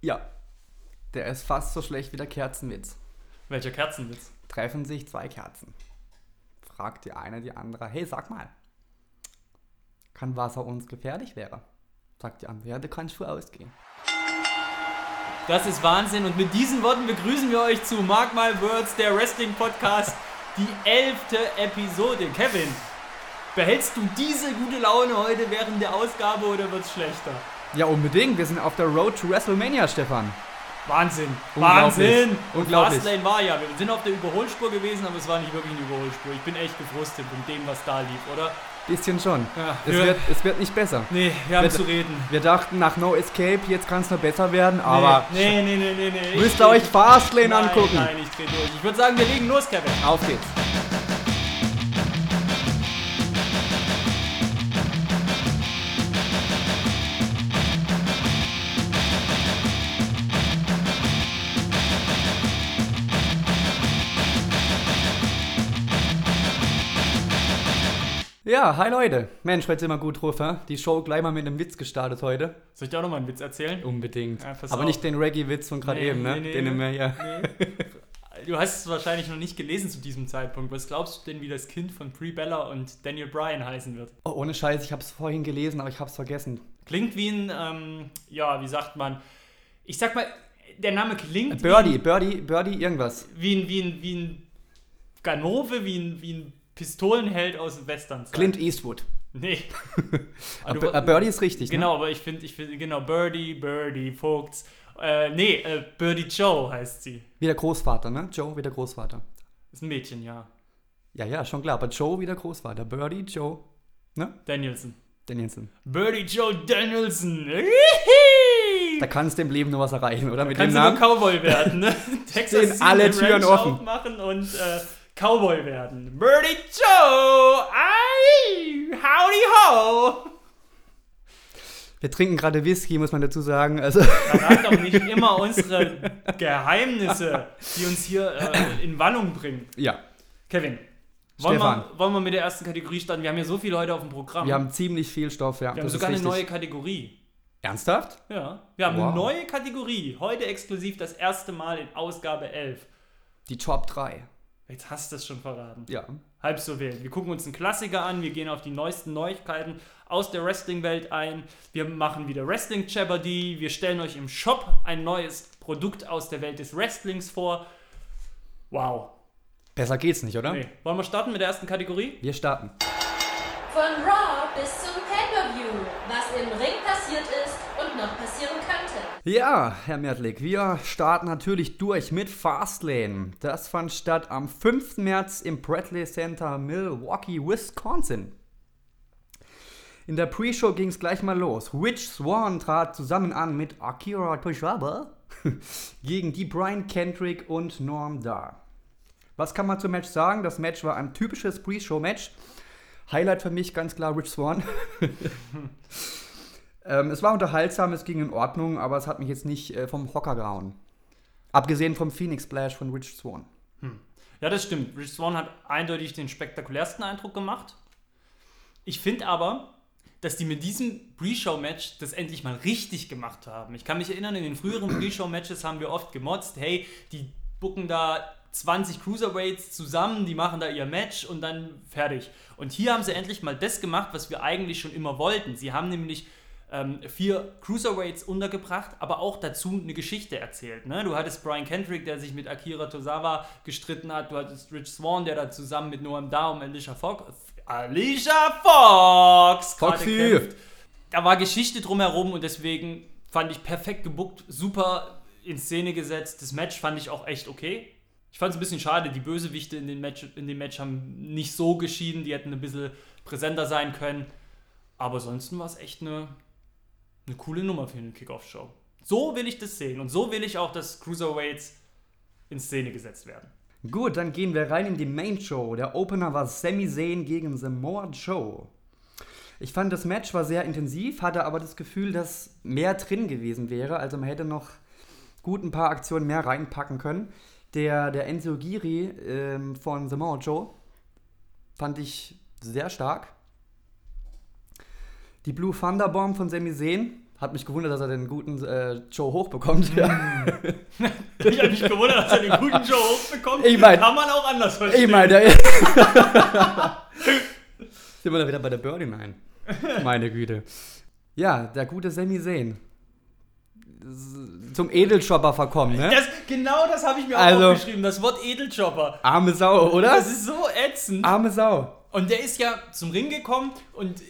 Ja. Der ist fast so schlecht wie der Kerzenwitz. Welcher Kerzenwitz? Treffen sich zwei Kerzen. Fragt die eine die andere, hey, sag mal, kann Wasser uns gefährlich wäre? Sagt die andere, ja, du kannst schon ausgehen. Das ist Wahnsinn und mit diesen Worten begrüßen wir euch zu Mark My Words, der Wrestling Podcast, die elfte Episode. Kevin, behältst du diese gute Laune heute während der Ausgabe oder wird's schlechter? Ja, unbedingt. Wir sind auf der Road to WrestleMania, Stefan. Wahnsinn. Wahnsinn. Unglaublich. Fastlane war ja, wir sind auf der Überholspur gewesen, aber es war nicht wirklich eine Überholspur. Ich bin echt gefrustet mit dem, was da lief, oder? Bisschen schon. Ja, es, wir- wird, es wird nicht besser. Nee, wir haben Wir- zu reden. Wir dachten nach No Escape, jetzt kann es nur besser werden, aber nee, nee, nee, nee, nee. müsst Ich ihr euch Fastlane nein, angucken. Nein, ich dreh durch. Ich würde sagen, wir legen los, Kevin. Auf geht's. Ja, hi Leute. Mensch, heute sind wir gut drauf? Die Show gleich mal mit einem Witz gestartet heute. Soll ich dir auch noch mal einen Witz erzählen? Unbedingt. Ja, Aber auf. nicht den Reggae-Witz von gerade Nee, eben, ne? nee, nee, den nee. wir. Nee. Du hast es wahrscheinlich noch nicht gelesen zu diesem Zeitpunkt. Was glaubst du denn, wie das Kind von Brie Bella und Daniel Bryan heißen wird? Oh, ohne Scheiß, ich hab's vorhin gelesen, aber ich hab's vergessen. Klingt wie ein, ähm, ja, wie sagt man? Ich sag mal, der Name klingt Birdie, Birdie, Birdie, irgendwas. wie ein, wie ein, wie ein Ganove, wie ein, wie ein Pistolenheld aus dem Western. Clint Eastwood. Nee. Aber du- A Birdie ist richtig, Genau, aber ich finde, ich find, genau, Birdie, Birdie, Vogts. Äh, nee, äh, Birdie Joe heißt sie. ne? Wie der Großvater, ne? Joe wie der Großvater. Ist ein Mädchen, ja. Ja, ja, schon klar. Aber Joe wie der Großvater. Birdie, Joe, ne? Danielson. Danielson. Birdie Joe Danielson. Da kannst du im Leben nur was erreichen, oder? Mit Kannst dem du nur Namen. Cowboy werden, ne? Texas Stehen alle Türen offen. aufmachen und äh, Cowboy werden. Birdie Joe, ai, howdy ho. Wir trinken gerade Whisky, muss man dazu sagen. Also, Verrat doch nicht immer unsere Geheimnisse, die uns hier äh, in Wallung bringen. ja. Kevin, wollen Stefan. wir, wollen wir mit der ersten Kategorie starten? Wir haben hier so viele Leute auf dem Programm. Wir haben ziemlich viel Stoff, ja. Wir haben sogar eine neue. Kategorie. Ernsthaft? Ja, wir haben Wow. eine neue Kategorie. Heute exklusiv das erste Mal in Ausgabe 11. Die Top 3. Jetzt hast du es schon verraten. Ja. Halb so wild. Wir gucken uns einen Klassiker an, wir gehen auf die neuesten Neuigkeiten aus der Wrestling-Welt ein. Wir machen wieder Wrestling Jeopardy. Wir stellen euch im Shop ein neues Produkt aus der Welt des Wrestlings vor. Wow. Besser geht's nicht, oder? Nee. Wollen wir starten mit der ersten Kategorie? Wir starten. Von Raw bis zum Pay-Per-View, was im Ring passiert ist und noch passieren. Ja, Herr Mertlik, wir starten natürlich durch mit Fastlane. Das fand statt am 5. März im Bradley Center, Milwaukee, Wisconsin. In der Pre-Show ging es gleich mal los. Rich Swan trat zusammen an mit Akira Tozawa gegen die Brian Kendrick und Norm Dar. Was kann man zum Match sagen? Das Match war ein typisches Pre-Show-Match. Highlight für mich ganz klar Rich Swan. ähm, es war unterhaltsam, es ging in Ordnung, aber es hat mich jetzt nicht äh, vom Hocker gehauen. Abgesehen vom Phoenix Splash von Rich Swan. Ja, das stimmt. Rich Swan hat eindeutig den spektakulärsten Eindruck gemacht. Ich finde aber, dass die mit diesem Pre-Show-Match das endlich mal richtig gemacht haben. Ich kann mich erinnern, in den früheren Pre-Show-Matches haben wir oft gemotzt, hey, die bucken da 20 Cruiserweights zusammen, die machen da ihr Match und dann fertig. Und hier haben sie endlich mal das gemacht, was wir eigentlich schon immer wollten. Sie haben nämlich ähm, vier Cruiserweights untergebracht, aber auch dazu eine Geschichte erzählt. Ne? Du hattest Brian Kendrick, der sich mit Akira Tozawa gestritten hat. Du hattest Rich Swan, der da zusammen mit Noam Dar um Alicia Fox, Alicia Fox Foxy. Da war Geschichte drumherum und deswegen fand ich perfekt gebuckt, super in Szene gesetzt. Das Match fand ich auch echt okay. Ich fand es ein bisschen schade, die Bösewichte in, den Match, in dem Match haben nicht so geschieden, die hätten ein bisschen präsenter sein können. Aber ansonsten war es echt eine, eine coole Nummer für eine Kickoff-Show. So will ich das sehen und so will ich auch, dass Cruiserweights in Szene gesetzt werden. Gut, dann gehen wir rein in die Main Show. Der Opener war Sami Zayn gegen Samoa Joe. Ich fand, das Match war sehr intensiv, hatte aber das Gefühl, dass mehr drin gewesen wäre. Also man hätte noch gut ein paar Aktionen mehr reinpacken können. Der, der Enzo Giri ähm, von Samoa Joe fand ich sehr stark. Die Blue Thunderbomb von Sami Zayn Hat mich gewundert, dass er den guten äh, Joe hochbekommt. Ja. Ich habe mich gewundert, dass er den guten Joe hochbekommt. Ich mein- Kann man auch anders verstehen. Ich meine, da sind wir da wieder bei der Birdie Nine. Meine Güte. Ja, der gute Sami Zayn. Zum Edelshopper verkommen, ne? Das, genau das habe ich mir auch Also- aufgeschrieben. Das Wort Edeljobber. Arme Sau, oder? Das ist so ätzend. Arme Sau. Und der ist ja zum Ring gekommen und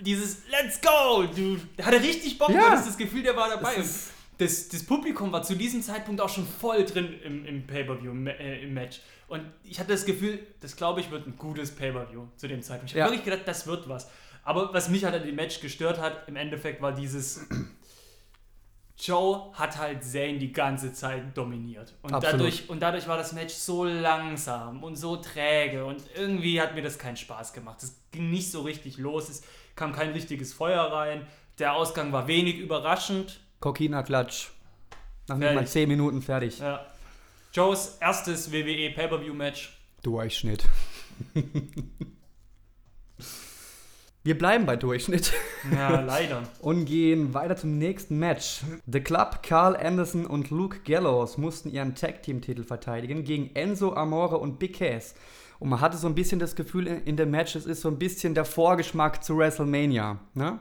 dieses Let's go, du, der hatte richtig Bock, Ja. du hattest das Gefühl, der war dabei. Das das, das Publikum war zu diesem Zeitpunkt auch schon voll drin im, im Pay-Per-View, im, äh, im Match. Und ich hatte das Gefühl, das glaube ich wird ein gutes Pay-Per-View zu dem Zeitpunkt. Ich habe Ja. wirklich gedacht, das wird was. Aber was mich halt an dem Match gestört hat, im Endeffekt war dieses... Joe hat halt Zayn die ganze Zeit dominiert. Und Absolut. dadurch, und dadurch war das Match so langsam und so träge. Und irgendwie hat mir das keinen Spaß gemacht. Es ging nicht so richtig los. Es kam kein richtiges Feuer rein. Der Ausgang war wenig überraschend. Kokina Klatsch. Nach nicht mal 10 Minuten fertig. Ja. Joes erstes WWE Pay-Per-View-Match. Durchschnitt. Wir bleiben bei Durchschnitt Ja, leider. und gehen weiter zum nächsten Match. The Club, Carl Anderson und Luke Gallows mussten ihren Tag-Team-Titel verteidigen gegen Enzo Amore und Big Cass. Und man hatte so ein bisschen das Gefühl in, dem Match, es ist so ein bisschen der Vorgeschmack zu WrestleMania. Ne?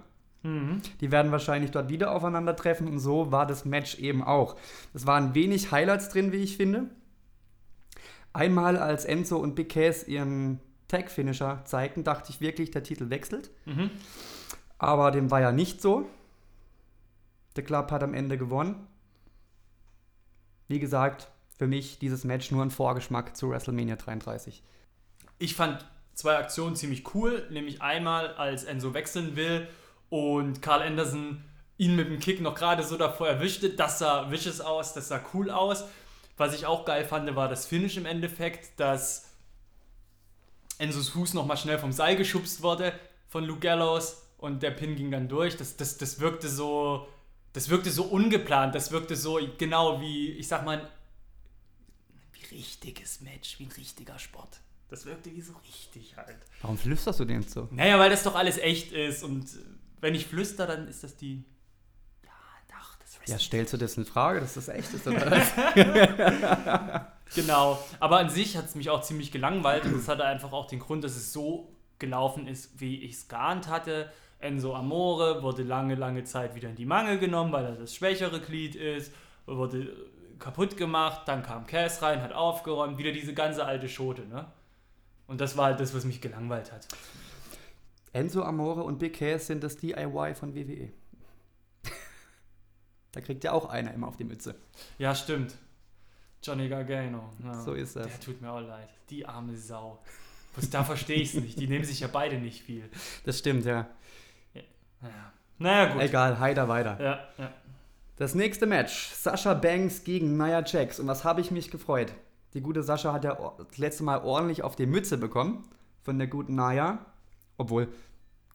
Die werden wahrscheinlich dort wieder aufeinandertreffen und so war das Match eben auch. Es waren wenig Highlights drin, wie ich finde. Einmal, als Enzo und Big Cass ihren Tag-Finisher zeigten, dachte ich wirklich, der Titel wechselt. Mhm. Aber dem war ja nicht so. Der Club hat am Ende gewonnen. Wie gesagt, für mich dieses Match nur ein Vorgeschmack zu WrestleMania 33. Ich fand zwei Aktionen ziemlich cool. Nämlich einmal, als Enzo wechseln will und Carl Anderson ihn mit dem Kick noch gerade so davor erwischte. Das sah vicious aus, das sah cool aus. Was ich auch geil fand, war das Finish im Endeffekt, dass Enzos Fuß nochmal schnell vom Seil geschubst wurde von Luke Gallows und der Pin ging dann durch. Das, das, das wirkte so. Das wirkte so ungeplant, das wirkte so genau wie, ich sag mal, wie richtiges Match, wie ein richtiger Sport. Das wirkte wie so richtig halt. Warum flüsterst du den jetzt so? Naja, weil das doch alles echt ist und wenn ich flüster, dann ist das die. Ja, doch, das Ja, stellst du das in Frage, dass das echt ist? Oder was? Genau. Aber an sich hat es mich auch ziemlich gelangweilt und es hatte einfach auch den Grund, dass es so gelaufen ist, wie ich es geahnt hatte. Enzo Amore wurde lange, lange Zeit wieder in die Mangel genommen, weil er das schwächere Glied ist, wurde kaputt gemacht, dann kam Cass rein, hat aufgeräumt, wieder diese ganze alte Schote, ne? Und das war halt das, was mich gelangweilt hat. Enzo Amore und Big Cass sind das DIY von WWE. da kriegt ja auch einer immer auf die Mütze. Ja, stimmt. Johnny Gargano. Ja. So ist das. Der tut mir auch leid. Die arme Sau. Was, da verstehe ich es nicht. Die nehmen sich ja beide nicht viel. Das stimmt, ja. Naja, naja gut. Egal, heiter weiter. Ja, ja. Das nächste Match: Sascha Banks gegen Nia Jax. Und was habe ich mich gefreut? Die gute Sascha hat ja das letzte Mal ordentlich auf die Mütze bekommen von der guten Nia. Obwohl,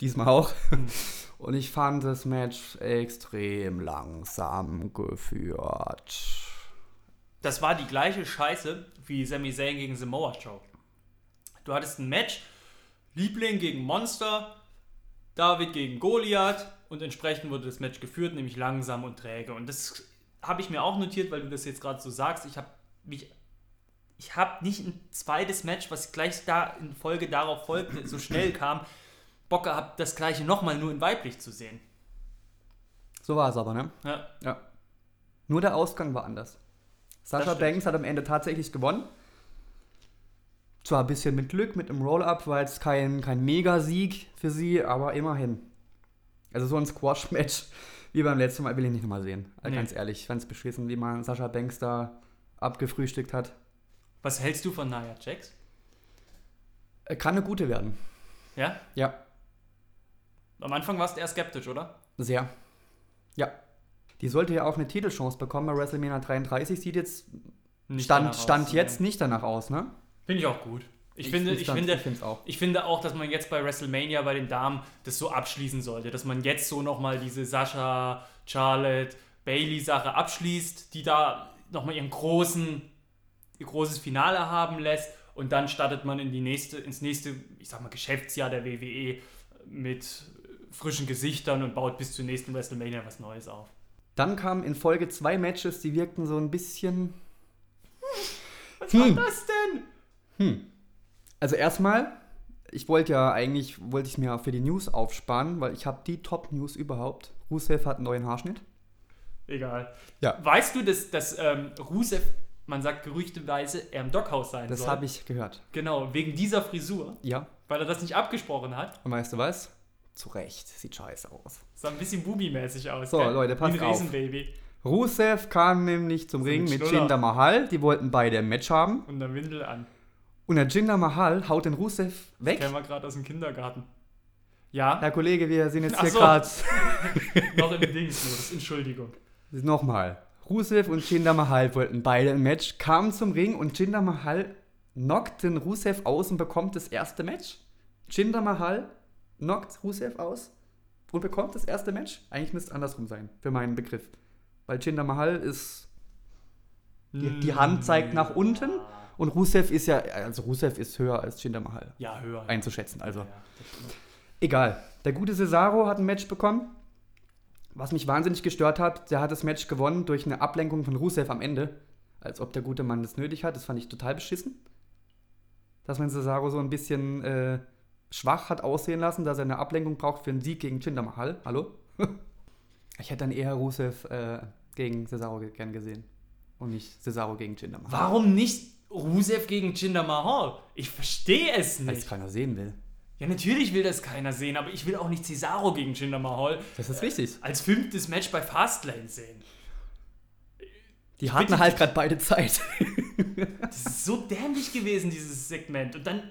diesmal auch. Und ich fand das Match extrem langsam geführt. Das war die gleiche Scheiße wie Sami Zayn gegen Samoa Joe. Du hattest ein Match, Liebling gegen Monster, David gegen Goliath und entsprechend wurde das Match geführt, nämlich langsam und träge. Und das habe ich mir auch notiert, weil du das jetzt gerade so sagst. Ich habe mich ich habe nicht ein zweites Match, was gleich da in Folge darauf folgte, so schnell kam, Bock gehabt, das gleiche nochmal nur in weiblich zu sehen. So war es aber, ne? Ja, Ja. Nur der Ausgang war anders. Sascha. Banks hat am Ende tatsächlich gewonnen. Zwar ein bisschen mit Glück, mit einem Roll-Up, war jetzt kein, kein Mega-Sieg für sie, aber immerhin. Also so ein Squash-Match wie beim letzten Mal will ich nicht nochmal sehen. Also Nee. Ganz ehrlich, ich fand's beschissen, wie man Sascha Banks da abgefrühstückt hat. Was hältst du von Nia Jax? Äh, Kann eine gute werden. Ja? Ja, Am Anfang warst du eher skeptisch, oder? sehr. Ja. Die sollte ja auch eine Titelchance bekommen bei WrestleMania 33. Sieht jetzt, Nicht Stand, danach aus, Stand ne? jetzt nicht danach aus, ne? Finde ich auch gut. Ich, finde, ich, finde, ich auch. ich finde auch, dass man jetzt bei WrestleMania bei den Damen das so abschließen sollte. Dass man jetzt so nochmal diese Sascha, Charlotte, Bailey-Sache abschließt, die da nochmal ihren großen, großes Finale haben lässt. Und dann startet man in die nächste, ins nächste, ich sag mal, Geschäftsjahr der WWE mit frischen Gesichtern und baut bis zur nächsten WrestleMania was Neues auf. Dann kamen in Folge zwei Matches, die wirkten so ein bisschen. Was Hm. war das denn? Also erstmal, ich wollte ja eigentlich, wollte ich mir für die News aufsparen, weil ich habe die Top-News überhaupt. Rusev hat einen neuen Haarschnitt. Egal. Ja. Weißt du, dass, dass ähm, Rusev, man sagt gerüchteweise, er im Dockhaus sein Das soll? habe ich gehört. Genau, wegen dieser Frisur, Ja. weil er das nicht abgesprochen hat. Und weißt du was? Zu Recht. Sieht scheiße aus. Sah ein bisschen Bubi-mäßig aus. So, gell? Leute, passt Wie ein auf. Riesenbaby. Rusev kam nämlich zum So Ring mit. Jinder Mahal. Die wollten beide ein Match haben. Und eine Windel an. Und der Jinder Mahal haut den Rusev weg. Kennen wir gerade aus dem Kindergarten. Ja, Herr Kollege, wir sind jetzt Ach hier so. gerade. noch im Dingsmodus. Entschuldigung. Nochmal. Rusev und Jinder Mahal wollten beide ein Match, kamen zum Ring und Jinder Mahal knockt den Rusev aus und bekommt das erste Match. Jinder Mahal knockt Rusev aus und bekommt das erste Match. Eigentlich müsste es andersrum sein, für meinen Begriff. Weil Jinder Mahal ist. Die, die Hand zeigt nach unten und Rusev ist ja. Also Rusev ist höher als Jinder Mahal Ja, höher. einzuschätzen. Also. Ja. Egal. Der gute Cesaro hat ein Match bekommen. Was mich wahnsinnig gestört hat, der hat das Match gewonnen durch eine Ablenkung von Rusev am Ende. Als ob der gute Mann das nötig hat. Das fand ich total beschissen. Dass man Cesaro so ein bisschen äh, schwach hat aussehen lassen, dass er eine Ablenkung braucht für einen Sieg gegen Jinder Mahal. Hallo? ich hätte dann eher Rusev äh, gegen Cesaro ge- gern gesehen. Und nicht Cesaro gegen Jinder Mahal. Warum nicht Rusev gegen Jinder Mahal? Ich verstehe es Weil es nicht. keiner sehen will. Ja, natürlich will das keiner sehen, aber ich will auch nicht Cesaro gegen Jinder Mahal Das ist richtig. als fünftes Match bei Fastlane sehen. Die hatten bitte halt gerade beide Zeit. Das ist so dämlich gewesen, dieses Segment. Und dann.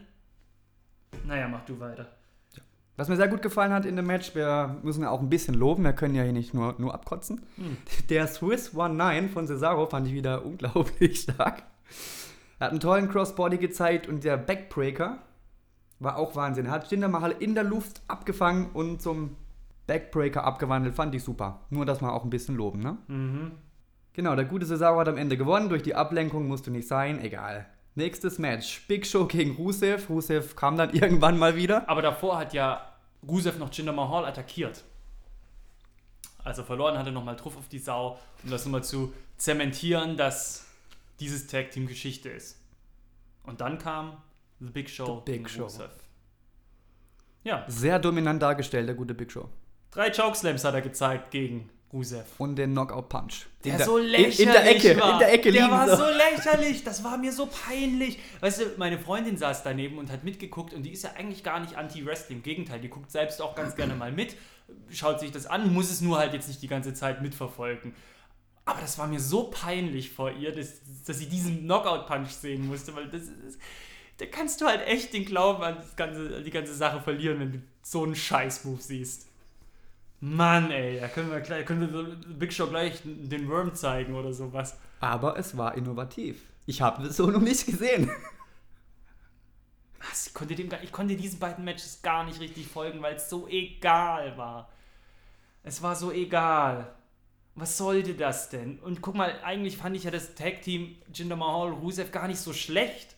Naja, mach du weiter. Was mir sehr gut gefallen hat in dem Match, wir müssen ja auch ein bisschen loben, wir können ja hier nicht nur, nur abkotzen. Der Swiss 1-9 von Cesaro fand ich wieder unglaublich stark. Er hat einen tollen Crossbody gezeigt und der Backbreaker war auch Wahnsinn. Er hat Jinder Mahal in der Luft abgefangen und zum Backbreaker abgewandelt. Fand ich super. Nur, dass wir auch ein bisschen loben, ne? Mhm. Genau, der gute Cesaro hat am Ende gewonnen. Durch die Ablenkung musste nicht sein. Egal. Nächstes Match. Big Show gegen Rusev. Rusev kam dann irgendwann mal wieder. Aber davor hat ja Rusev noch Jinder Mahal attackiert. Als er verloren hatte, nochmal drauf auf die Sau, um das nochmal zu zementieren, dass dieses Tag Team Geschichte ist. Und dann kam The Big Show The Big Show. Rusev. Ja, Sehr dominant dargestellt, der gute Big Show. drei Chokeslams hat er gezeigt gegen Rusev. Und den Knockout Punch. Der, der- so lächerlich in der Ecke, war. in der Ecke Der war so. so lächerlich, das war mir so peinlich. Weißt du, meine Freundin saß daneben und hat mitgeguckt und die ist ja eigentlich gar nicht anti-Wrestling. Im Gegenteil, die guckt selbst auch ganz gerne mal mit, schaut sich das an, muss es nur halt jetzt nicht die ganze Zeit mitverfolgen. Aber das war mir so peinlich vor ihr, dass, dass sie diesen Knockout-Punch sehen musste, weil das ist, da kannst du halt echt den Glauben an ganze, an die ganze Sache verlieren, wenn du so einen Scheiß-Move siehst. Mann, ey, da können wir, gleich, können wir so Big Show gleich den Worm zeigen oder sowas. Aber es war innovativ. Ich habe das so noch nicht gesehen. Was? Ich konnte, dem, ich konnte diesen beiden Matches gar nicht richtig folgen, weil es so egal war. Es war so egal. Was sollte das denn? Und guck mal, eigentlich fand ich ja das Tag-Team Jinder Mahal Rusev gar nicht so schlecht.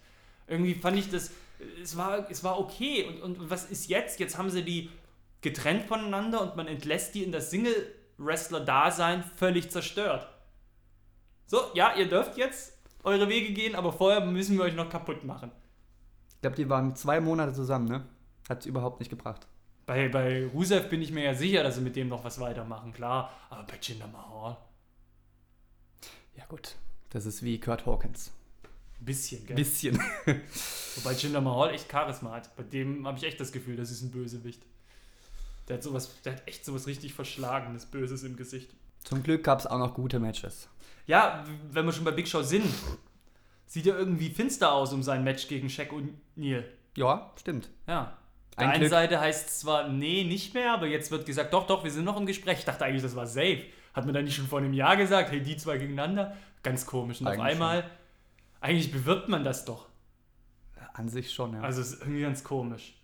Irgendwie fand ich das, es war, es war okay. Und, und was ist jetzt? Jetzt haben sie die getrennt voneinander und man entlässt die in das Single-Wrestler-Dasein völlig zerstört. So, ja, ihr dürft jetzt eure Wege gehen, aber vorher müssen wir euch noch kaputt machen. Ich glaube, die waren zwei Monate zusammen, ne? Hat überhaupt nicht gebracht. Bei, bei Rusev bin ich mir ja sicher, dass sie mit dem noch was weitermachen, klar. Aber bei Jinder Mahal, Ja, gut. Das ist wie Kurt Hawkins. Ein bisschen, gell? Bisschen. Wobei Jinder Mahal echt Charisma hat. Bei dem habe ich echt das Gefühl, das ist ein Bösewicht. Der hat sowas, der hat echt sowas richtig Verschlagenes, Böses im Gesicht. Zum Glück gab es auch noch gute Matches. Ja, wenn wir schon bei Big Show sind, sieht er irgendwie finster aus um sein Match gegen Shaq und Neil. Ja, stimmt. Ja. Auf Ein der einen Glück. Seite heißt es zwar, nee, nicht mehr, aber jetzt wird gesagt, doch, doch, wir sind noch im Gespräch. Ich dachte eigentlich, das war safe. Hat man da nicht schon vor einem Jahr gesagt, hey, die zwei gegeneinander? Ganz komisch. Und auf einmal, eigentlich bewirbt man das doch. An sich schon, ja. Also es ist irgendwie ganz komisch.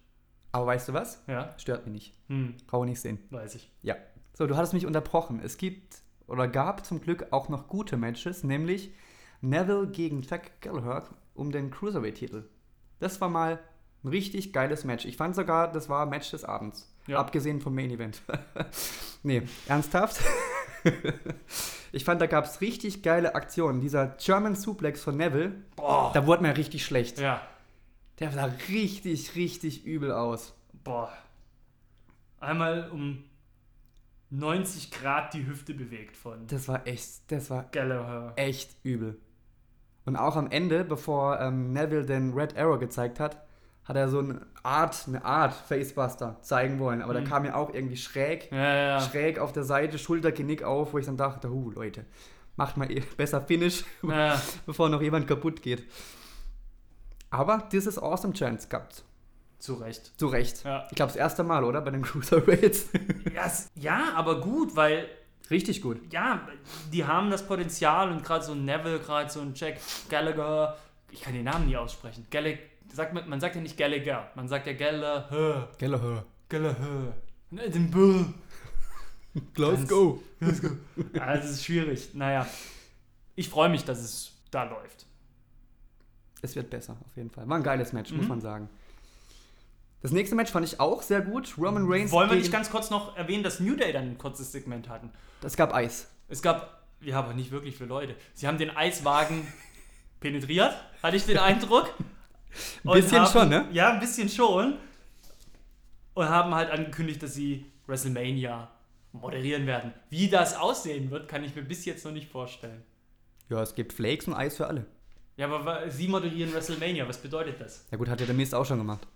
Aber weißt du was? Ja, Stört mich nicht. hm, Brauche nicht sehen. weiß ich. Ja. So, du hattest mich unterbrochen. Es gibt oder gab zum Glück auch noch gute Matches, nämlich Neville gegen Jack Gallagher um den Cruiserweight-Titel. Das war mal ein richtig geiles Match. Ich fand sogar, das war Match des Abends. Ja. Abgesehen vom Main Event. nee, ernsthaft? ich fand, da gab es richtig geile Aktionen. Dieser German Suplex von Neville, Boah. da wurde mir richtig schlecht. Ja. Der sah richtig, richtig übel aus. Boah. Einmal um 90 Grad die Hüfte bewegt von Das war echt, das war Gallagher. echt übel. Und auch am Ende, bevor ähm, Neville den Red Arrow gezeigt hat, hat er so eine Art, eine Art Facebuster zeigen wollen. Aber Mhm. der kam mir auch irgendwie schräg, Ja, ja, ja. schräg auf der Seite, Schultergenick auf, wo ich dann dachte, huh, Leute, macht mal eh besser Finish, ja. bevor noch jemand kaputt geht. Aber dieses Awesome Chance gehabt. Zu Recht. Zu Recht. Ja. Ich glaube, das erste Mal, oder? Bei den Cruiserweights. Ja, es- ja, aber gut, weil Richtig gut. ja, die haben das Potenzial und gerade so ein Neville, gerade so ein Jack Gallagher, ich kann den Namen nie aussprechen. Gallag, sagt man, man sagt ja nicht Gallagher, man sagt ja Gallagher. Gallagher. Gallagher. Ne, Den Bull. Let's go. Ja, das ist schwierig. Naja, ich freue mich, dass es da läuft. Es wird besser, auf jeden Fall. War ein geiles Match, muss Mhm. man sagen. Das nächste Match fand ich auch sehr gut. Roman Reigns. Wollen wir nicht ganz kurz noch erwähnen, dass New Day dann ein kurzes Segment hatten? Es gab Eis. Es gab, ja, aber nicht wirklich für Leute. Sie haben den Eiswagen penetriert, hatte ich den Eindruck. Ein bisschen haben, schon, ne? Ja, ein bisschen schon. Und haben halt angekündigt, dass sie WrestleMania moderieren werden. Wie das aussehen wird, kann ich mir bis jetzt noch nicht vorstellen. Ja, es gibt Flakes und Eis für alle. Ja, aber sie moderieren WrestleMania, was bedeutet das? Ja gut, hat ja der Mist auch schon gemacht.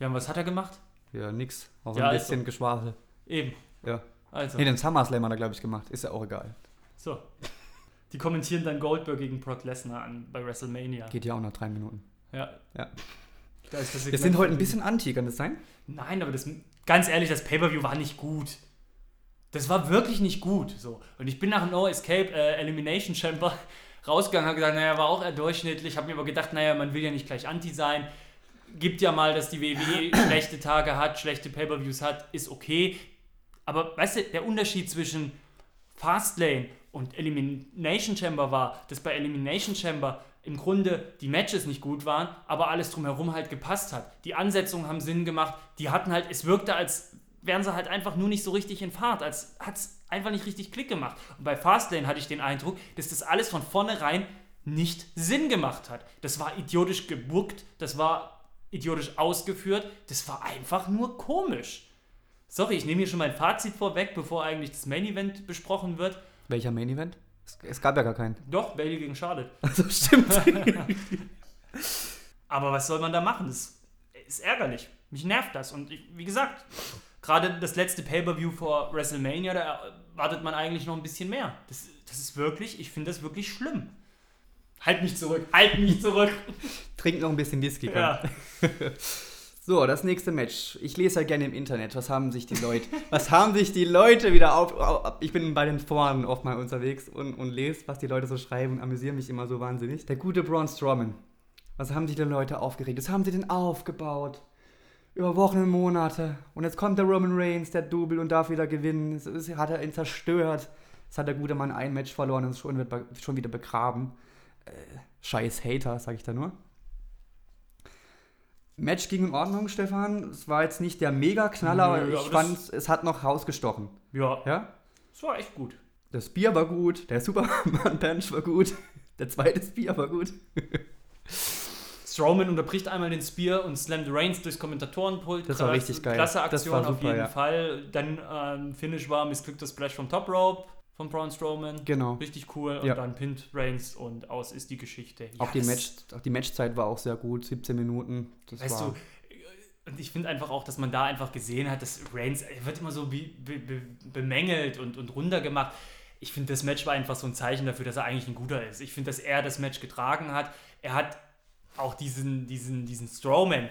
Ja, und was hat er gemacht? Ja, nix. Auch Ja, ein ist bisschen Geschwafel. Eben. Ja. Also, Nee, den SummerSlam hat er, glaube ich, gemacht. Ist ja auch egal. so. Die kommentieren dann Goldberg gegen Brock Lesnar an bei WrestleMania. Geht ja auch noch drei Minuten. Ja. Ja. Da Wir sind heute ein bisschen anti, kann das sein? Nein, aber das, ganz ehrlich, das Pay-Per-View war nicht gut. Das war wirklich nicht gut. So. Und ich bin nach No Escape äh, Elimination Chamber rausgegangen, habe gesagt, naja, war auch eher durchschnittlich. Habe mir aber gedacht, naja, man will ja nicht gleich anti sein. Gibt ja mal, dass die WWE schlechte Tage hat, schlechte Pay-Per-Views hat, ist okay. Aber weißt du, der Unterschied zwischen Fastlane und Elimination Chamber war, dass bei Elimination Chamber im Grunde die Matches nicht gut waren, aber alles drumherum halt gepasst hat. Die Ansetzungen haben Sinn gemacht, die hatten halt, es wirkte, als wären sie halt einfach nur nicht so richtig in Fahrt, als hat es einfach nicht richtig Klick gemacht. Und bei Fastlane hatte ich den Eindruck, dass das alles von vornherein nicht Sinn gemacht hat. Das war idiotisch gebuckt, das war idiotisch ausgeführt, das war einfach nur komisch. Sorry, ich nehme hier schon mein Fazit vorweg, bevor eigentlich das Main Event besprochen wird. Welcher Main Event? Es, es gab ja gar keinen. Doch, Bailey gegen Charlotte. Also stimmt. Aber was soll man da machen? Das ist ärgerlich. Mich nervt das. Und ich, wie gesagt, gerade das letzte Pay-Per-View vor WrestleMania, da erwartet man eigentlich noch ein bisschen mehr. Das, das ist wirklich, ich finde das wirklich schlimm. Halt mich zurück, halt mich zurück. Trink noch ein bisschen Whisky. komm. ja. So, das nächste Match. Ich lese ja gerne im Internet. Was haben sich die Leute, was haben sich die Leute wieder auf, auf ich bin bei den Foren oft mal unterwegs und, und lese, was die Leute so schreiben und amüsiere mich immer so wahnsinnig. Der gute Braun Strowman. Was haben sich die Leute aufgeregt? Das haben sie denn aufgebaut. Über Wochen und Monate. Und jetzt kommt der Roman Reigns, der Double und darf wieder gewinnen. Das hat er ihn zerstört. Jetzt hat der gute Mann ein Match verloren und ist schon, schon wieder begraben. Äh, scheiß Hater, sag ich da nur. Match ging in Ordnung, Stefan. Es war jetzt nicht der Mega-Knaller, aber ich fand, es hat noch rausgestochen. ja, Ja? das war echt gut. Das Bier war gut, der Superman-Punch war gut, der zweite Bier war gut. Strowman unterbricht einmal den Spear und slammt Reigns durchs Kommentatorenpult. Das war richtig geil. Klasse Aktion auf jeden ja. Fall. Dann ähm, Finish war missglückter Splash vom Top Rope von Braun Strowman. Genau. Richtig cool. Ja. Und dann pinnt Reigns und aus ist die Geschichte. Auch, Ja, die Match, auch die Matchzeit war auch sehr gut, 17 Minuten. Das Weißt war, du, und ich finde einfach auch, dass man da einfach gesehen hat, dass Reigns, wird immer so be, be, be, bemängelt und, und runtergemacht. Ich finde, das Match war einfach so ein Zeichen dafür, dass er eigentlich ein guter ist. Ich finde, dass er das Match getragen hat. Er hat auch diesen, diesen, diesen Strowman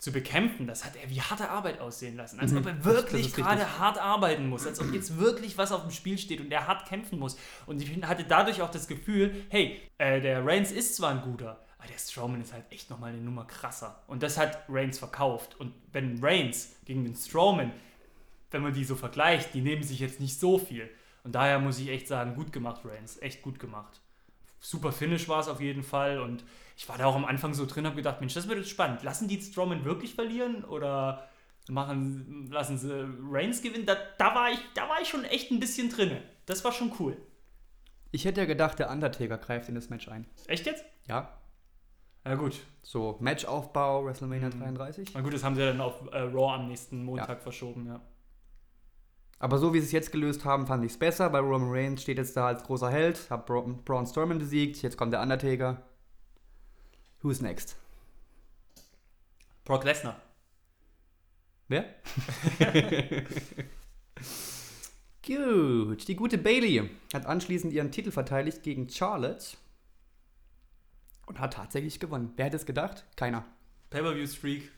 zu bekämpfen, das hat er wie harte Arbeit aussehen lassen. Als Mhm. ob er Das- wirklich gerade hart arbeiten muss, als ob jetzt wirklich was auf dem Spiel steht und er hart kämpfen muss. Und ich hatte dadurch auch das Gefühl, hey, äh, der Reigns ist zwar ein guter, aber der Strowman ist halt echt nochmal eine Nummer krasser. Und das hat Reigns verkauft. Und wenn Reigns gegen den Strowman, wenn man die so vergleicht, die nehmen sich jetzt nicht so viel. Und daher muss ich echt sagen, gut gemacht, Reigns. Echt gut gemacht. Super Finish war es auf jeden Fall. Und ich war da auch am Anfang so drin, habe gedacht, Mensch, das wird jetzt spannend. Lassen die Strowman wirklich verlieren? Oder machen, lassen sie Reigns gewinnen. Da, da, war ich, da war ich schon echt ein bisschen drin. Das war schon cool. Ich hätte ja gedacht, der Undertaker greift in das Match ein. Echt jetzt? Ja. Ja gut. So, Matchaufbau, WrestleMania Mhm. 33. Na gut, das haben sie dann auf äh, Raw am nächsten Montag verschoben, ja. Aber so wie sie es jetzt gelöst haben, fand ich es besser, weil Roman Reigns steht jetzt da als großer Held, hat Bra Braun Strowman besiegt, jetzt kommt der Undertaker. Who's next? Brock Lesnar. Wer? Gut, die gute Bailey hat anschließend ihren Titel verteidigt gegen Charlotte und hat tatsächlich gewonnen. Wer hätte es gedacht? Keiner. Pay-Per-View-Streak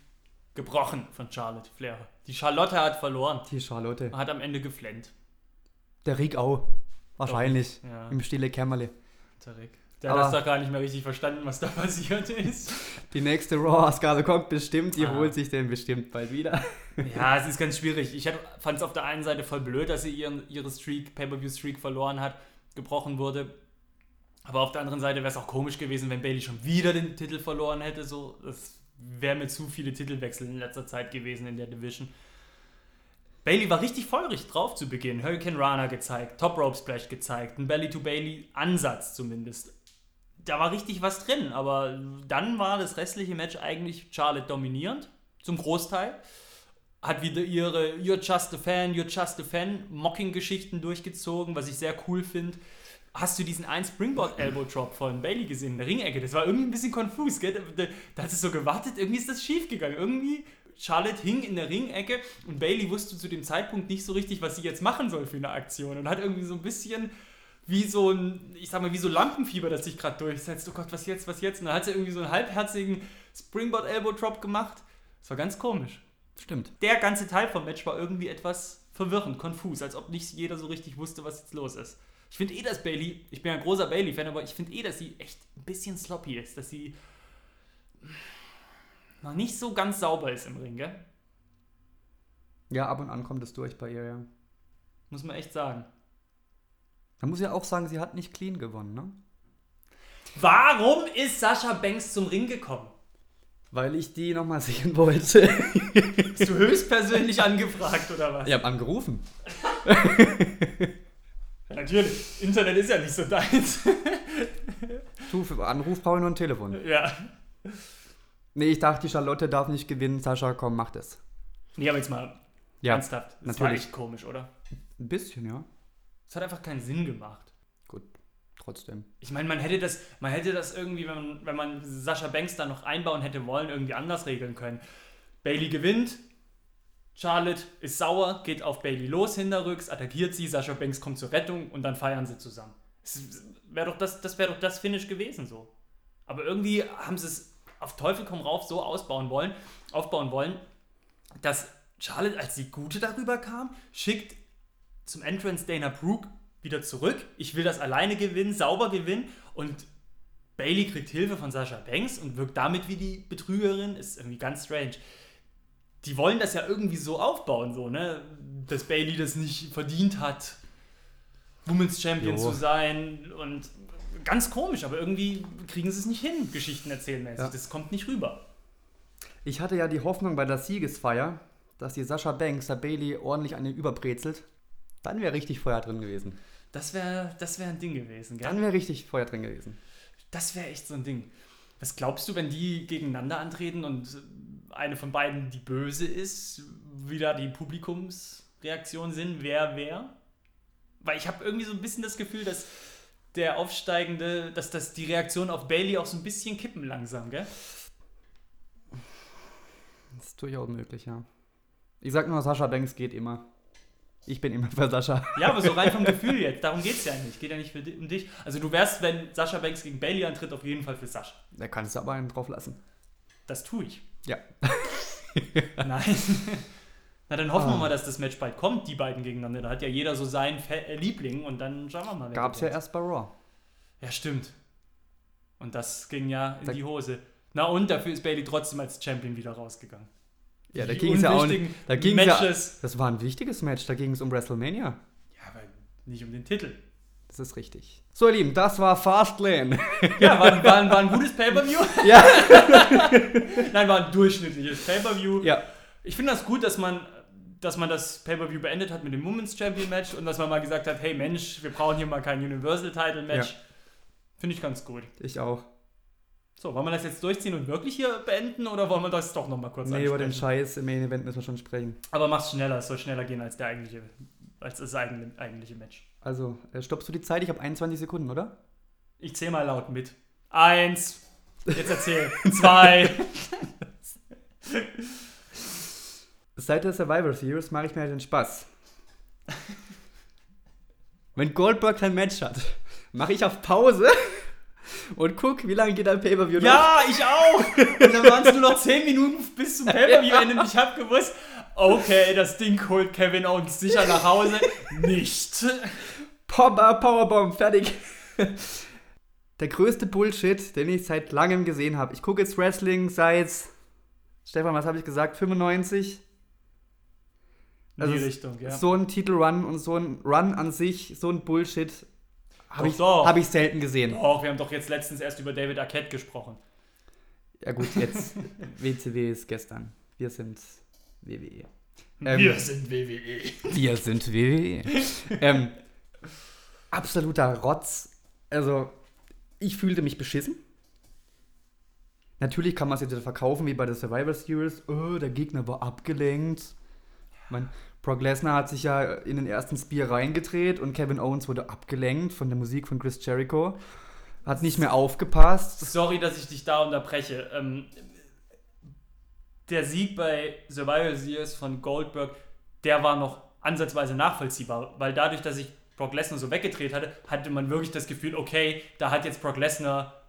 gebrochen von Charlotte Flair. Die Charlotte hat verloren. Die Charlotte. Hat am Ende geflennt. Der Rick auch. Wahrscheinlich. Ja, Im stille Kämmerle. der Rick. Der hat das doch gar nicht mehr richtig verstanden, was da passiert ist. Die nächste Raw-Ausgabe kommt bestimmt, die Ah. holt sich den bestimmt bald wieder. Ja, es ist ganz schwierig. Ich fand es auf der einen Seite voll blöd, dass sie ihren, ihre Streak, Pay-Per-View-Streak verloren hat, gebrochen wurde. Aber auf der anderen Seite wäre es auch komisch gewesen, wenn Bailey schon wieder den Titel verloren hätte. So, das wäre mir zu viele Titelwechsel in letzter Zeit gewesen in der Division. Bailey war richtig feurig drauf zu Beginn. Hurricane Rana gezeigt, Top Rope Splash gezeigt, ein Belly-to-Bailey-Ansatz zumindest. Da war richtig was drin, aber dann war das restliche Match eigentlich Charlotte dominierend, zum Großteil hat wieder ihre You're just a fan, you're just a fan Mocking-Geschichten durchgezogen, was ich sehr cool finde. Hast du diesen einen Springboard Elbow Drop von Bailey gesehen in der Ringecke? Das war irgendwie ein bisschen konfus, gell? Da, da, hat es so gewartet, irgendwie ist das schief gegangen. Irgendwie Charlotte hing in der Ringecke und Bailey wusste zu dem Zeitpunkt nicht so richtig, was sie jetzt machen soll für eine Aktion und hat irgendwie so ein bisschen wie so ein, ich sag mal, wie so Lampenfieber, das sich gerade durchsetzt. Oh Gott, was jetzt, was jetzt? Und dann hat sie irgendwie so einen halbherzigen Springboard Elbow Drop gemacht. Das war ganz komisch Stimmt. der ganze Teil vom Match war irgendwie etwas verwirrend, konfus, als ob nicht jeder so richtig wusste, was jetzt los ist. Ich finde eh, dass Bailey, ich bin ein großer Bailey-Fan, aber ich finde eh, dass sie echt ein bisschen sloppy ist, dass sie noch nicht so ganz sauber ist im Ring, gell? Ja, ab und an kommt es durch bei ihr, ja. Muss man echt sagen. Man muss ja auch sagen, sie hat nicht clean gewonnen, ne? Warum ist Sascha Banks zum Ring gekommen? Weil ich die nochmal sehen wollte. Bist du höchstpersönlich angefragt oder was? Ich hab angerufen. Natürlich. Internet ist ja nicht so deins. Du, für Anruf brauche ich nur ein Telefon. ja. Nee, ich dachte, die Charlotte darf nicht gewinnen. Sascha, komm, mach das. Nee, aber jetzt mal Ja, ernsthaft. Das war natürlich. echt komisch, oder? ein bisschen, ja. Es hat einfach keinen Sinn gemacht. Gut, trotzdem. Ich meine, man hätte das, man hätte das irgendwie, wenn man, wenn man Sascha Banks da noch einbauen hätte wollen, irgendwie anders regeln können. Bailey gewinnt, Charlotte ist sauer, geht auf Bailey los hinterrücks, attackiert sie, Sascha Banks kommt zur Rettung und dann feiern sie zusammen. Das wäre doch das, das wäre doch das Finish gewesen so. Aber irgendwie haben sie es auf Teufel komm rauf so ausbauen wollen, aufbauen wollen, dass Charlotte als die Gute darüber kam, schickt zum Entrance Dana Brooke wieder zurück. Ich will das alleine gewinnen, sauber gewinnen. Und Bailey kriegt Hilfe von Sascha Banks und wirkt damit wie die Betrügerin. Ist irgendwie ganz strange. Die wollen das ja irgendwie so aufbauen, so, ne? Dass Bailey das nicht verdient hat, Women's Champion Jo. zu sein. Und ganz komisch, aber irgendwie kriegen sie es nicht hin, Geschichten erzählenmäßig. Ja. Das kommt nicht rüber. Ich hatte ja die Hoffnung bei der Siegesfeier, dass die Sascha Banks der Bailey ordentlich eine überbrezelt. Dann wäre richtig Feuer drin gewesen. Das wäre das wär ein Ding gewesen, gell? Dann wäre richtig Feuer drin gewesen. Das wäre echt so ein Ding. Was glaubst du, wenn die gegeneinander antreten und eine von beiden die Böse ist, wie da die Publikumsreaktionen sind, wer wer? Weil ich habe irgendwie so ein bisschen das Gefühl, dass der aufsteigende, dass das die Reaktion auf Bailey auch so ein bisschen kippen langsam, gell? Das ist durchaus möglich, ja. Ich sag nur, Sascha Banks geht immer. Ich bin immer für Sascha. Ja, aber so rein vom Gefühl jetzt. Darum geht es ja nicht. Geht ja nicht um dich. Also du wärst, wenn Sascha Banks gegen Bailey antritt, auf jeden Fall für Sascha. Da kannst du aber einen drauf lassen. Das tue ich. Ja. Nein. Na, dann hoffen wir Ah. mal, dass das Match bald kommt, die beiden gegeneinander. Da hat ja jeder so seinen Fe äh, Liebling und dann schauen wir mal. wer Gab's ja erst bei Raw. Ja, stimmt. Und das ging ja in Da- die Hose. Na und dafür ist Bailey trotzdem als Champion wieder rausgegangen. Ja, da ging es ja auch nicht. Da ging's ja, Matches. das war ein wichtiges Match, da ging es um WrestleMania. Ja, aber nicht um den Titel. Das ist richtig. So, ihr Lieben, das war Fastlane. Ja, war, war, war ein gutes Pay-Per-View. ja. Nein, war ein durchschnittliches Pay-Per-View. ja. Ich finde das gut, dass man, dass man das Pay-Per-View beendet hat mit dem Women's Champion Match und dass man mal gesagt hat, hey Mensch, wir brauchen hier mal kein Universal Title Match. Ja. Finde ich ganz gut. Ich auch. So, wollen wir das jetzt durchziehen und wirklich hier beenden oder wollen wir das doch nochmal kurz Nee, über den ansprechen? Scheiß im Main Event müssen wir schon sprechen. Aber mach's schneller, es soll schneller gehen als der eigentliche, als das eigentliche, eigentliche Match. Also, äh, stoppst du die Zeit? Ich habe 21 Sekunden, oder? Ich zähle mal laut mit. Eins. Jetzt erzähl. Zwei. Seit der Survivor Series mache ich mir halt den Spaß. Wenn Goldberg kein Match hat, mache ich auf Pause und guck, wie lange geht ein Pay-Per-View noch. Ja, ich auch. Und dann waren es nur noch 10 Minuten bis zum Pay-Per-View-Ende und ich habe gewusst, okay, das Ding holt Kevin Owens sicher nach Hause. Nicht. Power, Powerbomb, fertig. Der größte Bullshit, den ich seit langem gesehen habe. Ich gucke jetzt Wrestling seit, Stefan, was habe ich gesagt, 95? In Also die es- Richtung, ja. So ein Titelrun und so ein Run an sich, so ein Bullshit, habe Doch, ich, doch. hab ich selten gesehen. Och, wir haben doch jetzt letztens erst über David Arquette gesprochen. Ja gut, jetzt WCW ist gestern. Wir sind WWE. Ähm, wir sind WWE. Wir sind WWE. ähm, absoluter Rotz. Also, ich fühlte mich beschissen. Natürlich kann man es jetzt verkaufen, wie bei der Survivor Series. Oh, der Gegner war abgelenkt. Mein Brock Lesnar hat sich ja in den ersten Spear reingedreht und Kevin Owens wurde abgelenkt von der Musik von Chris Jericho. Hat nicht mehr aufgepasst. Sorry, dass ich dich da unterbreche. Ähm, der Sieg bei Survival Series von Goldberg, der war noch ansatzweise nachvollziehbar, weil dadurch, dass sich Brock Lesnar so weggedreht hatte, hatte man wirklich das Gefühl, okay, da hat jetzt Brock Lesnar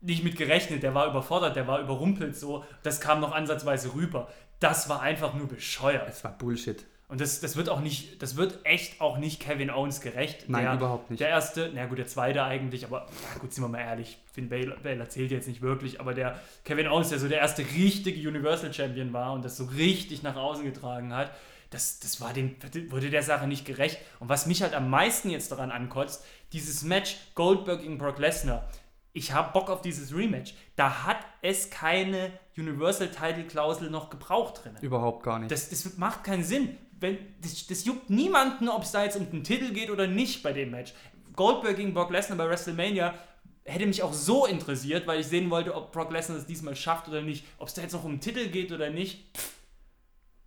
nicht mit gerechnet, der war überfordert, der war überrumpelt so. Das kam noch ansatzweise rüber. Das war einfach nur bescheuert. Es war Bullshit. Und das, das wird auch nicht, das wird echt auch nicht Kevin Owens gerecht. Nein, der, überhaupt nicht. Der erste, na gut, der zweite eigentlich, aber na gut, sind wir mal ehrlich, Finn Balor, Balor zählt jetzt nicht wirklich, aber der Kevin Owens, der so der erste richtige Universal Champion war und das so richtig nach außen getragen hat, das, das war dem, wurde der Sache nicht gerecht. Und was mich halt am meisten jetzt daran ankotzt, dieses Match Goldberg gegen Brock Lesnar. Ich habe Bock auf dieses Rematch. Da hat es keine Universal Title Klausel noch gebraucht drin. Überhaupt gar nicht. Das, das macht keinen Sinn. Wenn, das, das juckt niemanden, ob es da jetzt um den Titel geht oder nicht bei dem Match. Goldberg gegen Brock Lesnar bei WrestleMania hätte mich auch so interessiert, weil ich sehen wollte, ob Brock Lesnar es diesmal schafft oder nicht. Ob es da jetzt noch um den Titel geht oder nicht. Pff.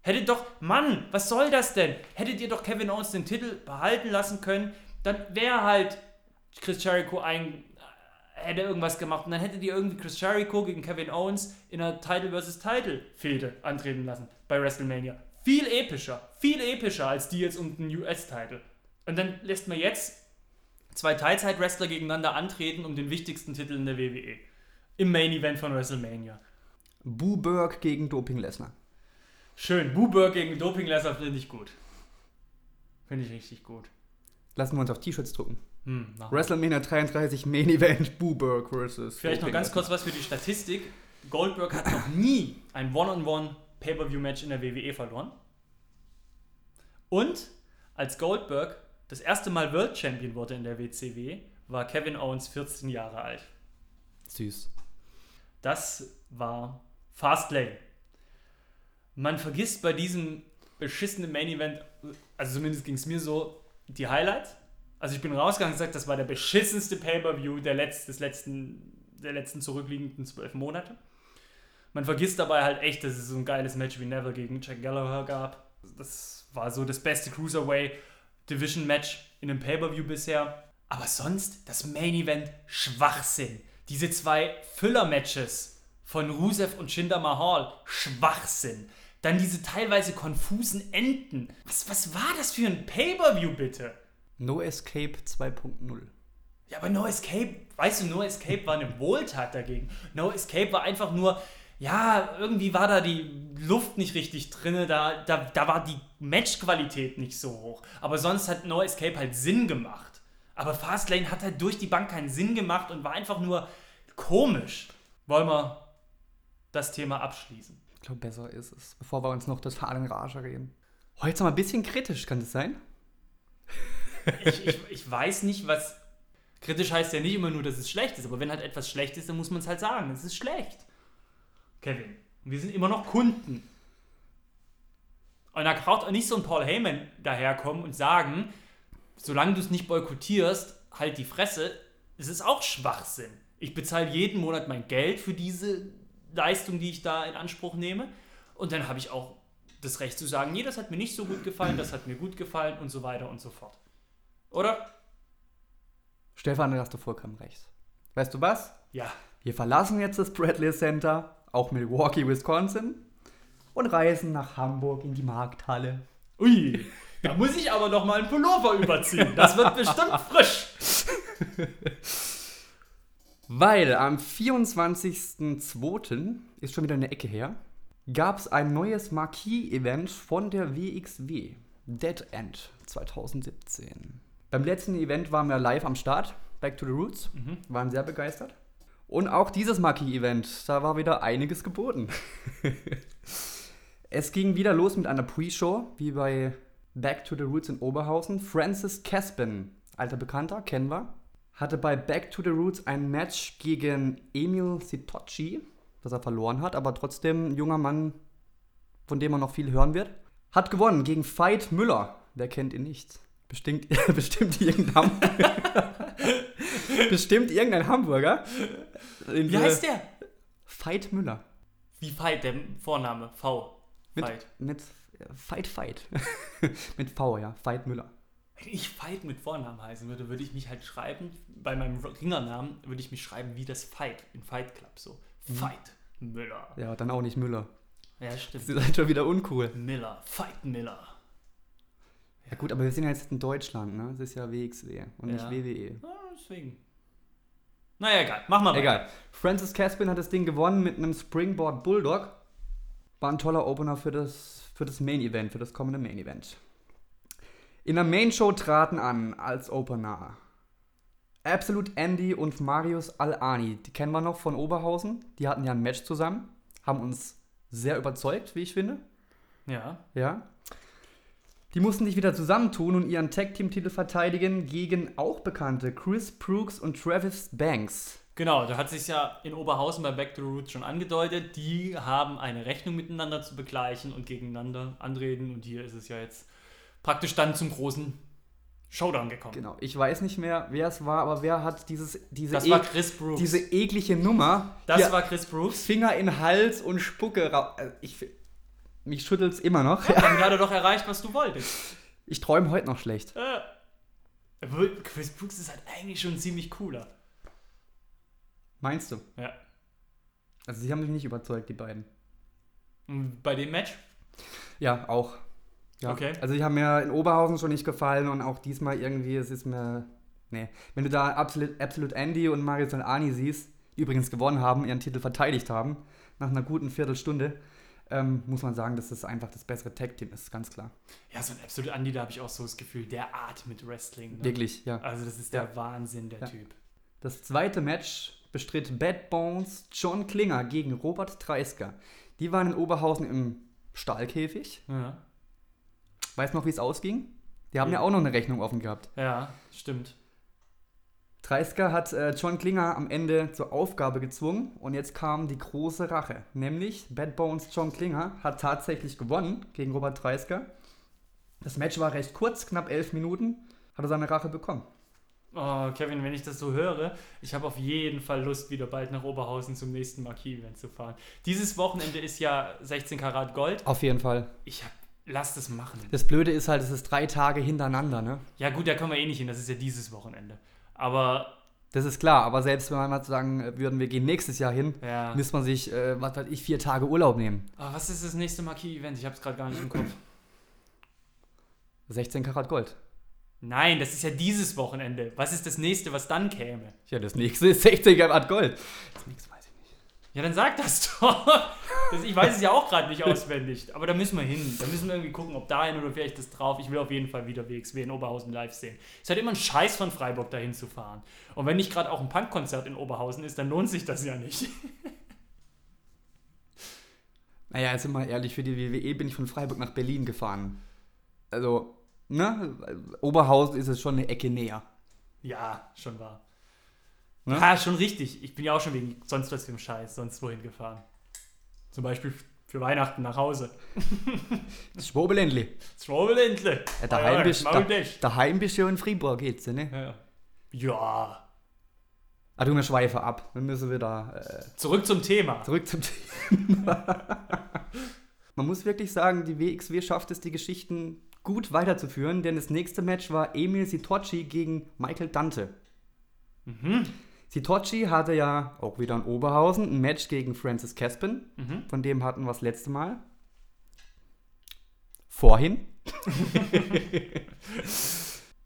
Hättet doch, Mann, was soll das denn? Hättet ihr doch Kevin Owens den Titel behalten lassen können, dann wäre halt Chris Jericho ein, hätte irgendwas gemacht und dann hättet ihr irgendwie Chris Jericho gegen Kevin Owens in einer Title vs. Title Fehde antreten lassen bei WrestleMania. Viel epischer, viel epischer als die jetzt um den US-Title. Und dann lässt man jetzt zwei Teilzeit-Wrestler gegeneinander antreten um den wichtigsten Titel in der WWE. Im Main Event von WrestleMania. Booberg gegen Doping Lesnar. Schön. Booberg gegen Doping Lesnar finde ich gut. Finde ich richtig gut. Lassen wir uns auf T-Shirts drucken. Hm. WrestleMania 33 Main Event Booberg versus. Vielleicht noch ganz kurz was für die Statistik. Goldberg hat noch nie ein One-on-One Pay-Per-View-Match in der WWE verloren. Und als Goldberg das erste Mal World Champion wurde in der WCW, war Kevin Owens 14 Jahre alt. Süß. Das war Fastlane. Man vergisst bei diesem beschissenen Main Event, also zumindest ging es mir so, die Highlights. Also ich bin rausgegangen und gesagt, das war der beschissenste Pay-Per-View der, letz letzten, der letzten zurückliegenden zwölf Monate. Man vergisst dabei halt echt, dass es so ein geiles Match wie Neville gegen Jack Gallagher gab. Das war so das beste Cruiserweight Division Match in einem Pay-Per-View bisher. Aber sonst das Main Event Schwachsinn. Diese zwei Füller-Matches von Rusev und Jinder Mahal Schwachsinn. Dann diese teilweise konfusen Enden. Was, was war das für ein Pay-Per-View bitte? No Escape 2.0. Ja, aber No Escape, weißt du, No Escape war eine Wohltat dagegen. No Escape war einfach nur, ja, irgendwie war da die Luft nicht richtig drin, da, da, da war die Matchqualität nicht so hoch. Aber sonst hat No Escape halt Sinn gemacht. Aber Fastlane hat halt durch die Bank keinen Sinn gemacht und war einfach nur komisch. Wollen wir das Thema abschließen? Ich glaube, besser ist es, bevor wir uns noch das Fahren in Rage reden. Heute mal ein bisschen kritisch, kann das sein? Ich, ich, weiß nicht, was. Kritisch heißt ja nicht immer nur, dass es schlecht ist, aber wenn halt etwas schlecht ist, dann muss man es halt sagen. Es ist schlecht. Kevin. Wir sind immer noch Kunden. Und da braucht auch nicht so ein Paul Heyman daherkommen und sagen, solange du es nicht boykottierst, halt die Fresse. Es ist auch Schwachsinn. Ich bezahle jeden Monat mein Geld für diese Leistung, die ich da in Anspruch nehme. Und dann habe ich auch das Recht zu sagen, nee, das hat mir nicht so gut gefallen, das hat mir gut gefallen und so weiter und so fort. Oder? Stefan, da hast du vollkommen recht. Weißt du was? Ja. Wir verlassen jetzt das Bradley Center, auch Milwaukee, Wisconsin, und reisen nach Hamburg in die Markthalle. Ui, da muss ich aber noch mal einen Pullover überziehen. Das wird bestimmt frisch. Weil am 24.02. ist schon wieder eine Ecke her, gab es ein neues Marquis-Event von der WXW. Dead End 2017. Beim letzten Event waren wir live am Start, Back to the Roots, waren sehr begeistert. Und auch dieses Marquis-Event, da war wieder einiges geboten. es ging wieder los mit einer Pre-Show, wie bei Back to the Roots in Oberhausen. Francis Caspin, alter Bekannter, kennen wir, hatte bei Back to the Roots ein Match gegen Emil Sitocci, das er verloren hat, aber trotzdem ein junger Mann, von dem man noch viel hören wird. Hat gewonnen gegen Veit Müller. Wer kennt ihn nicht? Bestimmt, bestimmt irgendein Hamburger. bestimmt irgendein Hamburger. Wie heißt der? Veit Müller. Wie Fight, der Vorname. V. Mit, Fight. mit äh, Veit Veit. mit V, ja. Veit Müller. Wenn ich Fight mit Vornamen heißen würde, würde ich mich halt schreiben, bei meinem Ringernamen würde ich mich schreiben wie das Fight in Fight Club. So. Fight Müller. Ja, dann auch nicht Müller. Ja, stimmt. Das ist halt schon wieder uncool. Miller. Fight Miller. Ja gut, aber wir sind ja jetzt in Deutschland, ne? Das ist ja WXW und nicht Ja. WWE. Ja, deswegen. Naja, egal. Mach mal weiter. Egal. Francis Caspin hat das Ding gewonnen mit einem Springboard Bulldog. War ein toller Opener für das, für das Main Event, für das kommende Main Event. In der Main Show traten an als Opener Absolute Andy und Marius Al-Ani. Die kennen wir noch von Oberhausen. Die hatten ja ein Match zusammen. Haben uns sehr überzeugt, wie ich finde. Ja. Ja. Die mussten sich wieder zusammentun und ihren Tag-Team-Titel verteidigen gegen auch bekannte Chris Brooks und Travis Banks. Genau, da hat sich ja in Oberhausen bei Back to the Roots schon angedeutet. Die haben eine Rechnung miteinander zu begleichen und gegeneinander anreden. Und hier ist es ja jetzt praktisch dann zum großen Showdown gekommen. Genau, ich weiß nicht mehr, wer es war, aber wer hat dieses, diese, Das war ek- Chris Brooks. diese eklige Nummer? das war Chris Brooks. Finger in Hals und Spucke raus. Ich, mich schüttelt's immer noch. Damit hat er doch erreicht, was du wolltest. Ich träume heute noch schlecht. Äh, obwohl, Chris Brooks ist halt eigentlich schon ziemlich cooler. Meinst du? Ja. Also, sie haben mich nicht überzeugt, die beiden. Und bei dem Match? Ja, auch. Ja. Okay. Also, die haben mir in Oberhausen schon nicht gefallen und auch diesmal irgendwie, es ist mir. Nee. Wenn du da Absolute, Absolute Andy und Marius Ani siehst, die übrigens gewonnen haben, ihren Titel verteidigt haben, nach einer guten Viertelstunde, ähm, muss man sagen, dass das einfach das bessere Tag-Team ist, ganz klar. Ja, so ein Absolute Andy, da habe ich auch so das Gefühl, der Art mit Wrestling. Ne? Wirklich, ja. Also, das ist der Ja. Wahnsinn, der Ja. Typ. Das zweite Match bestritt Bad Bones John Klinger gegen Robert Dreisker. Die waren in Oberhausen im Stahlkäfig. Ja. Weißt du noch, wie es ausging? Die haben Ja. ja auch noch eine Rechnung offen gehabt. Ja, stimmt. Dreisker hat äh, John Klinger am Ende zur Aufgabe gezwungen und jetzt kam die große Rache. Nämlich Bad Bones John Klinger hat tatsächlich gewonnen gegen Robert Dreisker. Das Match war recht kurz, knapp elf Minuten, hat er seine Rache bekommen. Oh, Kevin, wenn ich das so höre, ich habe auf jeden Fall Lust, wieder bald nach Oberhausen zum nächsten Marquis-Event zu fahren. Dieses Wochenende ist ja 16 Karat Gold. Auf jeden Fall. Ich hab, lass das machen. Das Blöde ist halt, es ist drei Tage hintereinander, ne? Ja gut, da kommen wir eh nicht hin, das ist ja dieses Wochenende. Aber, Das ist klar, aber selbst wenn wir mal sagen würden, wir gehen nächstes Jahr hin, ja. müsste man sich, äh, was weiß ich, vier Tage Urlaub nehmen. Ah, was ist das nächste Marquis-Event? Ich habe es gerade gar nicht im Kopf. 16 Karat Gold. Nein, das ist ja dieses Wochenende. Was ist das nächste, was dann käme? Ja, das nächste ist 16 Karat Gold. Das nächste. Ja, dann sag das doch. Das, ich weiß es ja auch gerade nicht auswendig. Aber da müssen wir hin. Da müssen wir irgendwie gucken, ob dahin oder vielleicht das drauf. Ich will auf jeden Fall wieder WXW in Oberhausen live sehen. Es ist halt immer ein Scheiß von Freiburg dahin zu fahren. Und wenn nicht gerade auch ein Punkkonzert in Oberhausen ist, dann lohnt sich das ja nicht. Naja, jetzt sind wir ehrlich, für die WWE bin ich von Freiburg nach Berlin gefahren. Also, ne? Oberhausen ist es schon eine Ecke näher. Ja, schon wahr. Ne? Ja, schon richtig. Ich bin ja auch schon wegen sonst was für Scheiß sonst wohin gefahren. Zum Beispiel für Weihnachten nach Hause. Das Schwobelendli. Das Schwobelendle. Ja, daheim, bist, da, daheim bist du ja in Fribourg, geht's ja, ne? Ja. ja. Ah, du, wir schweifen ab. Wir müssen wieder äh, Zurück zum Thema. zurück zum Thema. Man muss wirklich sagen, die WXW schafft es, die Geschichten gut weiterzuführen, denn das nächste Match war Emil Sitoci gegen Michael Dante. Sitoci hatte ja auch wieder in Oberhausen ein Match gegen Francis Caspin. Mhm. Von dem hatten wir das letzte Mal. Vorhin.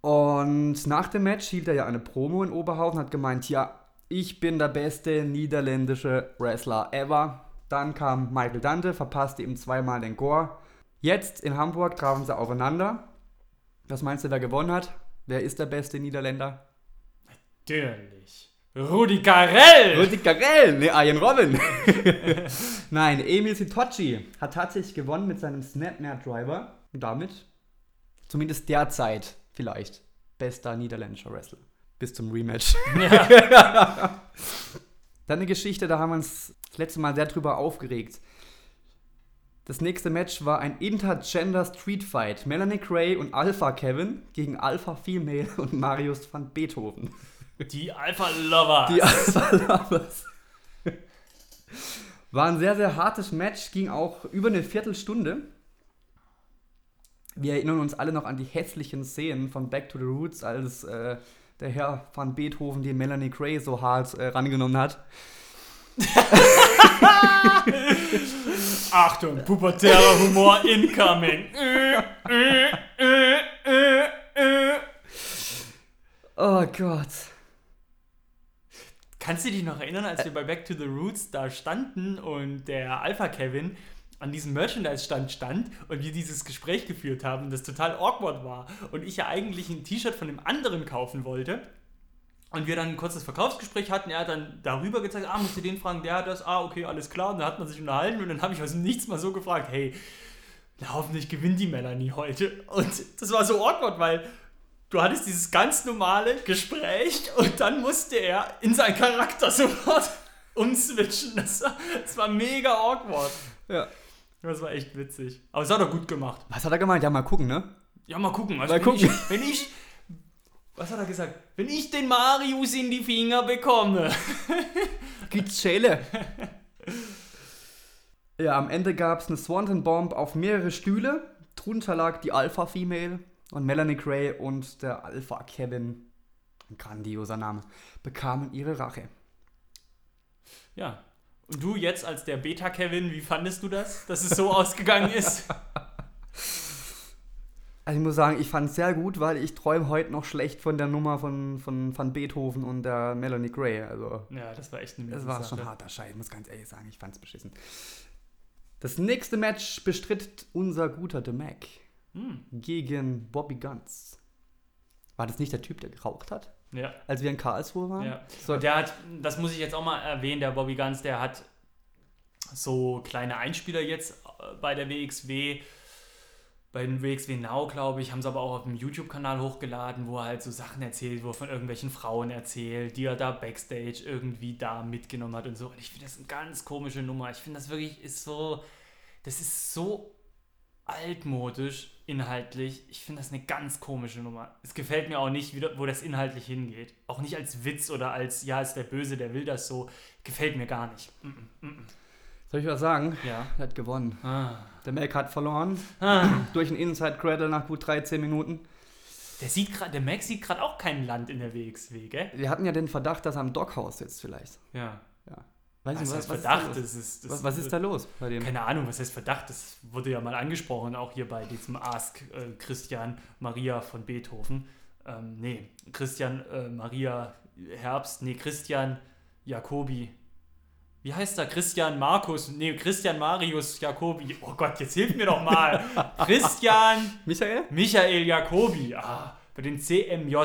und nach dem Match hielt er ja eine Promo in Oberhausen, hat gemeint, ja, ich bin der beste niederländische Wrestler ever. Dann kam Michael Dante, verpasste ihm zweimal den Gore. Jetzt in Hamburg trafen sie aufeinander. Was meinst du, wer gewonnen hat? Wer ist der beste Niederländer? Natürlich. Rudi Carell! Rudi Carell, ne, Ian Robin. Nein, Emil Sitoci hat tatsächlich gewonnen mit seinem Snapmare Driver und damit zumindest derzeit vielleicht bester niederländischer Wrestler. Bis zum Rematch. Dann eine Geschichte, da haben wir uns das letzte Mal sehr drüber aufgeregt. Das nächste Match war ein Intergender Street Fight. Melanie Gray und Alpha Kevin gegen Alpha Female und Marius van Beethoven. Die Alpha Lover. Die Alpha Lovers. War ein sehr, sehr hartes Match, ging auch über eine Viertelstunde. Wir erinnern uns alle noch an die hässlichen Szenen von Back to the Roots, als äh, der Herr van Beethoven die Melanie Gray so hart äh, rangenommen hat. Achtung, pubertärer Humor incoming. Oh Gott. Kannst du dich noch erinnern, als wir bei Back to the Roots da standen und der Alpha Kevin an diesem Merchandise-Stand stand und wir dieses Gespräch geführt haben, das total awkward war und ich ja eigentlich ein T-Shirt von dem anderen kaufen wollte und wir dann ein kurzes Verkaufsgespräch hatten, er hat dann darüber gezeigt, ah, musst du den fragen, der hat das, ah, okay, alles klar, und dann hat man sich unterhalten und dann habe ich aus dem Nichts mal so gefragt, hey, na, hoffentlich gewinnt die Melanie heute. Und das war so awkward, weil du hattest dieses ganz normale Gespräch und dann musste er in seinen Charakter sofort umswitchen. Das war, das war mega awkward. Ja. Das war echt witzig. Aber es hat er gut gemacht. Was hat er gemeint? Ja, mal gucken, ne? Ja, mal gucken. Also Mal wenn, gucken. Ich, wenn ich. Was hat er gesagt? Wenn ich den Marius in die Finger bekomme. Gibt's Schäle. ja, am Ende gab es eine Swanton Bomb auf mehrere Stühle. Drunter lag die Alpha Female und Melanie Gray und der Alpha Kevin, ein grandioser Name, bekamen ihre Rache. Ja. Und du jetzt als der Beta-Kevin, wie fandest du das, dass es so ausgegangen ist? Also ich muss sagen, ich fand es sehr gut, weil ich träume heute noch schlecht von der Nummer von, von, von Beethoven und der Melanie Gray. Also Ja, das war echt eine Das war schon harter Scheiß, muss ganz ehrlich sagen, ich fand's beschissen. Das nächste Match bestritt unser guter The Mac Hm. gegen Bobby Guns. War das nicht der Typ, der geraucht hat, Ja. als wir in Karlsruhe waren? Ja. So, der hat, das muss ich jetzt auch mal erwähnen, der Bobby Guns, der hat so kleine Einspieler jetzt äh, bei der WXW, bei den WXW Now, glaube ich, haben sie aber auch auf dem YouTube-Kanal hochgeladen, wo er halt so Sachen erzählt, wo er von irgendwelchen Frauen erzählt, die er da Backstage irgendwie da mitgenommen hat und so. Und ich finde das eine ganz komische Nummer. Ich finde das wirklich ist so, das ist so altmodisch inhaltlich. Ich finde das eine ganz komische Nummer. Es gefällt mir auch nicht, wo das inhaltlich hingeht. Auch nicht als Witz oder als, ja, ist der Böse, der will das so. Gefällt mir gar nicht. Mm, mm, mm. soll ich was sagen? Ja. Er hat gewonnen. Ah. Der Mac hat verloren Ah. durch einen Inside Cradle nach gut 13 Minuten. Der sieht gerade, der Max sieht gerade auch kein Land in der WXW, gell? Wir hatten ja den Verdacht, dass er am Dockhaus sitzt vielleicht. Ja. Ja. Weiß Was nicht, heißt was, Verdacht? was, ist Das ist, da das los? was, was ist da los bei dem? Keine Ahnung, was heißt Verdacht? Das wurde ja mal angesprochen, auch hier bei diesem Ask äh, Christian Maria von Beethoven. Ähm, nee, Christian äh, Maria Herbst, nee, Christian Jacobi. Wie heißt er? Christian Markus, nee, Christian Marius Jacobi. Oh Gott, jetzt hilf mir doch mal. Christian Michael? Michael Jacobi. Ah, bei den CMJ,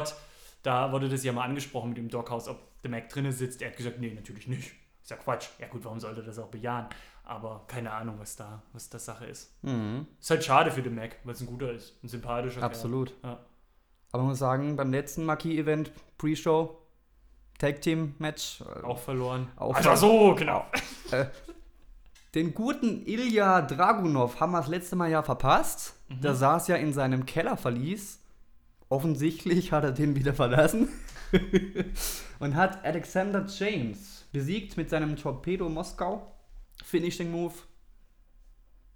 da wurde das ja mal angesprochen mit dem Doghouse, ob der Mac drinne sitzt. Er hat gesagt, nee, natürlich nicht. Ist ja Quatsch. Ja gut, warum sollte er das auch bejahen? Aber keine Ahnung, was da, was das Sache ist. Mhm. Ist halt schade für den Mac, weil es ein guter ist, ein sympathischer Absolut. Ja. Aber man muss sagen, beim letzten Marquis-Event, Pre-Show, Tag-Team-Match, äh, Auch verloren. Auch also so, genau. Den guten Ilya Dragunov haben wir das letzte Mal ja verpasst. Der saß ja in seinem Kellerverlies. Offensichtlich hat er den wieder verlassen. Und hat Alexander James besiegt mit seinem Torpedo Moskau. Finishing Move.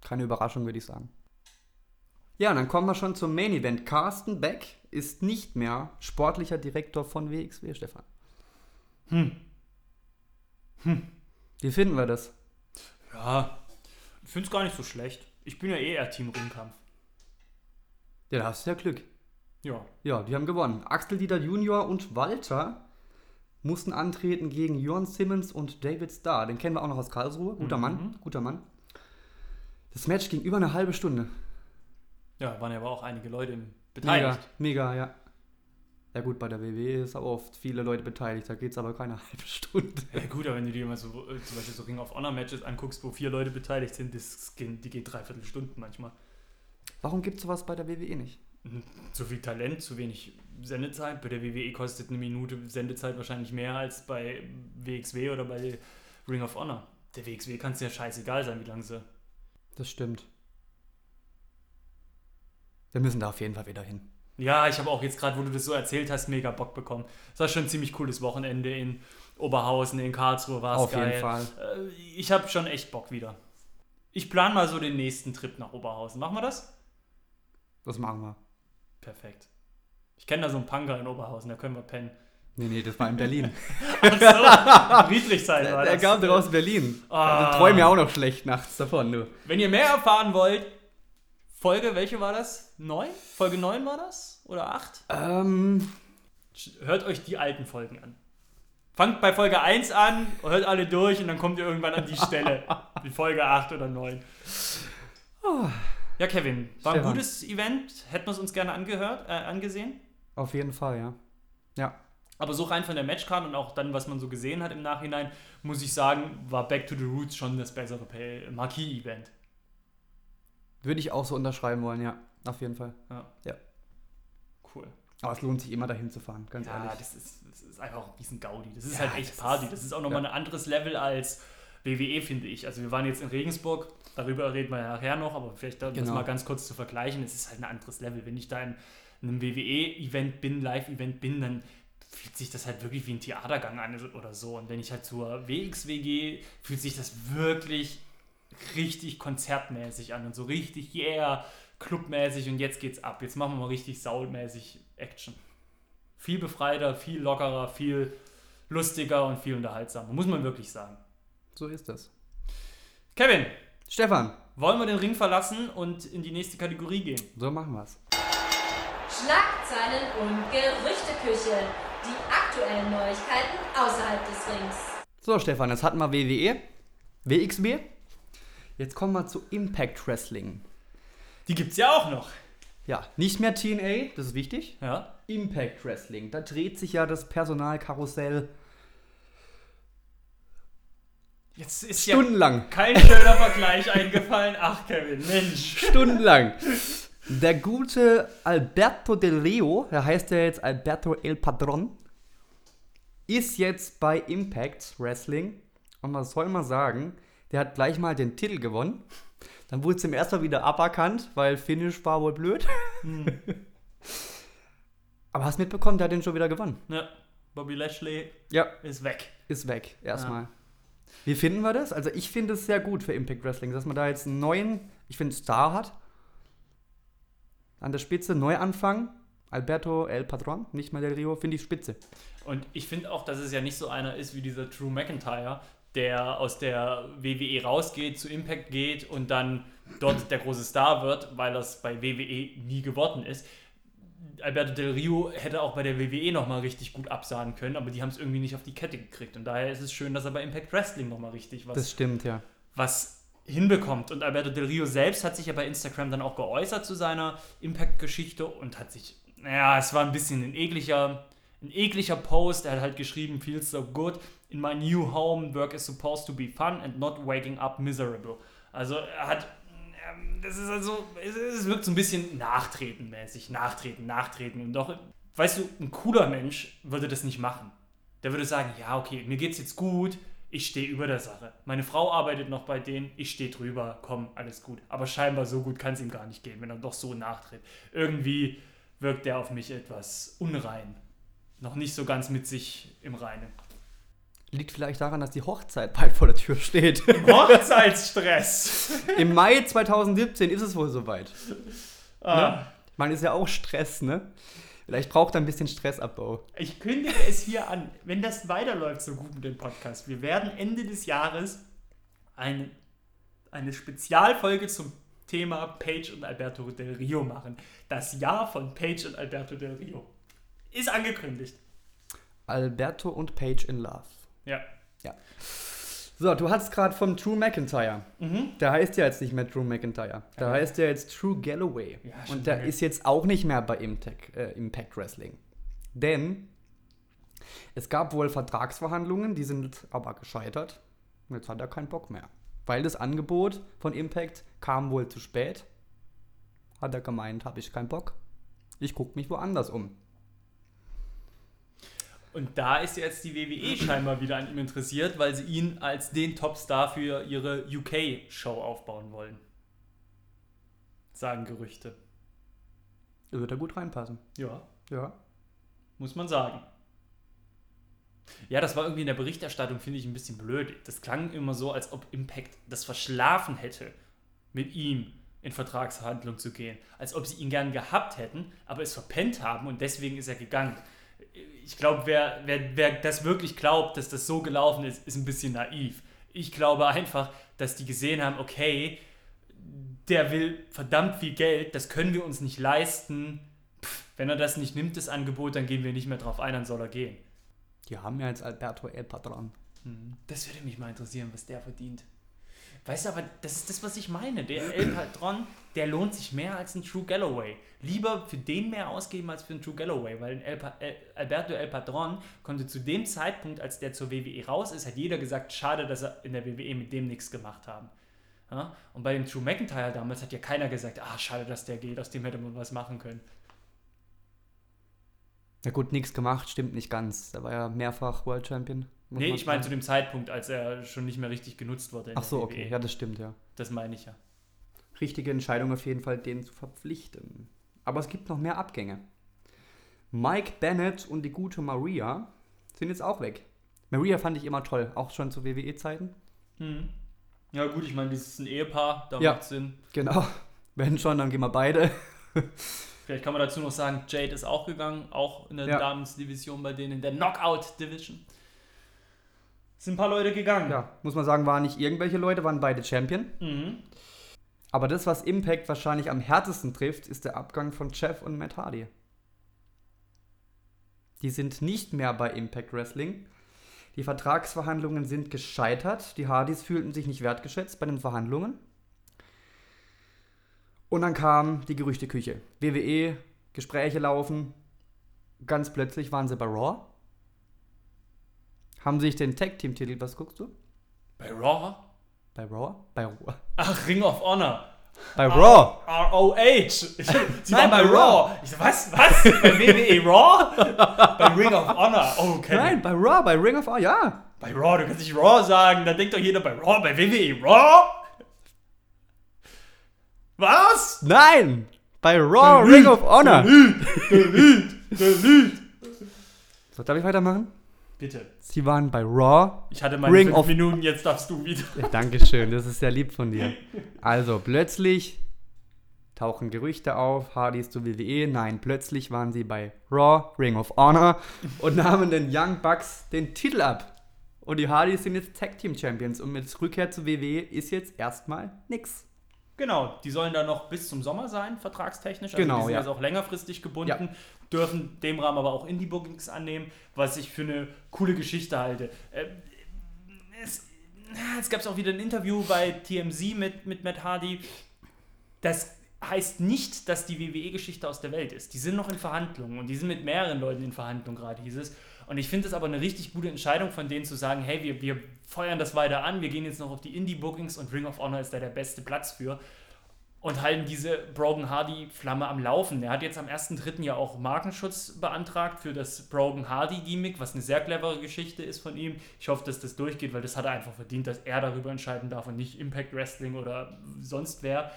Keine Überraschung, würde ich sagen. Ja, und dann kommen wir schon zum Main Event. Carsten Beck ist nicht mehr sportlicher Direktor von WXW, Stefan. Hm. Wie finden wir das? Ja, ich finde es gar nicht so schlecht. Ich bin ja eh eher Team Ringkampf. Ja, da hast du ja Glück. Ja. Ja, die haben gewonnen. Axel Dieter Junior und Walter mussten antreten gegen Jörn Simmons und David Starr. Den kennen wir auch noch aus Karlsruhe. Guter Mhm. Mann, guter Mann. Das Match ging über eine halbe Stunde. Ja, waren ja aber auch einige Leute Mega, beteiligt. mega, ja. Ja gut, bei der WWE ist auch oft viele Leute beteiligt, da geht es aber keine halbe Stunde. Ja gut, aber wenn du dir mal so äh, zum Beispiel so Ring of Honor Matches anguckst, wo vier Leute beteiligt sind, das gehen, die geht dreiviertel Stunden manchmal. Warum gibt es sowas bei der WWE nicht? Zu viel Talent, zu wenig Sendezeit. Bei der WWE kostet eine Minute Sendezeit wahrscheinlich mehr als bei WXW oder bei Ring of Honor. Der WXW kann es ja scheißegal sein, wie lange sie. Das stimmt. Wir müssen da auf jeden Fall wieder hin. Ja, ich habe auch jetzt gerade, wo du das so erzählt hast, mega Bock bekommen. Es war schon ein ziemlich cooles Wochenende in Oberhausen, in Karlsruhe war es auf geil. jeden Fall. Äh, Ich habe schon echt Bock wieder. Ich plane mal so den nächsten Trip nach Oberhausen. Machen wir das? Das machen wir. Perfekt. Ich kenne da so einen Punker in Oberhausen, da können wir pennen. Nee, nee, das war in Berlin. Ach so, Friedrichshain war Der das. kam draußen Berlin. Ah. Also träume ja auch noch schlecht nachts davon, du. Wenn ihr mehr erfahren wollt, Folge, welche war das? 9? Folge 9 war das? Oder 8? Ähm, Hört euch die alten Folgen an. Fangt bei Folge 1 an, hört alle durch und dann kommt ihr irgendwann an die Stelle. Die Folge 8 oder 9. Ja, Kevin, war ein Stefan. gutes Event. Hätten wir es uns gerne angehört, äh, angesehen. auf jeden Fall, ja. Ja. Aber so rein von der Matchcard und auch dann, was man so gesehen hat im Nachhinein, muss ich sagen, war Back to the Roots schon das bessere Marquis-Event. Würde ich auch so unterschreiben wollen, ja. Auf jeden Fall. Ja. Ja. Cool. Aber es lohnt sich immer dahin zu fahren, ganz Ja, ehrlich. das ist, das ist einfach auch ein bisschen Gaudi. Das ist Ja, halt echt Party. ist- Das ist auch nochmal ja. ein anderes Level als WWE, finde ich. Also wir waren jetzt in Regensburg, darüber reden wir ja nachher noch, aber vielleicht da das Genau. mal ganz kurz zu vergleichen. Es ist halt ein anderes Level. Wenn ich da in einem WWE-Event bin, Live-Event bin, dann fühlt sich das halt wirklich wie ein Theatergang an oder so. Und wenn ich halt zur WXW gehe, fühlt sich das wirklich richtig konzertmäßig an und so richtig, yeah, clubmäßig und jetzt geht's ab. Jetzt machen wir mal richtig saulmäßig Action. Viel befreiter, viel lockerer, viel lustiger und viel unterhaltsamer, muss man wirklich sagen. So ist das. Kevin, Stefan, wollen wir den Ring verlassen und in die nächste Kategorie gehen? so machen wir's. Schlagzeilen und Gerüchteküche. Die aktuellen Neuigkeiten außerhalb des Rings. So, Stefan, jetzt hatten wir WWE, WXW. Jetzt kommen wir zu Impact Wrestling. Die gibt's ja auch noch. Ja, nicht mehr TNA, das ist wichtig. Ja. Impact Wrestling, da dreht sich ja das Personalkarussell Jetzt ist ja stundenlang. kein schöner Vergleich eingefallen. Ach, Kevin, Mensch. Stundenlang. Der gute Alberto Del Rio, der heißt ja jetzt Alberto El Patron, ist jetzt bei Impact Wrestling. Und was soll man sagen? Der hat gleich mal den Titel gewonnen. Dann wurde es ihm erstmal wieder aberkannt, weil Finish war wohl blöd. Aber hast mitbekommen, der hat den schon wieder gewonnen. Ja, Bobby Lashley Ja, ist weg. ist weg, erstmal. Wie finden wir das? Also ich finde es sehr gut für Impact Wrestling, dass man da jetzt einen neuen, ich finde, Star hat. An der Spitze, Neuanfang. Alberto El Patron, nicht mal Del Rio, finde ich spitze. Und ich finde auch, dass es ja nicht so einer ist wie dieser Drew McIntyre, der aus der WWE rausgeht, zu Impact geht und dann dort der große Star wird, weil das bei WWE nie geworden ist. Alberto Del Rio hätte auch bei der WWE nochmal richtig gut absahen können, aber die haben es irgendwie nicht auf die Kette gekriegt. Und daher ist es schön, dass er bei Impact Wrestling nochmal richtig was Das stimmt, ja. was hinbekommt. Und Alberto Del Rio selbst hat sich ja bei Instagram dann auch geäußert zu seiner Impact-Geschichte und hat sich, naja, es war ein bisschen ein ekliger, ein ekliger Post. Er hat halt geschrieben, feels so good. In my new home, work is supposed to be fun and not waking up miserable. Also er hat, ähm, das ist also, es, es wirkt so ein bisschen nachtretenmäßig, nachtreten, nachtreten. Und doch, weißt du, ein cooler Mensch würde das nicht machen. Der würde sagen, ja, okay, mir geht's jetzt gut, ich stehe über der Sache. Meine Frau arbeitet noch bei denen, ich stehe drüber, komm, alles gut. Aber scheinbar so gut kann es ihm gar nicht gehen, wenn er doch so nachtritt. Irgendwie wirkt er auf mich etwas unrein. Noch nicht so ganz mit sich im Reinen. Liegt vielleicht daran, dass die Hochzeit bald vor der Tür steht. Hochzeitsstress! Im Mai 2017 ist es wohl soweit. ah, Man ist ja auch Stress, ne? Vielleicht braucht er ein bisschen Stressabbau. Ich kündige es hier an, wenn das weiterläuft so gut mit dem Podcast. Wir werden Ende des Jahres eine, eine Spezialfolge zum Thema Page und Alberto Del Rio machen. Das Jahr von Page und Alberto Del Rio. Ist angekündigt. Alberto und Paige in Love. Ja. So, du hast gerade vom Drew McIntyre. Mhm. Der heißt ja jetzt nicht mehr Drew McIntyre. Der Ja. heißt ja jetzt Drew Galloway. Ja, Und der ist jetzt auch nicht mehr bei Impact, äh, Impact Wrestling. Denn es gab wohl Vertragsverhandlungen, die sind aber gescheitert. Und jetzt hat er keinen Bock mehr. Weil das Angebot von Impact kam wohl zu spät. Hat er gemeint, habe ich keinen Bock. Ich gucke mich woanders um. Und da ist jetzt die WWE scheinbar wieder an ihm interessiert, weil sie ihn als den Topstar für ihre UK-Show aufbauen wollen. Sagen Gerüchte. Da wird er gut reinpassen. Ja, Ja. muss man sagen. Ja, das war irgendwie in der Berichterstattung, finde ich, ein bisschen blöd. Das klang immer so, als ob Impact das verschlafen hätte, mit ihm in Vertragsverhandlungen zu gehen. Als ob sie ihn gern gehabt hätten, aber es verpennt haben und deswegen ist er gegangen. Ich glaube, wer, wer, wer das wirklich glaubt, dass das so gelaufen ist, ist ein bisschen naiv. Ich glaube einfach, dass die gesehen haben, okay, der will verdammt viel Geld, das können wir uns nicht leisten. Pff, wenn er das nicht nimmt, das Angebot, dann gehen wir nicht mehr drauf ein, dann soll er gehen. Die haben ja jetzt Alberto El Patron. Das würde mich mal interessieren, was der verdient. Weißt du, aber das ist das, was ich meine. Der El Patron, der lohnt sich mehr als ein True Galloway. Lieber für den mehr ausgeben als für einen True Galloway, weil El El Alberto El Patron konnte zu dem Zeitpunkt, als der zur WWE raus ist, hat jeder gesagt, schade, dass er in der WWE mit dem nichts gemacht haben. Ja? Und bei dem True McIntyre damals hat ja keiner gesagt, ah, schade, dass der geht, aus dem hätte man was machen können. Na gut, nichts gemacht, stimmt nicht ganz. Der war ja mehrfach World Champion. Nee, ich meine zu dem Zeitpunkt, als er schon nicht mehr richtig genutzt wurde. Ach so, okay. Ja, das stimmt, ja. Das meine ich ja. Richtige Entscheidung auf jeden Fall, den zu verpflichten. Aber es gibt noch mehr Abgänge. Mike Bennett und die gute Maria sind jetzt auch weg. Maria fand ich immer toll, auch schon zu WWE-Zeiten. Mhm. Ja, gut, ich meine, das ist ein Ehepaar, da Ja. macht Sinn. Genau. Wenn schon, dann gehen wir beide. Vielleicht kann man dazu noch sagen, Jade ist auch gegangen, auch in der Ja. Damensdivision bei denen, in der Knockout-Division. Sind ein paar Leute gegangen. Ja, muss man sagen, waren nicht irgendwelche Leute, waren beide Champion. Mhm. Aber das, was Impact wahrscheinlich am härtesten trifft, ist der Abgang von Jeff und Matt Hardy. Die sind nicht mehr bei Impact Wrestling. Die Vertragsverhandlungen sind gescheitert. Die Hardys fühlten sich nicht wertgeschätzt bei den Verhandlungen. Und dann kam die Gerüchteküche. WWE, Gespräche laufen. Ganz plötzlich waren sie bei Raw. Haben sich den Tag-Team-Titel, was guckst du? Bei Raw? Bei Raw? Bei Raw. Ach, Ring of Honor. Bei Raw! ROH. Sie Nein, bei Raw. Ich so, was? Was? bei WWE Raw? bei Ring of Honor. Oh, okay. Nein, bei Raw, bei Ring of Honor, ja. Bei Raw, du kannst nicht Raw sagen. Da denkt doch jeder bei Raw, bei WWE Raw? Was? Nein! Bei Raw Ring of Honor. Delete, delete. So, darf ich weitermachen? Bitte. Sie waren bei Raw. Ich hatte meine Ring fünf of- Minuten, jetzt darfst du wieder. Ja, Dankeschön, das ist sehr lieb von dir. Also, plötzlich tauchen Gerüchte auf, Hardys zu WWE. Nein, plötzlich waren sie bei Raw Ring of Honor und nahmen den Young Bucks den Titel ab. Und die Hardys sind jetzt Tag Team Champions und mit Rückkehr zu WWE ist jetzt erstmal nix. Genau, die sollen da noch bis zum Sommer sein, vertragstechnisch. Also Genau, die sind ja. also auch längerfristig gebunden, dürfen dem Rahmen aber auch Indie-Bookings annehmen, was ich für eine coole Geschichte halte. Äh, es, es gab auch wieder ein Interview bei TMZ mit, mit Matt Hardy. Das heißt nicht, dass die WWE-Geschichte aus der Welt ist. Die sind noch in Verhandlungen und die sind mit mehreren Leuten in Verhandlungen gerade, hieß es. Und ich finde es aber eine richtig gute Entscheidung von denen zu sagen, hey, wir, wir feuern das weiter an, wir gehen jetzt noch auf die Indie-Bookings und Ring of Honor ist da der beste Platz für. und halten diese Brogan Hardy-Flamme am Laufen. Er hat jetzt am 1.3. ja auch Markenschutz beantragt für das Brogan Hardy-Gimmick, was eine sehr clevere Geschichte ist von ihm. Ich hoffe, dass das durchgeht, weil das hat er einfach verdient, dass er darüber entscheiden darf und nicht Impact Wrestling oder sonst wer.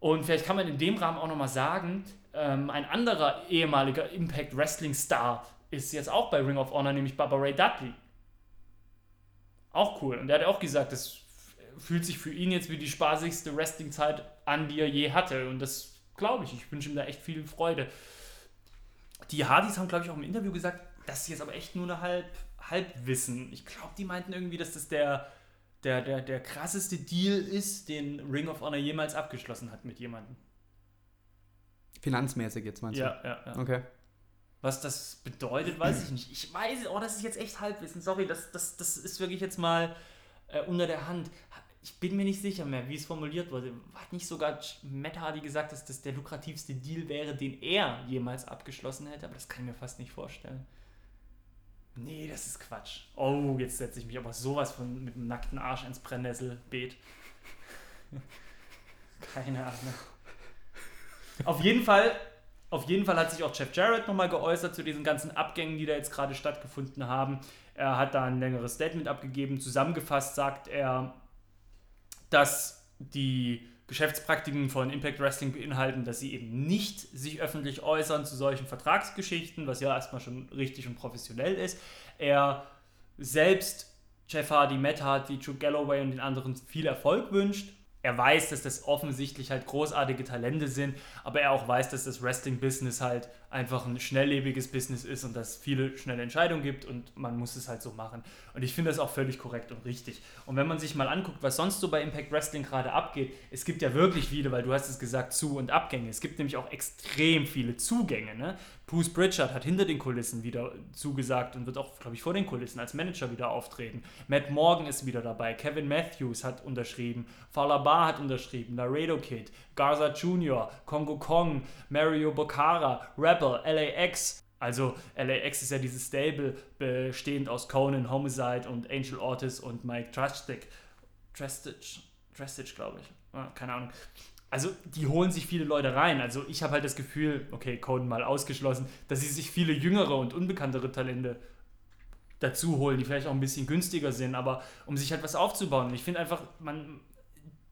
Und vielleicht kann man in dem Rahmen auch nochmal sagen, ähm, ein anderer ehemaliger Impact Wrestling Star ist jetzt auch bei Ring of Honor, nämlich Baba Ray Dudley. Auch cool. Und der hat auch gesagt, das fühlt sich für ihn jetzt wie die spaßigste Wrestling-Zeit an, die er je hatte. Und das glaube ich. Ich wünsche ihm da echt viel Freude. Die Hardys haben, glaube ich, auch im Interview gesagt, dass sie jetzt aber echt nur eine halb, Halbwissen. Ich glaube, die meinten irgendwie, dass das der, der, der, der krasseste Deal ist, den Ring of Honor jemals abgeschlossen hat mit jemandem. Finanzmäßig jetzt meinst Ja, ja, ja. du? Okay. Was das bedeutet, weiß ich nicht. Ich weiß, oh, das ist jetzt echt Halbwissen. Sorry, das, das, das ist wirklich jetzt mal äh, unter der Hand. Ich bin mir nicht sicher mehr, wie es formuliert wurde. Hat nicht sogar Matt Hardy gesagt, dass das der lukrativste Deal wäre, den er jemals abgeschlossen hätte? Aber das kann ich mir fast nicht vorstellen. Nee, das ist Quatsch. Oh, jetzt setze ich mich aber sowas von mit dem nackten Arsch ins Brennnesselbeet. Keine Ahnung. Auf jeden Fall, auf jeden Fall hat sich auch Jeff Jarrett nochmal geäußert zu diesen ganzen Abgängen, die da jetzt gerade stattgefunden haben. Er hat da ein längeres Statement abgegeben. Zusammengefasst sagt er, dass die Geschäftspraktiken von Impact Wrestling beinhalten, dass sie eben nicht sich öffentlich äußern zu solchen Vertragsgeschichten, was ja erstmal schon richtig und professionell ist. Er selbst, Jeff Hardy, Matt Hardy, Drew Galloway und den anderen viel Erfolg wünscht er weiß, dass das offensichtlich halt großartige Talente sind, aber er auch weiß, dass das Wrestling-Business halt einfach ein schnelllebiges Business ist und dass es viele schnelle Entscheidungen gibt und man muss es halt so machen. Und ich finde das auch völlig korrekt und richtig. Und wenn man sich mal anguckt, was sonst so bei Impact Wrestling gerade abgeht, es gibt ja wirklich viele, weil du hast es gesagt, Zu- und Abgänge. Es gibt nämlich auch extrem viele Zugänge. Ne? Bruce Pritchard hat hinter den Kulissen wieder zugesagt und wird auch, glaube ich, vor den Kulissen als Manager wieder auftreten. Matt Morgan ist wieder dabei. Kevin Matthews hat unterschrieben. Falaba hat unterschrieben. Laredo Kid. Garza Jr., Kongo Kong, Mario Bocara, Rebel, LAX. Also LAX ist ja dieses Stable bestehend aus Conan, Homicide und Angel Ortiz und Mike Trastic. Trastich, Trastich glaube ich. Ah, keine Ahnung also die holen sich viele Leute rein. Also ich habe halt das Gefühl, okay, Coden mal ausgeschlossen, dass sie sich viele jüngere und unbekanntere Talente dazu holen, die vielleicht auch ein bisschen günstiger sind, aber um sich halt was aufzubauen. Und ich finde einfach, man,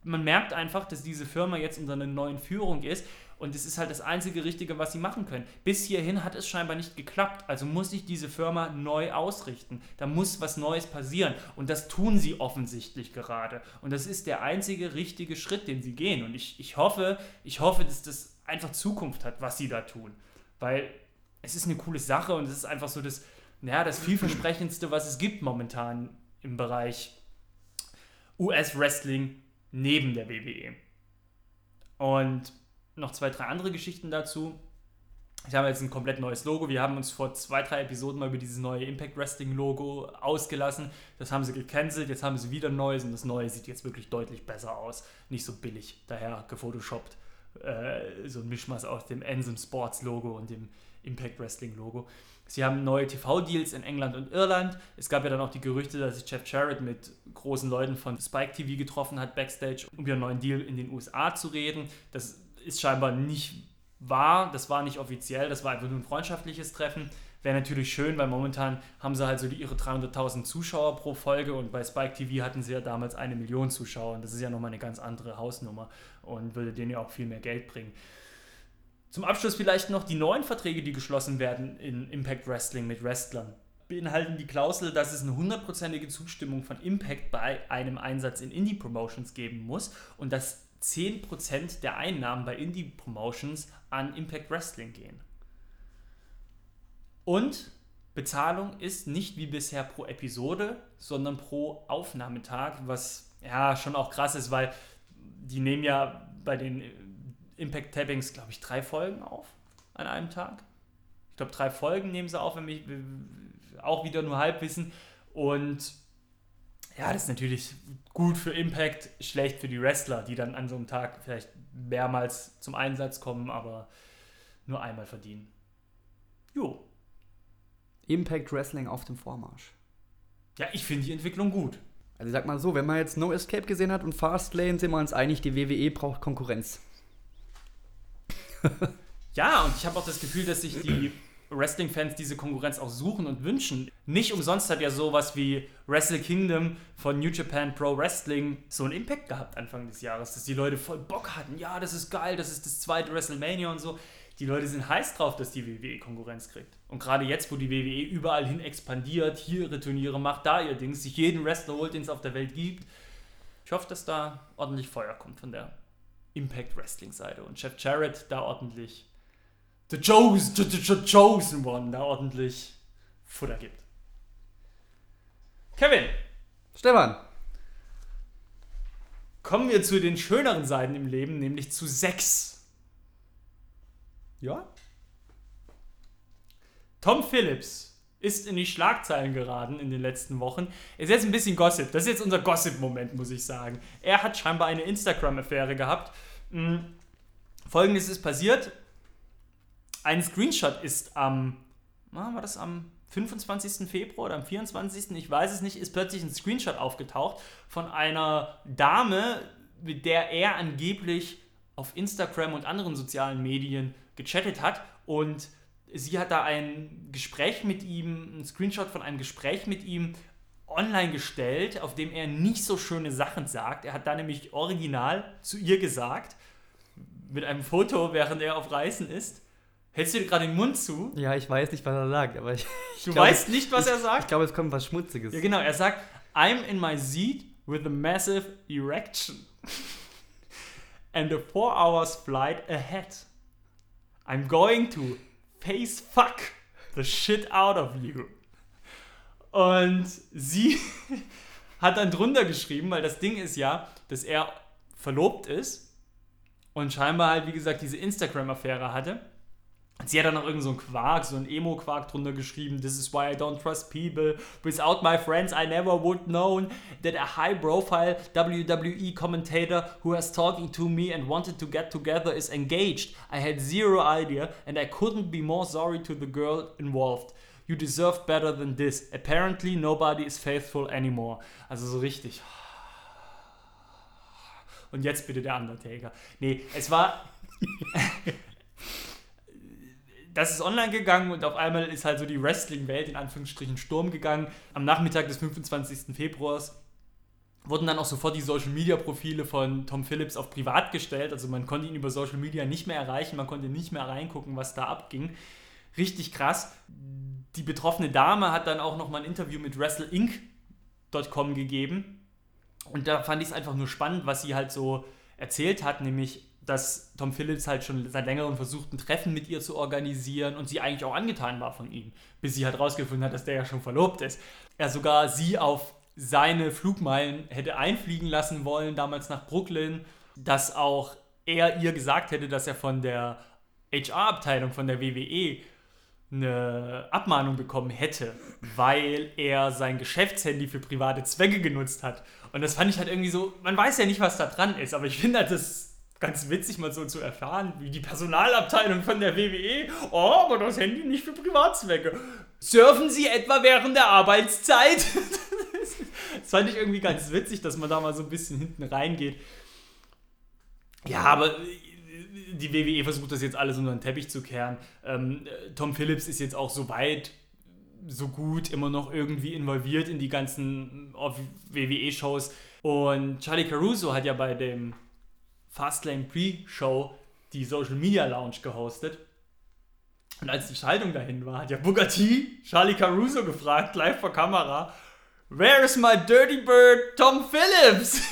man merkt einfach, dass diese Firma jetzt unter einer neuen Führung ist und es ist halt das einzige Richtige, was sie machen können. Bis hierhin hat es scheinbar nicht geklappt. Also muss sich diese Firma neu ausrichten. Da muss was Neues passieren. Und das tun sie offensichtlich gerade. Und das ist der einzige richtige Schritt, den sie gehen. Und ich, ich hoffe, ich hoffe, dass das einfach Zukunft hat, was sie da tun. Weil es ist eine coole Sache und es ist einfach so das, ja, das vielversprechendste, was es gibt momentan im Bereich US-Wrestling neben der WWE. Und noch zwei, drei andere Geschichten dazu. Ich habe jetzt ein komplett neues Logo. Wir haben uns vor zwei, drei Episoden mal über dieses neue Impact Wrestling Logo ausgelassen. Das haben sie gecancelt. Jetzt haben sie wieder ein neues und das neue sieht jetzt wirklich deutlich besser aus. Nicht so billig, daher gefotoshoppt. Äh, so ein Mischmaß aus dem Ensem Sports Logo und dem Impact Wrestling Logo. Sie haben neue TV-Deals in England und Irland. Es gab ja dann auch die Gerüchte, dass sich Jeff Jarrett mit großen Leuten von Spike TV getroffen hat, backstage, um über einen neuen Deal in den USA zu reden. Das ist scheinbar nicht wahr, das war nicht offiziell, das war einfach nur ein freundschaftliches Treffen. Wäre natürlich schön, weil momentan haben sie halt so die, ihre 300.000 Zuschauer pro Folge und bei Spike TV hatten sie ja damals eine Million Zuschauer und das ist ja nochmal eine ganz andere Hausnummer und würde denen ja auch viel mehr Geld bringen. Zum Abschluss vielleicht noch die neuen Verträge, die geschlossen werden in Impact Wrestling mit Wrestlern. Beinhalten die Klausel, dass es eine hundertprozentige Zustimmung von Impact bei einem Einsatz in Indie-Promotions geben muss und dass 10% der Einnahmen bei Indie-Promotions an Impact Wrestling gehen. Und Bezahlung ist nicht wie bisher pro Episode, sondern pro Aufnahmetag, was ja schon auch krass ist, weil die nehmen ja bei den Impact Tappings, glaube ich, drei Folgen auf an einem Tag. Ich glaube, drei Folgen nehmen sie auf, wenn mich auch wieder nur Halbwissen. Und ja, das ist natürlich gut für Impact, schlecht für die Wrestler, die dann an so einem Tag vielleicht mehrmals zum Einsatz kommen, aber nur einmal verdienen. Jo. Impact Wrestling auf dem Vormarsch. Ja, ich finde die Entwicklung gut. Also ich sag mal so, wenn man jetzt No Escape gesehen hat und Fastlane, sind wir uns einig, die WWE braucht Konkurrenz. Ja, und ich habe auch das Gefühl, dass sich die Wrestling-Fans diese Konkurrenz auch suchen und wünschen. Nicht umsonst hat ja sowas wie Wrestle Kingdom von New Japan Pro Wrestling so einen Impact gehabt Anfang des Jahres, dass die Leute voll Bock hatten. Ja, das ist geil, das ist das zweite WrestleMania und so. Die Leute sind heiß drauf, dass die WWE Konkurrenz kriegt. Und gerade jetzt, wo die WWE überall hin expandiert, hier ihre Turniere macht, da ihr Dings, sich jeden Wrestler holt, den es auf der Welt gibt. Ich hoffe, dass da ordentlich Feuer kommt von der Impact Wrestling Seite und Jeff Jarrett da ordentlich The Chosen, the, the, chosen One da ordentlich Futter gibt. Kevin, Stefan, kommen wir zu den schöneren Seiten im Leben, nämlich zu Sex. ja? Tom Phillips ist in die Schlagzeilen geraten in den letzten Wochen. Ist jetzt ein bisschen Gossip. Das ist jetzt unser Gossip-Moment, muss ich sagen. Er hat scheinbar eine Instagram-Affäre gehabt. Mm, Folgendes ist passiert. Ein Screenshot ist am, war das am 25. Februar oder am 24. Ich weiß es nicht, ist plötzlich ein Screenshot aufgetaucht von einer Dame, mit der er angeblich auf Instagram und anderen sozialen Medien gechattet hat und sie hat da ein Gespräch mit ihm, ein Screenshot von einem Gespräch mit ihm online gestellt, auf dem er nicht so schöne Sachen sagt. Er hat da nämlich original zu ihr gesagt, mit einem Foto, während er auf Reisen ist. Hältst du dir gerade den Mund zu? Ja, ich weiß nicht, was er sagt, aber ich. ich Du glaube, weißt nicht, was er Ich sagt? glaube, es kommt was Schmutziges. Ja, genau. Er sagt, I'm in my seat with a massive erection. And a four hours flight ahead. I'm going to face fuck the shit out of you. Und sie hat dann drunter geschrieben, weil das Ding ist ja, dass er verlobt ist und scheinbar halt, wie gesagt, diese Instagram-Affäre hatte. Sie hat dann noch irgend so einen Quark, so einen Emo-Quark drunter geschrieben. This is why I don't trust people. Without my friends, I never would known that a high-profile WWE commentator who was talking to me and wanted to get together is engaged. I had zero idea and I couldn't be more sorry to the girl involved. You deserve better than this. Apparently nobody is faithful anymore. Also so richtig. Und jetzt bitte der Undertaker. Nee, es war das ist online gegangen und auf einmal ist halt so die Wrestling-Welt in Anführungsstrichen Sturm gegangen. Am Nachmittag des 25. Februars wurden dann auch sofort die Social-Media-Profile von Tom Phillips auf privat gestellt. Also man konnte ihn über Social Media nicht mehr erreichen, man konnte nicht mehr reingucken, was da abging. Richtig krass. Die betroffene Dame hat dann auch nochmal ein Interview mit WrestleInc.com gegeben. Und da fand ich es einfach nur spannend, was sie halt so erzählt hat, nämlich dass Tom Phillips halt schon seit längerem versucht, ein Treffen mit ihr zu organisieren und sie eigentlich auch angetan war von ihm, bis sie halt rausgefunden hat, dass der ja schon verlobt ist. Er sogar sie auf seine Flugmeilen hätte einfliegen lassen wollen, damals nach Brooklyn, dass auch er ihr gesagt hätte, dass er von der HR-Abteilung von der WWE eine Abmahnung bekommen hätte, weil er sein Geschäftshandy für private Zwecke genutzt hat. Und das fand ich halt irgendwie so, man weiß ja nicht, was da dran ist, aber ich finde halt das ganz witzig, mal so zu erfahren, wie die Personalabteilung von der WWE, oh, aber das Handy nicht für Privatzwecke. Surfen Sie etwa während der Arbeitszeit? das fand ich irgendwie ganz witzig, dass man da mal so ein bisschen hinten reingeht. Ja, aber die WWE versucht das jetzt alles unter den Teppich zu kehren. Ähm, Tom Phillips ist jetzt auch so weit, so gut, immer noch irgendwie involviert in die ganzen WWE-Shows. Und Charlie Caruso hat ja bei dem Fastlane Pre-Show die Social Media Lounge gehostet. Und als die Schaltung dahin war, hat ja Booker T Charlie Caruso gefragt, live vor Kamera, Where is my dirty bird Tom Phillips?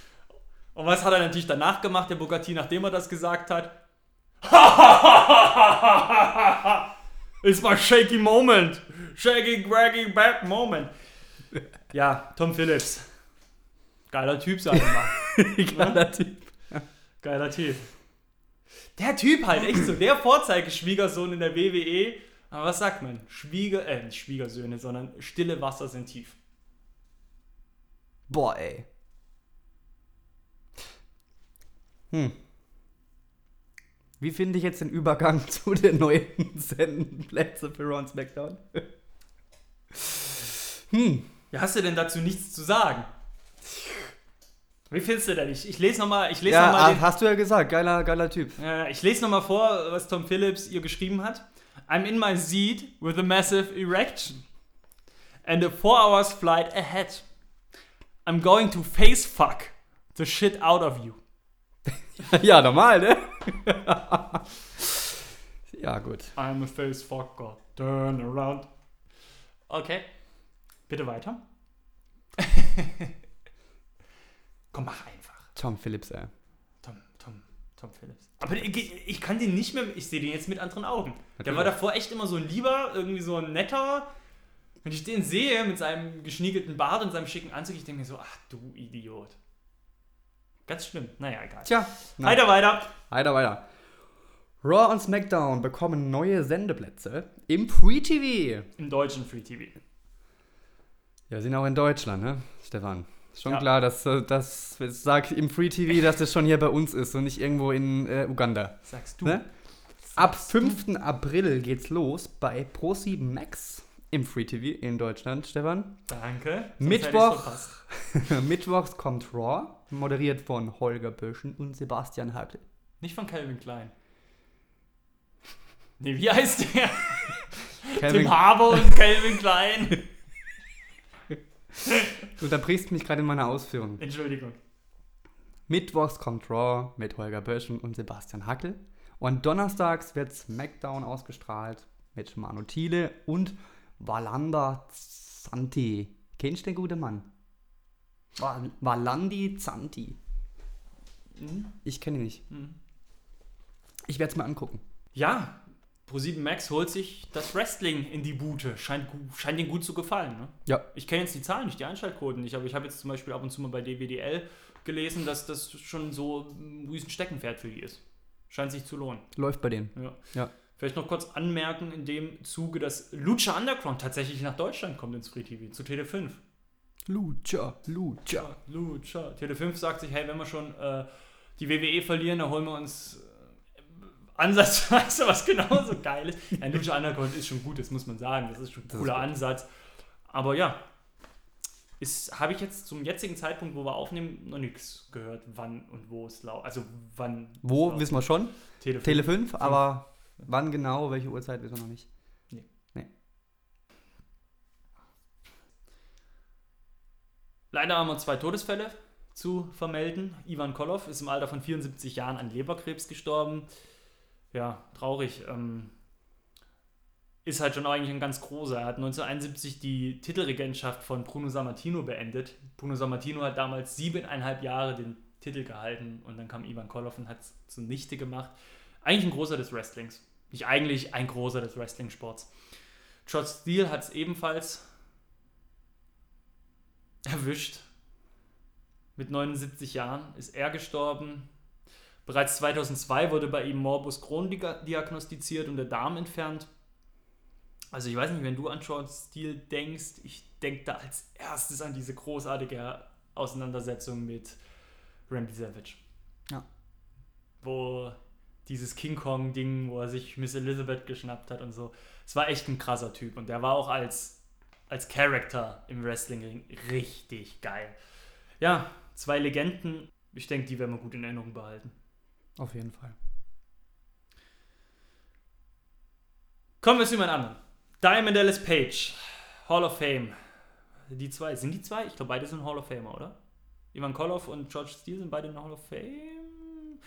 Und was hat er natürlich danach gemacht, der Booker T, nachdem er das gesagt hat? It's my shaky moment. Shaky, graggy back moment. Ja, Tom Phillips. Geiler Typ, sag ich mal. Geiler Typ. Geiler Typ. Der Typ halt, echt so, der Vorzeigeschwiegersohn in der WWE. Aber was sagt man? Schwieger, äh, nicht Schwiegersöhne, sondern stille Wasser sind tief. Boah, ey. Hm. Wie finde ich jetzt den Übergang zu den neuen Sendenplätzen für Ron SmackDown? hm. Ja, hast du denn dazu nichts zu sagen? Wie findest du denn? Ich, ich lese nochmal lese Ja, noch mal ah, hast du ja gesagt. Geiler, geiler Typ. äh, ich lese noch mal vor, was Tom Phillips ihr geschrieben hat. I'm in my seat with a massive erection and a four hours flight ahead. I'm going to face fuck the shit out of you. ja, normal, ne? ja, gut. I'm a face fucker. Turn around. Okay. Bitte weiter. Komm, mach einfach. Tom Phillips, ey. Tom, Tom, Tom Phillips. Aber ich, ich kann den nicht mehr, ich sehe den jetzt mit anderen Augen. Der Natürlich. war davor echt immer so ein lieber, irgendwie so ein netter. Wenn ich den sehe mit seinem geschniegelten Bart und seinem schicken Anzug, ich denke mir so, ach du Idiot. Ganz schlimm. Naja, egal. Tja. na, Weiter, weiter. Weiter, weiter. Raw und SmackDown bekommen neue Sendeplätze im Free TV. Im deutschen Free TV. Ja, sind auch in Deutschland, ne, Stefan? Schon Ja. klar, dass äh, das, ich sag im Free TV, dass das schon hier bei uns ist und nicht irgendwo in äh, Uganda. Sagst du. Ne? Ab 5. April geht's los bei Pro7 Max im Free TV in Deutschland, Stefan. Danke. Mittwoch. Mittwochs kommt Raw, moderiert von Holger Böschen und Sebastian Hackel. Nicht von Calvin Klein. Nee, wie heißt der? Calvin, Tim Harbour und Calvin Klein. du unterbrichst mich gerade in meiner Ausführung. Entschuldigung. Mittwochs kommt Raw mit Holger Böschen und Sebastian Hackel. Und donnerstags wird SmackDown ausgestrahlt mit Manu Thiele und Valanda Zanti. Kennst du den guten Mann? Val Valandi Zanti. Mhm. Ich kenne ihn nicht. Mhm. Ich werde es mal angucken. Ja, Pro7 Max holt sich das Wrestling in die Bute. Scheint, scheint ihnen gut zu gefallen. Ne? Ja. Ich kenne jetzt die Zahlen nicht, die Einschaltquoten nicht, aber ich habe jetzt zum Beispiel ab und zu mal bei DWDL gelesen, dass das schon so ein riesen Steckenpferd für die ist. Scheint sich zu lohnen. Läuft bei denen. Ja. Ja. Vielleicht noch kurz anmerken in dem Zuge, dass Lucha Underground tatsächlich nach Deutschland kommt ins Free TV, zu Tele5. Lucha, Lucha. Lucha. Tele5 sagt sich, hey, wenn wir schon äh, die WWE verlieren, dann holen wir uns ansatzweise was genauso Geiles. Ja, Lucha Underground ist schon gut, das muss man sagen. Das ist schon ein ist cooler. Ansatz. Aber ja, ist habe ich jetzt zum jetzigen Zeitpunkt, wo wir aufnehmen, noch nichts gehört, wann und wo es lautet. Also wann. Wo, wissen wir schon. Tele5. Tele 5, aber wann genau, welche Uhrzeit, wissen wir noch nicht. Leider haben wir zwei Todesfälle zu vermelden. Ivan Koloff ist im Alter von 74 Jahren an Leberkrebs gestorben. Ja, traurig. Ähm, ist halt schon eigentlich ein ganz großer. Er hat 1971 die Titelregentschaft von Bruno Sammartino beendet. Bruno Sammartino hat damals siebeneinhalb Jahre den Titel gehalten und dann kam Ivan Koloff und hat es zunichte gemacht. Eigentlich ein großer des Wrestlings. Nicht eigentlich ein großer des Wrestling-Sports. George Steele hat es ebenfalls erwischt. Mit 79 Jahren ist er gestorben. Bereits 2002 wurde bei ihm Morbus Crohn dia- diagnostiziert und der Darm entfernt. Also ich weiß nicht, wenn du an George Steele denkst, ich denke da als erstes an diese großartige Auseinandersetzung mit Randy Savage. Ja. Wo dieses King Kong-Ding, wo er sich Miss Elizabeth geschnappt hat und so. Es war echt ein krasser Typ und der war auch als als Charakter im Wrestling richtig geil. Ja, zwei Legenden. Ich denke, die werden wir gut in Erinnerung behalten. Auf jeden Fall. Kommen wir zu jemand anderem. Diamond Dallas Page, Hall of Fame. Die zwei, sind die zwei? Ich glaube, beide sind Hall of Famer, oder? Ivan Koloff und George Steele sind beide in der Hall of Fame?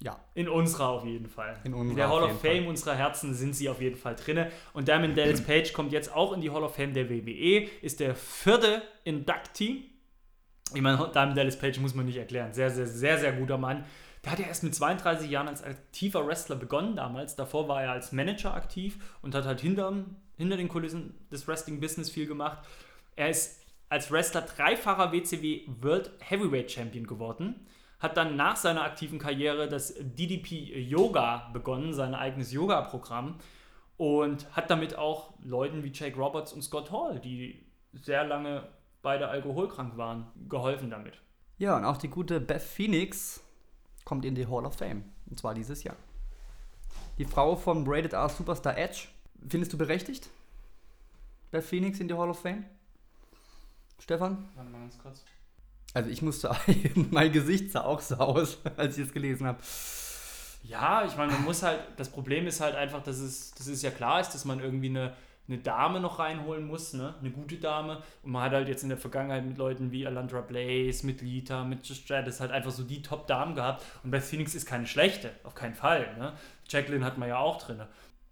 Ja. In unserer auf jeden Fall. In unserer der auf Hall of Fame Fall. unserer Herzen sind sie auf jeden Fall drinne. Und Diamond Dallas Page kommt jetzt auch in die Hall of Fame der WWE, ist der vierte Inductee. Ich meine, Diamond Dallas Page muss man nicht erklären. Sehr, sehr, sehr, sehr guter Mann. Der hat ja erst mit 32 Jahren als aktiver Wrestler begonnen damals. Davor war er als Manager aktiv und hat halt hinterm, hinter den Kulissen des Wrestling-Business viel gemacht. Er ist als Wrestler dreifacher WCW World Heavyweight Champion geworden. Hat dann nach seiner aktiven Karriere das DDP Yoga begonnen, sein eigenes Yoga-Programm. Und hat damit auch Leuten wie Jake Roberts und Scott Hall, die sehr lange beide alkoholkrank waren, geholfen damit. Ja, und auch die gute Beth Phoenix kommt in die Hall of Fame. Und zwar dieses Jahr. Die Frau vom Rated R Superstar Edge. Findest du berechtigt? Beth Phoenix in die Hall of Fame? Stefan? Warte mal ganz kurz. Also ich musste, mein Gesicht sah auch so aus, als ich es gelesen habe. Ja, ich meine, man muss halt, das Problem ist halt einfach, dass es, dass es ja klar ist, dass man irgendwie eine, eine Dame noch reinholen muss, ne? eine gute Dame. Und man hat halt jetzt in der Vergangenheit mit Leuten wie Alandra Blaze, mit Lita, mit Just Stratus halt einfach so die Top-Damen gehabt. Und Beth Phoenix ist keine schlechte, auf keinen Fall. Ne? Jacqueline hat man ja auch drin.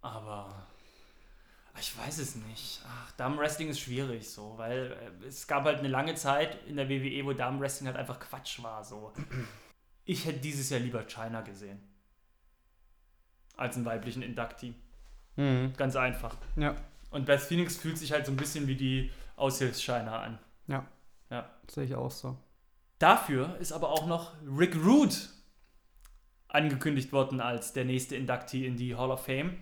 Aber ich weiß es nicht. Ach, Damenwrestling ist schwierig so, weil äh, es gab halt eine lange Zeit in der WWE, wo Damenwrestling halt einfach Quatsch war. So. Ich hätte dieses Jahr lieber China gesehen. Als einen weiblichen Inductee. Mhm. Ganz einfach. Ja, Und Beth Phoenix fühlt sich halt so ein bisschen wie die Aushilfs-China an. ja. Ja. Sehe ich auch so. Dafür ist aber auch noch Rick Rude angekündigt worden als der nächste Inductee in die Hall of Fame.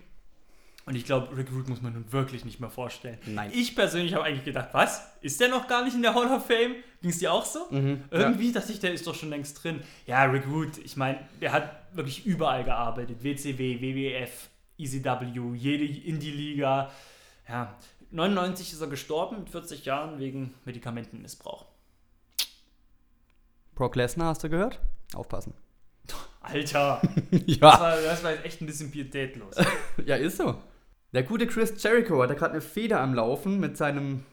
Und ich glaube, Rick Rude muss man nun wirklich nicht mehr vorstellen. Nein. Ich persönlich habe eigentlich gedacht, was? Ist der noch gar nicht in der Hall of Fame? Ging es dir auch so? Mhm. Irgendwie dachte ich, der ist doch schon längst drin. Ja, Rick Root, ich meine, der hat wirklich überall gearbeitet. WCW, WWF, ECW, jede Indie-Liga. Ja, 99 ist er gestorben mit 40 Jahren wegen Medikamentenmissbrauch. Brock Lesnar, hast du gehört? Aufpassen. Alter, das ja. war, das war jetzt echt ein bisschen pietätlos. Ja, ist so. Der gute Chris Jericho hat da gerade eine Feder am Laufen mit seinem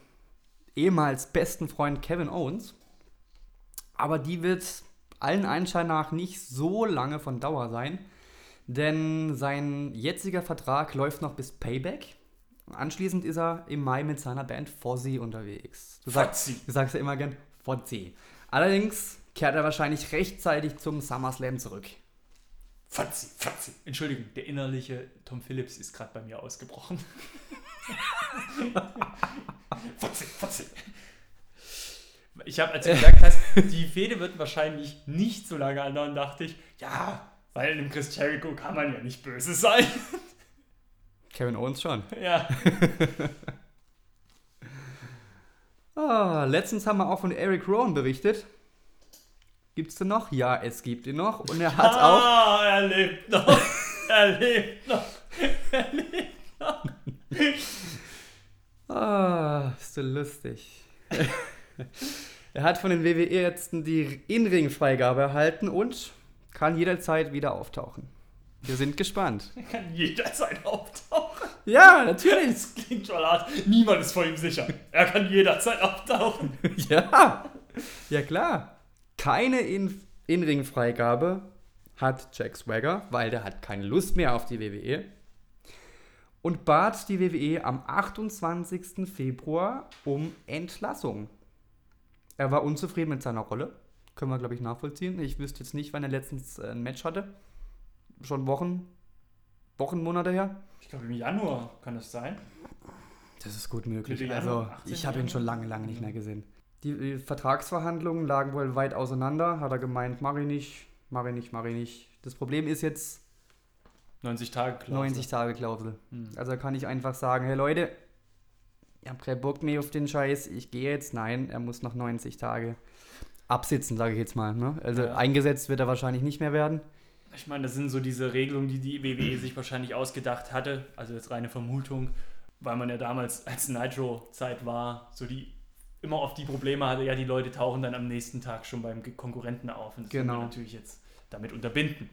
ehemals besten Freund Kevin Owens. Aber die wird allen Anschein nach nicht so lange von Dauer sein, denn sein jetziger Vertrag läuft noch bis Payback. Anschließend ist er im Mai mit seiner Band Fozzy unterwegs. Du sagst, Fozzy. du sagst ja immer gern Fozzy. Allerdings kehrt er wahrscheinlich rechtzeitig zum SummerSlam zurück. Fatzi, Fatzi. Entschuldigung, der innerliche Tom Phillips ist gerade bei mir ausgebrochen. Fatzi, Fatzi. Ich habe, als du gesagt hast, die Fehde wird wahrscheinlich nicht so lange andauern, dachte ich, ja, weil dem Chris Jericho kann man ja nicht böse sein. Kevin Owens schon. ja. Ah, letztens haben wir auch von Eric Rowan berichtet. Gibt's den noch? Ja, es gibt ihn noch. Und er hat auch. Ah, er lebt noch. Er lebt noch. Er lebt noch. Ah, ist so lustig. er hat von den WWE-Ärzten die In-Ring-Freigabe erhalten und kann jederzeit wieder auftauchen. Wir sind gespannt. Er kann jederzeit auftauchen. Ja, natürlich. Das klingt schon hart. Niemand ist vor ihm sicher. Er kann jederzeit auftauchen. Ja, ja klar. Keine In- In-Ring-Freigabe hat Jack Swagger, weil der hat keine Lust mehr auf die WWE. Und bat die WWE am 28. Februar um Entlassung. Er war unzufrieden mit seiner Rolle. Können wir, glaube ich, nachvollziehen. Ich wüsste jetzt nicht, wann er letztens äh, ein Match hatte. Schon Wochen, Wochen, Monate her. Ich glaube, im Januar kann das sein. Das ist gut möglich. Also, Januar, 18. ich habe ihn schon lange, lange nicht mehr gesehen. Die, die Vertragsverhandlungen lagen wohl weit auseinander. Hat er gemeint, mach ich nicht, mach ich nicht, mach ich nicht. Das Problem ist jetzt 90 Tage, Klausel. 90 Tage Klausel. Hm. Also kann ich einfach sagen, hey Leute, ich habe keinen Bock mehr auf den Scheiß, ich gehe jetzt. Nein, er muss noch 90 Tage absitzen, sage ich jetzt mal. Ne? Also Ja. eingesetzt wird er wahrscheinlich nicht mehr werden. Ich meine, das sind so diese Regelungen, die die WWE sich wahrscheinlich ausgedacht hatte. Also jetzt reine Vermutung, weil man ja damals, als Nitro-Zeit war, so die immer oft die Probleme hatte, ja, die Leute tauchen dann am nächsten Tag schon beim Konkurrenten auf. Und das Genau. man natürlich jetzt damit unterbinden.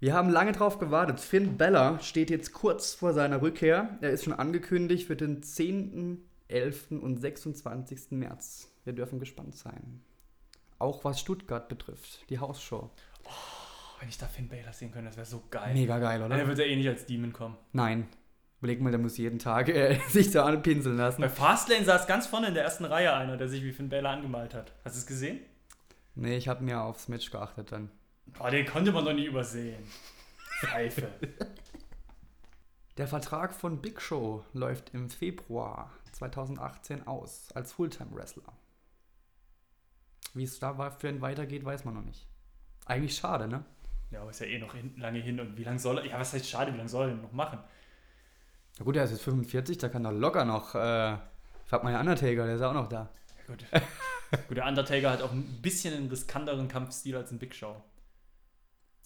Wir haben lange drauf gewartet. Finn Bella steht jetzt kurz vor seiner Rückkehr. Er ist schon angekündigt für den 10., 11. und 26. März. Wir dürfen gespannt sein. Auch was Stuttgart betrifft, die Hausshow. Oh, wenn ich da Finn Balor sehen könnte, das wäre so geil. Mega geil, Der oder? wird ja eh nicht als Demon kommen. Nein. Überleg mal, der muss jeden Tag äh, sich da anpinseln lassen. Bei Fastlane saß ganz vorne in der ersten Reihe einer, der sich wie Finn Balor angemalt hat. Hast du es gesehen? Nee, ich habe mir aufs Match geachtet dann. Boah, den konnte man doch nicht übersehen. Pfeife. Der Vertrag von Big Show läuft im Februar 2018 aus als Fulltime-Wrestler. Wie es da für ihn weitergeht, weiß man noch nicht. Eigentlich schade, ne? ja, aber ist ja eh noch hin, lange hin. Und wie lange soll er? Ja, was heißt schade, wie lange soll er denn noch machen? Na gut, er ist jetzt 45, da kann er locker noch. Äh, frag mal den Undertaker, der ist auch noch da. Ja, gut. gut, der Undertaker hat auch ein bisschen einen riskanteren Kampfstil als ein Big Show.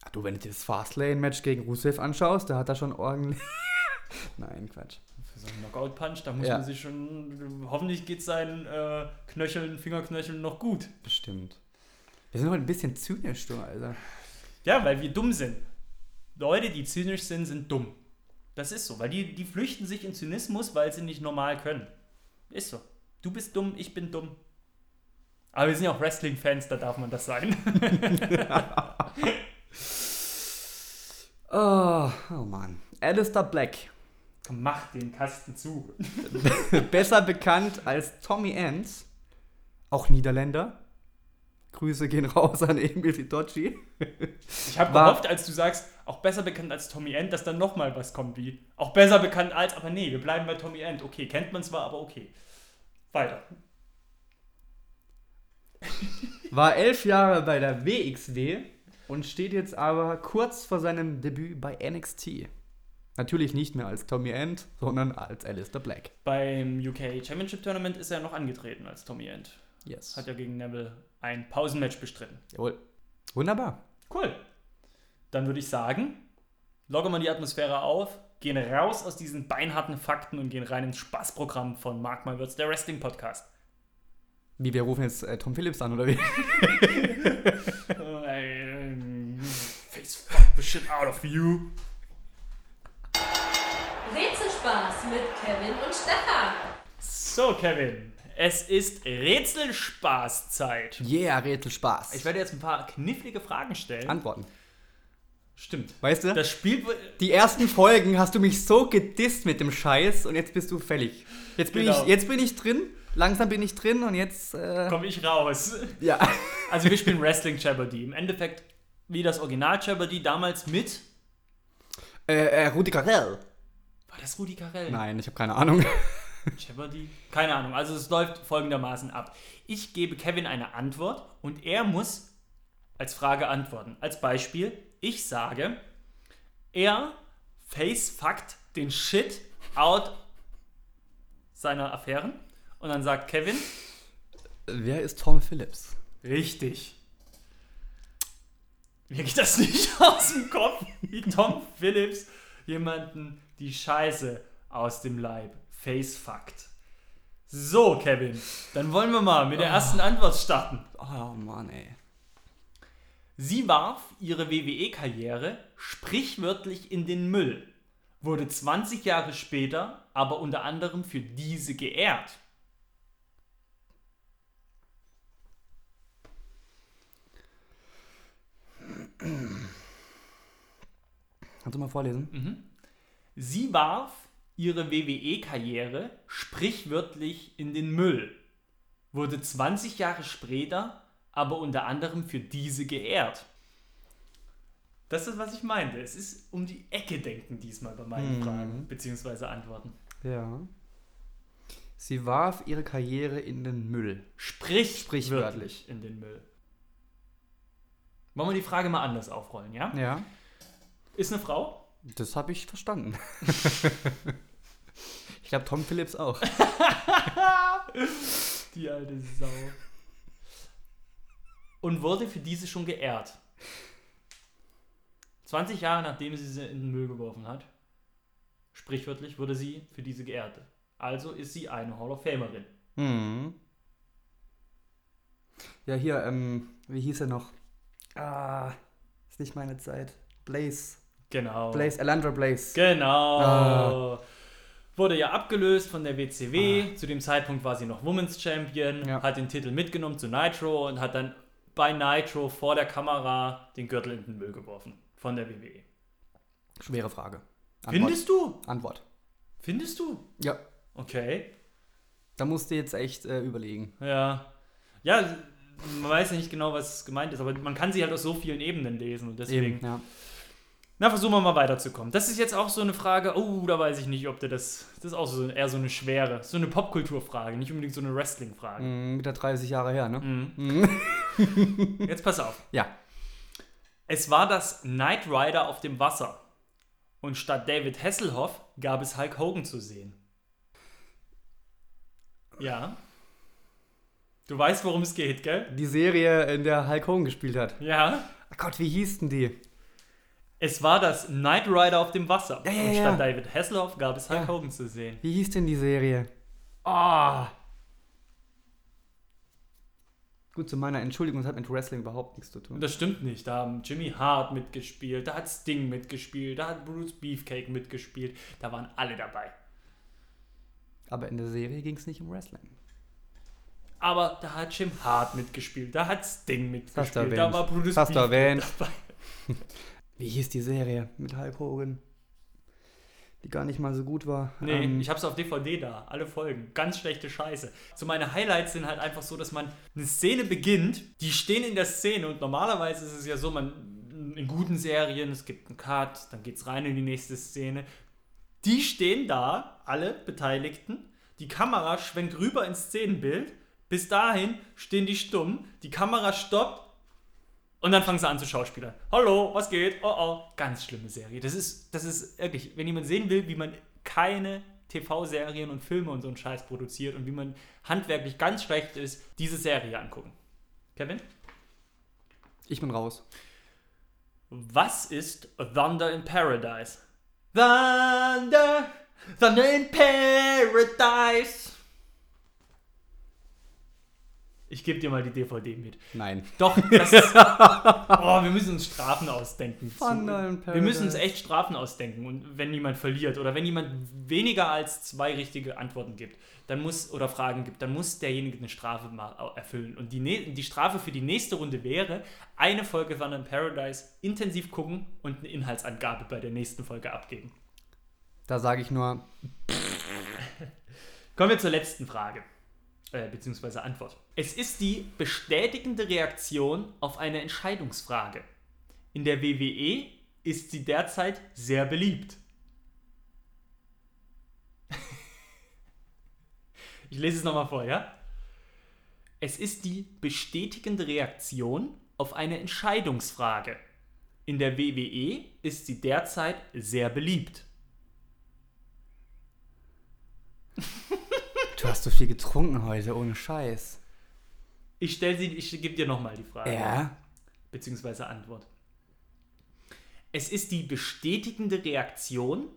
Ach du, wenn du dir das Fastlane-Match gegen Rusev anschaust, da hat er schon ordentlich. Nein, Quatsch. Für So ein Knockout-Punch, da muss Ja. man sich schon. Hoffentlich geht seinen äh, Knöcheln, Fingerknöcheln noch gut. Bestimmt. Wir sind heute ein bisschen zynisch, du, Alter. Ja, weil wir dumm sind. Leute, die zynisch sind, sind dumm. Das ist so, weil die, die flüchten sich in Zynismus, weil sie nicht normal können. Ist so. Du bist dumm, ich bin dumm. Aber wir sind ja auch Wrestling-Fans, da darf man das sein. Oh, oh Mann. Alistair Black. Mach den Kasten zu. Besser bekannt als Tommy Ends. Auch Niederländer. Grüße gehen raus an Emil Fitocci. Ich habe gehofft, als du sagst, auch besser bekannt als Tommy End, dass dann nochmal was kommt wie. Auch besser bekannt als, aber nee, wir bleiben bei Tommy End. Okay, kennt man zwar, aber okay. Weiter. War elf Jahre bei der WXW und steht jetzt aber kurz vor seinem Debüt bei NXT. Natürlich nicht mehr als Tommy End, sondern als Alistair Black. Beim UK Championship Tournament ist er noch angetreten als Tommy End. Yes. Hat ja gegen Neville ein Pausenmatch bestritten. Jawohl. Wunderbar. Cool. Dann würde ich sagen, lockern wir die Atmosphäre auf, gehen raus aus diesen beinharten Fakten und gehen rein ins Spaßprogramm von Mark My Words, der Wrestling Podcast. Wie, wir rufen jetzt äh, Tom Phillips an, oder wie? Ähm, Face fuck the shit out of you. Rätselspaß mit Kevin und Stefan. So, Kevin, es ist Rätselspaßzeit. Yeah, Rätselspaß. Ich werde jetzt ein paar knifflige Fragen stellen. antworten. Stimmt. Weißt du? Das Spiel. Die ersten Folgen hast du mich so gedisst mit dem Scheiß und jetzt bist du fällig. Jetzt bin, Genau. ich, jetzt bin ich drin, langsam bin ich drin und jetzt. Äh, Komme ich raus. ja. Also, wir spielen Wrestling Jeopardy. Im Endeffekt wie das Original Jeopardy damals mit. Äh, äh, Rudi Carell. War das Rudi Carell? Nein, ich habe keine Ahnung. Jeopardy? Keine Ahnung. Also es läuft folgendermaßen ab. Ich gebe Kevin eine Antwort und er muss als Frage antworten. Als Beispiel, ich sage, er facefuckt den Shit out seiner Affären und dann sagt Kevin, Wer ist Tom Phillips? richtig. Mir geht das nicht aus dem Kopf, wie Tom Phillips jemanden die Scheiße aus dem Leib facefuckt. So, Kevin, dann wollen wir mal mit der ersten Antwort starten. Oh Mann, ey. Sie warf ihre WWE-Karriere sprichwörtlich in den Müll, wurde 20 Jahre später aber unter anderem für diese geehrt. Kannst du mal vorlesen? Sie warf ihre WWE-Karriere sprichwörtlich in den Müll, wurde 20 Jahre später aber unter anderem für diese geehrt. Das ist, was ich meinte. Es ist um die Ecke denken diesmal bei meinen Mhm. Fragen bzw. Antworten. Ja. Sie warf ihre Karriere in den Müll. Sprich Sprichwörtlich. in den Müll. Wollen wir die Frage mal anders aufrollen, ja? Ja. Ist eine Frau? Das habe ich verstanden. ich glaube, Tom Phillips auch. Die alte Sau. Und wurde für diese schon geehrt. 20 Jahre nachdem sie sie in den Müll geworfen hat, sprichwörtlich wurde sie für diese geehrt. Also ist sie eine Hall of Famerin. Mhm. Ja, hier, ähm, wie hieß er noch? Ah, ist nicht meine Zeit. Blaze. Genau. Blaze, Alandra Blaze. Genau. Ah. Wurde ja abgelöst von der WCW. Zu dem Zeitpunkt war sie noch Women's Champion, Ja. hat den Titel mitgenommen zu Nitro und hat dann bei Nitro vor der Kamera den Gürtel in den Müll geworfen. Von der WWE. Schwere Frage. Antwort. Findest du? Antwort. Findest du? Ja, Okay. da musst du jetzt echt äh, überlegen. Ja. Ja, man weiß ja nicht genau, was gemeint ist, aber man kann sie halt aus so vielen Ebenen lesen und deswegen. ja. Na, versuchen wir mal weiterzukommen. Das ist jetzt auch so eine Frage, oh, da weiß ich nicht, ob der das. Das ist auch so, eher so eine schwere, so eine Popkulturfrage, nicht unbedingt so eine Wrestling-Frage. Mhm, wieder 30 Jahre her, ne? Mhm. Jetzt pass auf. Ja. Es war das Knight Rider auf dem Wasser. Und statt David Hasselhoff gab es Hulk Hogan zu sehen. Ja. Du weißt, worum es geht, gell? Die Serie, in der Hulk Hogan gespielt hat. Ja. Ach Gott, wie hieß denn die? Es war das Knight Rider auf dem Wasser. Ja, ja, und ja. statt David Hasselhoff gab es Hulk Ja. Hogan zu sehen. Wie hieß denn die Serie? Ah, Gut, zu meiner Entschuldigung, das hat mit Wrestling überhaupt nichts zu tun. das stimmt nicht. Da haben Jimmy Hart mitgespielt, da hat Sting mitgespielt, da hat Bruce Beefcake mitgespielt. Da waren alle dabei. Aber in der Serie ging es nicht um Wrestling. Aber da hat Jim Hart mitgespielt, da hat Sting mitgespielt, da erwähnt. war Bruce hast du Beefcake erwähnt. dabei. Wie hieß die Serie mit Hulk Hogan? Die gar nicht mal so gut war. Nee, Ähm, ich hab's auf DVD da, alle Folgen. Ganz schlechte Scheiße. So meine Highlights sind halt einfach so, dass man eine Szene beginnt, die stehen in der Szene und normalerweise ist es ja so, man in guten Serien, es gibt einen Cut, dann geht's rein in die nächste Szene. Die stehen da, alle Beteiligten, die Kamera schwenkt rüber ins Szenenbild, bis dahin stehen die stumm, die Kamera stoppt und dann fangen sie an zu schauspielern. Hallo, was geht? Oh oh. Ganz schlimme Serie. Das ist, das ist wirklich, wenn jemand sehen will, wie man keine TV-Serien und Filme und so einen Scheiß produziert und wie man handwerklich ganz schlecht ist, diese Serie angucken. Kevin? ich bin raus. Was ist Thunder in Paradise? Thunder, Thunder in Paradise. Ich gebe dir mal die DVD mit. Nein. Doch, das ist. Oh, wir müssen uns Strafen ausdenken. In wir müssen uns echt Strafen ausdenken. Und wenn jemand verliert oder wenn jemand weniger als zwei richtige Antworten gibt, dann muss oder Fragen gibt, dann muss derjenige eine Strafe erfüllen. Und die, ne- die Strafe für die nächste Runde wäre, eine Folge Thunder in Paradise intensiv gucken und eine Inhaltsangabe bei der nächsten Folge abgeben. Da sage ich nur, Kommen wir zur letzten Frage, äh, beziehungsweise Antwort. Es ist die bestätigende Reaktion auf eine Entscheidungsfrage. In der WWE ist sie derzeit sehr beliebt. Ich lese es nochmal vor, ja? Es ist die bestätigende Reaktion auf eine Entscheidungsfrage. In der WWE ist sie derzeit sehr beliebt. du hast so viel getrunken heute, ohne Scheiß. Ich stelle sie, ich gebe dir nochmal die Frage. Ja? beziehungsweise Antwort. Es ist die bestätigende Reaktion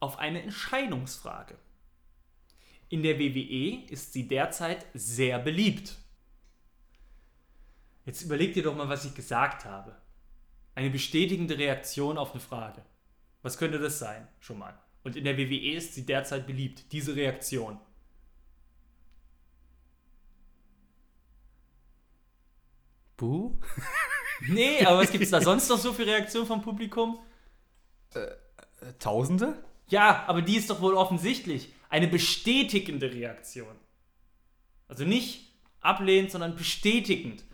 auf eine Entscheidungsfrage. In der WWE ist sie derzeit sehr beliebt. Jetzt überleg dir doch mal, was ich gesagt habe. Eine bestätigende Reaktion auf eine Frage. Was könnte das sein? Schon mal. Und in der WWE ist sie derzeit beliebt. Diese Reaktion. Buh? Nee, aber was gibt es da sonst noch so für Reaktionen vom Publikum? Äh, Tausende? Ja, aber die ist doch wohl offensichtlich. Eine bestätigende Reaktion. Also nicht ablehnend, sondern bestätigend.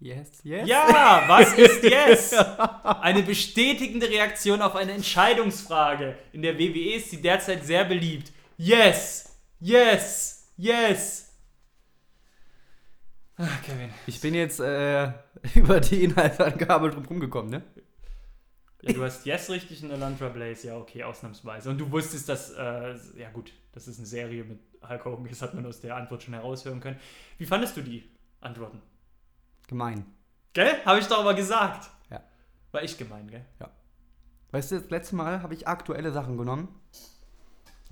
Yes, yes. Ja, was ist yes? Eine bestätigende Reaktion auf eine Entscheidungsfrage. In der WWE ist sie derzeit sehr beliebt. Yes, yes, yes. Ach, Kevin. Ich bin jetzt äh, über die Inhaltsangabe drum rumgekommen, ne? Ja, du hast Yes richtig in Elantra Blaze, ja, okay, ausnahmsweise. Und du wusstest, dass, äh, ja gut, das ist eine Serie mit Hulk Hogan, das hat man aus der Antwort schon heraushören können. Wie fandest du die Antworten? Gemein. Gell? Habe ich doch aber gesagt. Ja. War ich gemein, gell? Weißt du, das letzte Mal habe ich aktuelle Sachen genommen.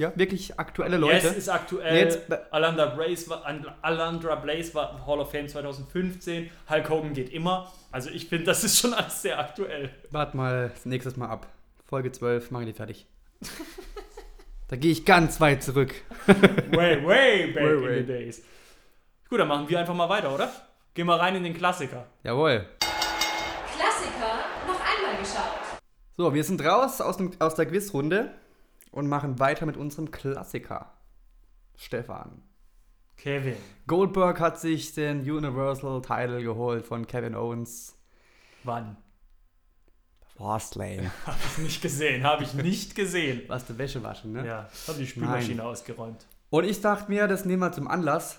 Ja, wirklich aktuelle Leute. Yes ist aktuell. Jetzt Alandra Blaze, war, Al- Alandra Blaze war Hall of Fame 2015. Hulk Hogan geht immer. Also ich finde, das ist schon alles sehr aktuell. Warte mal das nächstes Mal ab. Folge 12, machen die fertig. da gehe ich ganz weit zurück. Way, way back Way, in way. the days. Gut, dann machen wir einfach mal weiter, oder? Gehen wir rein in den Klassiker. Jawohl. Klassiker noch einmal geschaut. So, wir sind raus aus, dem, aus der Quizrunde und machen weiter mit unserem Klassiker. Stefan. Kevin. Goldberg hat sich den Universal Title geholt von Kevin Owens. Wann? Fastlane. Habe ich nicht gesehen, habe ich nicht gesehen. Was der Wäsche waschen, ne? Ja, habe die Spülmaschine ausgeräumt. Und ich dachte mir, das nehmen wir zum Anlass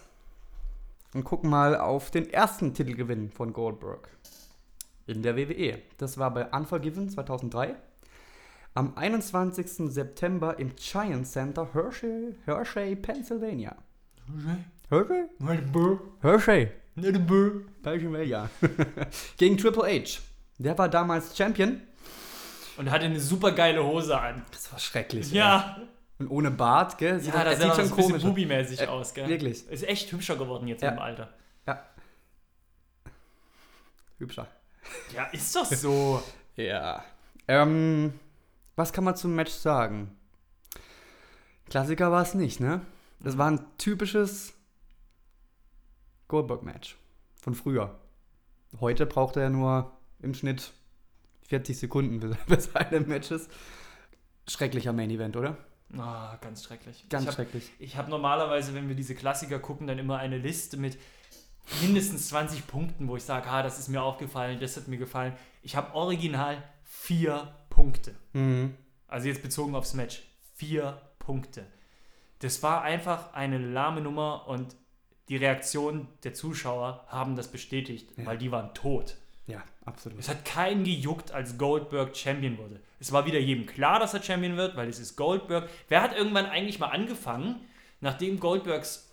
und gucken mal auf den ersten Titelgewinn von Goldberg in der WWE. Das war bei Unforgiven 2003. Am 21. September im Giant Center Hershey, Hershey Pennsylvania. Hershey? Hershey. Well, ja. Gegen Triple H. Der war damals Champion. Und hatte eine super geile Hose an. Das war schrecklich. Ja. Ey. Und ohne Bart, gell? Sieht, Ja, das das sieht schon ein bisschen bubimäßig Äh, aus, gell? wirklich. Ist echt hübscher geworden jetzt Ja. im Alter. Ja. Hübscher. Ja, ist doch so. Ja. Ähm, was kann man zum Match sagen? Klassiker war es nicht, ne? Das war ein typisches Goldberg-Match von früher. Heute braucht er nur im Schnitt 40 Sekunden für- für seine Matches. Schrecklicher Main-Event, oder? Ah, ganz schrecklich. Ganz ich hab, schrecklich. Ich habe normalerweise, wenn wir diese Klassiker gucken, dann immer eine Liste mit mindestens 20 Punkten, wo ich sage, ah, das ist mir aufgefallen, das hat mir gefallen. Ich habe original vier Punkte. Mhm. Also jetzt bezogen aufs Match. Vier Punkte. Das war einfach eine lahme Nummer und die Reaktionen der Zuschauer haben das bestätigt, Ja. weil die waren tot. Ja, absolut. Es hat keinen gejuckt, als Goldberg Champion wurde. Es war wieder jedem klar, dass er Champion wird, weil es ist Goldberg. Wer hat irgendwann eigentlich mal angefangen, nachdem Goldbergs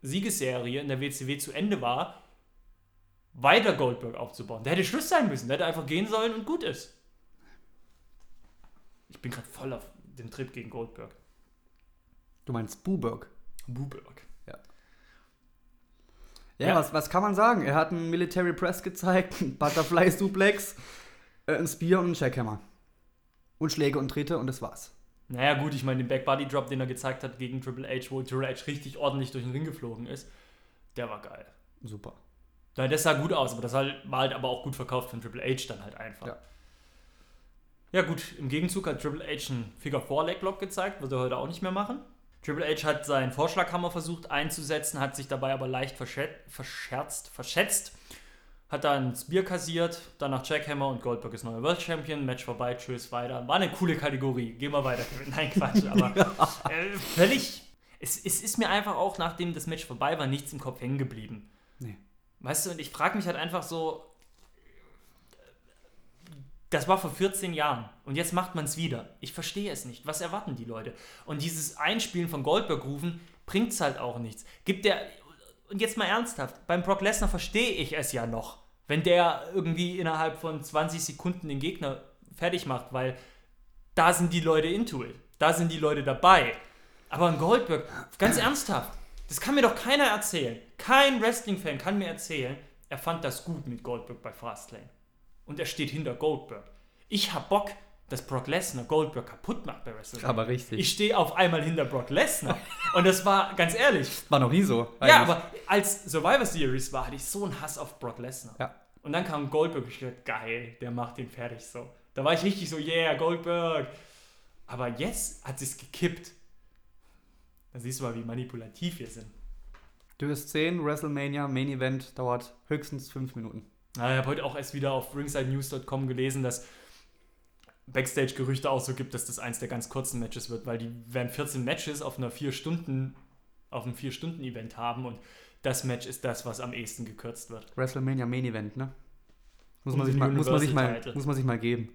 Siegesserie in der WCW zu Ende war, weiter Goldberg aufzubauen? Der hätte Schluss sein müssen. Der hätte einfach gehen sollen und gut ist. Ich bin gerade voll auf dem Trip gegen Goldberg. Du meinst Buberg. Buberg. Ja, Ja. Was, was kann man sagen? Er hat einen Military Press gezeigt, einen Butterfly Suplex, äh, ein Spear und einen Jackhammer. Und Schläge und Tritte und das war's. Naja, gut, ich meine, den Backbody Drop, den er gezeigt hat gegen Triple H, wo Triple H richtig ordentlich durch den Ring geflogen ist, der war geil. Super. Ja, das sah gut aus, aber das halt, war halt aber auch gut verkauft von Triple H dann halt einfach. Ja. Ja, gut, im Gegenzug hat Triple H einen Figure 4 Leg Lock gezeigt, wird er heute auch nicht mehr machen. Triple H hat seinen Vorschlaghammer versucht einzusetzen, hat sich dabei aber leicht verscherzt, verschätzt. Hat dann Spear kassiert, danach Jackhammer und Goldberg ist neuer World Champion. Match vorbei, tschüss, weiter. War eine coole Kategorie. Gehen wir weiter. Nein, Quatsch, aber äh, völlig. Es, es ist mir einfach auch, nachdem das Match vorbei war, nichts im Kopf hängen geblieben. Nee. Weißt du, und ich frage mich halt einfach so, das war vor 14 Jahren und jetzt macht man es wieder. Ich verstehe es nicht. Was erwarten die Leute? Und dieses Einspielen von Goldberg-Rufen bringt es halt auch nichts. Gibt der, und jetzt mal ernsthaft, beim Brock Lesnar verstehe ich es ja noch, wenn der irgendwie innerhalb von 20 Sekunden den Gegner fertig macht, weil da sind die Leute into it. Da sind die Leute dabei. Aber ein Goldberg, ganz ernsthaft, das kann mir doch keiner erzählen. Kein Wrestling-Fan kann mir erzählen, er fand das gut mit Goldberg bei Fastlane. Und er steht hinter Goldberg. Ich hab Bock, dass Brock Lesnar Goldberg kaputt macht bei WrestleMania. Aber richtig. Ich stehe auf einmal hinter Brock Lesnar. Und das war, ganz ehrlich, War noch nie so. ja, eigentlich. aber als Survivor Series war, hatte ich so einen Hass auf Brock Lesnar. Ja. Und dann kam Goldberg und ich dachte, geil, der macht den fertig so. Da war ich richtig so, yeah, Goldberg. Aber jetzt hat sich's gekippt. Da siehst du mal, wie manipulativ wir sind. Du hast 10, WrestleMania, Main Event, dauert höchstens 5 Minuten. Na, ich habe heute auch erst wieder auf ringsidenews.com gelesen, dass Backstage-Gerüchte auch so gibt, dass das eins der ganz kurzen Matches wird, weil die werden 14 Matches auf einer 4 Stunden, auf einem 4-Stunden-Event haben und das Match ist das, was am ehesten gekürzt wird. WrestleMania Main Event, ne? Muss Um man, sich mal, muss, man sich mal, muss man sich mal geben.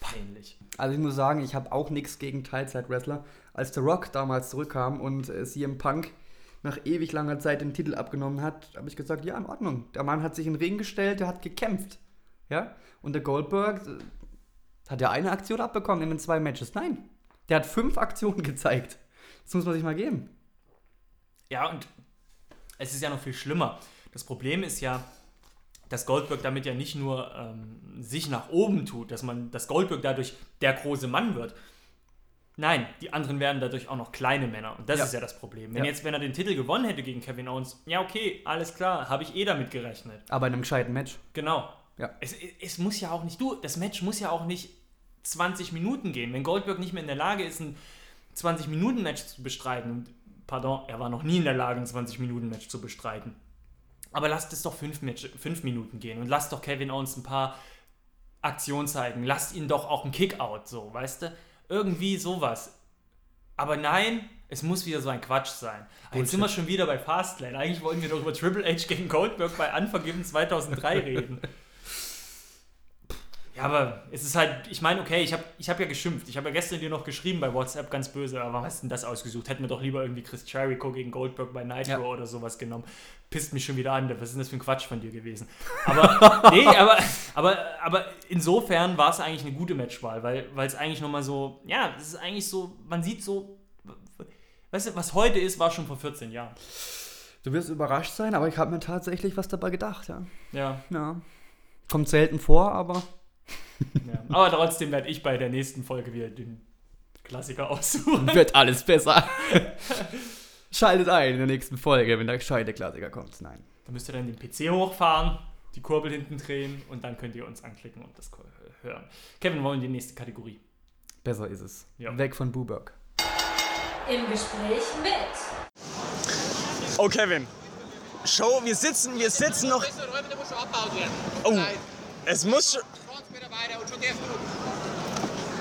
Peinlich. Also ich muss sagen, ich habe auch nichts gegen Teilzeit-Wrestler. Als The Rock damals zurückkam und äh, CM Punk nach ewig langer Zeit den Titel abgenommen hat, habe ich gesagt, ja, in Ordnung. Der Mann hat sich in den Ring gestellt, der hat gekämpft. Ja? Und der Goldberg, äh, hat er eine Aktion abbekommen in den zwei Matches? Nein. Der hat fünf Aktionen gezeigt. Das muss man sich mal geben. Ja, und es ist ja noch viel schlimmer. Das Problem ist ja, dass Goldberg damit ja nicht nur ähm, sich nach oben tut, dass man, dass Goldberg dadurch der große Mann wird. Nein, die anderen werden dadurch auch noch kleine Männer. Und das Ja. ist ja das Problem. Wenn Ja. jetzt, wenn er den Titel gewonnen hätte gegen Kevin Owens, ja okay, alles klar, habe ich eh damit gerechnet. Aber in einem gescheiten Match. Genau. Ja. Es, es muss ja auch nicht, du, das Match muss ja auch nicht 20 Minuten gehen. Wenn Goldberg nicht mehr in der Lage ist, ein 20-Minuten-Match zu bestreiten, und pardon, er war noch nie in der Lage, ein 20-Minuten-Match zu bestreiten. Aber lasst es doch fünf, Match, fünf Minuten gehen und lasst doch Kevin Owens ein paar Aktionen zeigen. Lasst ihn doch auch ein Kickout, so, weißt du? Irgendwie sowas. Aber nein, es muss wieder so ein Quatsch sein. Jetzt sind wir schon wieder bei Fastlane. Eigentlich wollten wir doch über Triple H gegen Goldberg bei Unforgiven 2003 reden. Ja, aber es ist halt, ich meine, okay, ich habe ich hab ja geschimpft. Ich habe ja gestern dir noch geschrieben bei WhatsApp ganz böse, aber was hast denn das ausgesucht? Hätten wir doch lieber irgendwie Chris Jericho gegen Goldberg bei Nitro Ja. oder sowas genommen. Pisst mich schon wieder an. Was ist denn das für ein Quatsch von dir gewesen? Aber, nee, aber, aber, aber insofern war es eigentlich eine gute Matchwahl, weil weil es eigentlich nochmal so, ja, es ist eigentlich so, man sieht so, weißt du, was heute ist, war schon vor 14 Jahren. Du wirst überrascht sein, aber ich habe mir tatsächlich was dabei gedacht, ja. Ja, ja. Kommt selten vor, aber ja. Aber trotzdem werde ich bei der nächsten Folge wieder den Klassiker aussuchen. wird alles besser. Schaltet ein in der nächsten Folge, wenn der gescheite Klassiker kommt. Nein. Da müsst ihr dann den PC hochfahren, die Kurbel hinten drehen und dann könnt ihr uns anklicken und das hören. Kevin, wollen wir die nächste Kategorie? Besser ist es. Ja. Weg von Buberg. Im Gespräch mit Oh, Kevin. Show, wir sitzen, wir sitzen noch. Oh, es muss schon.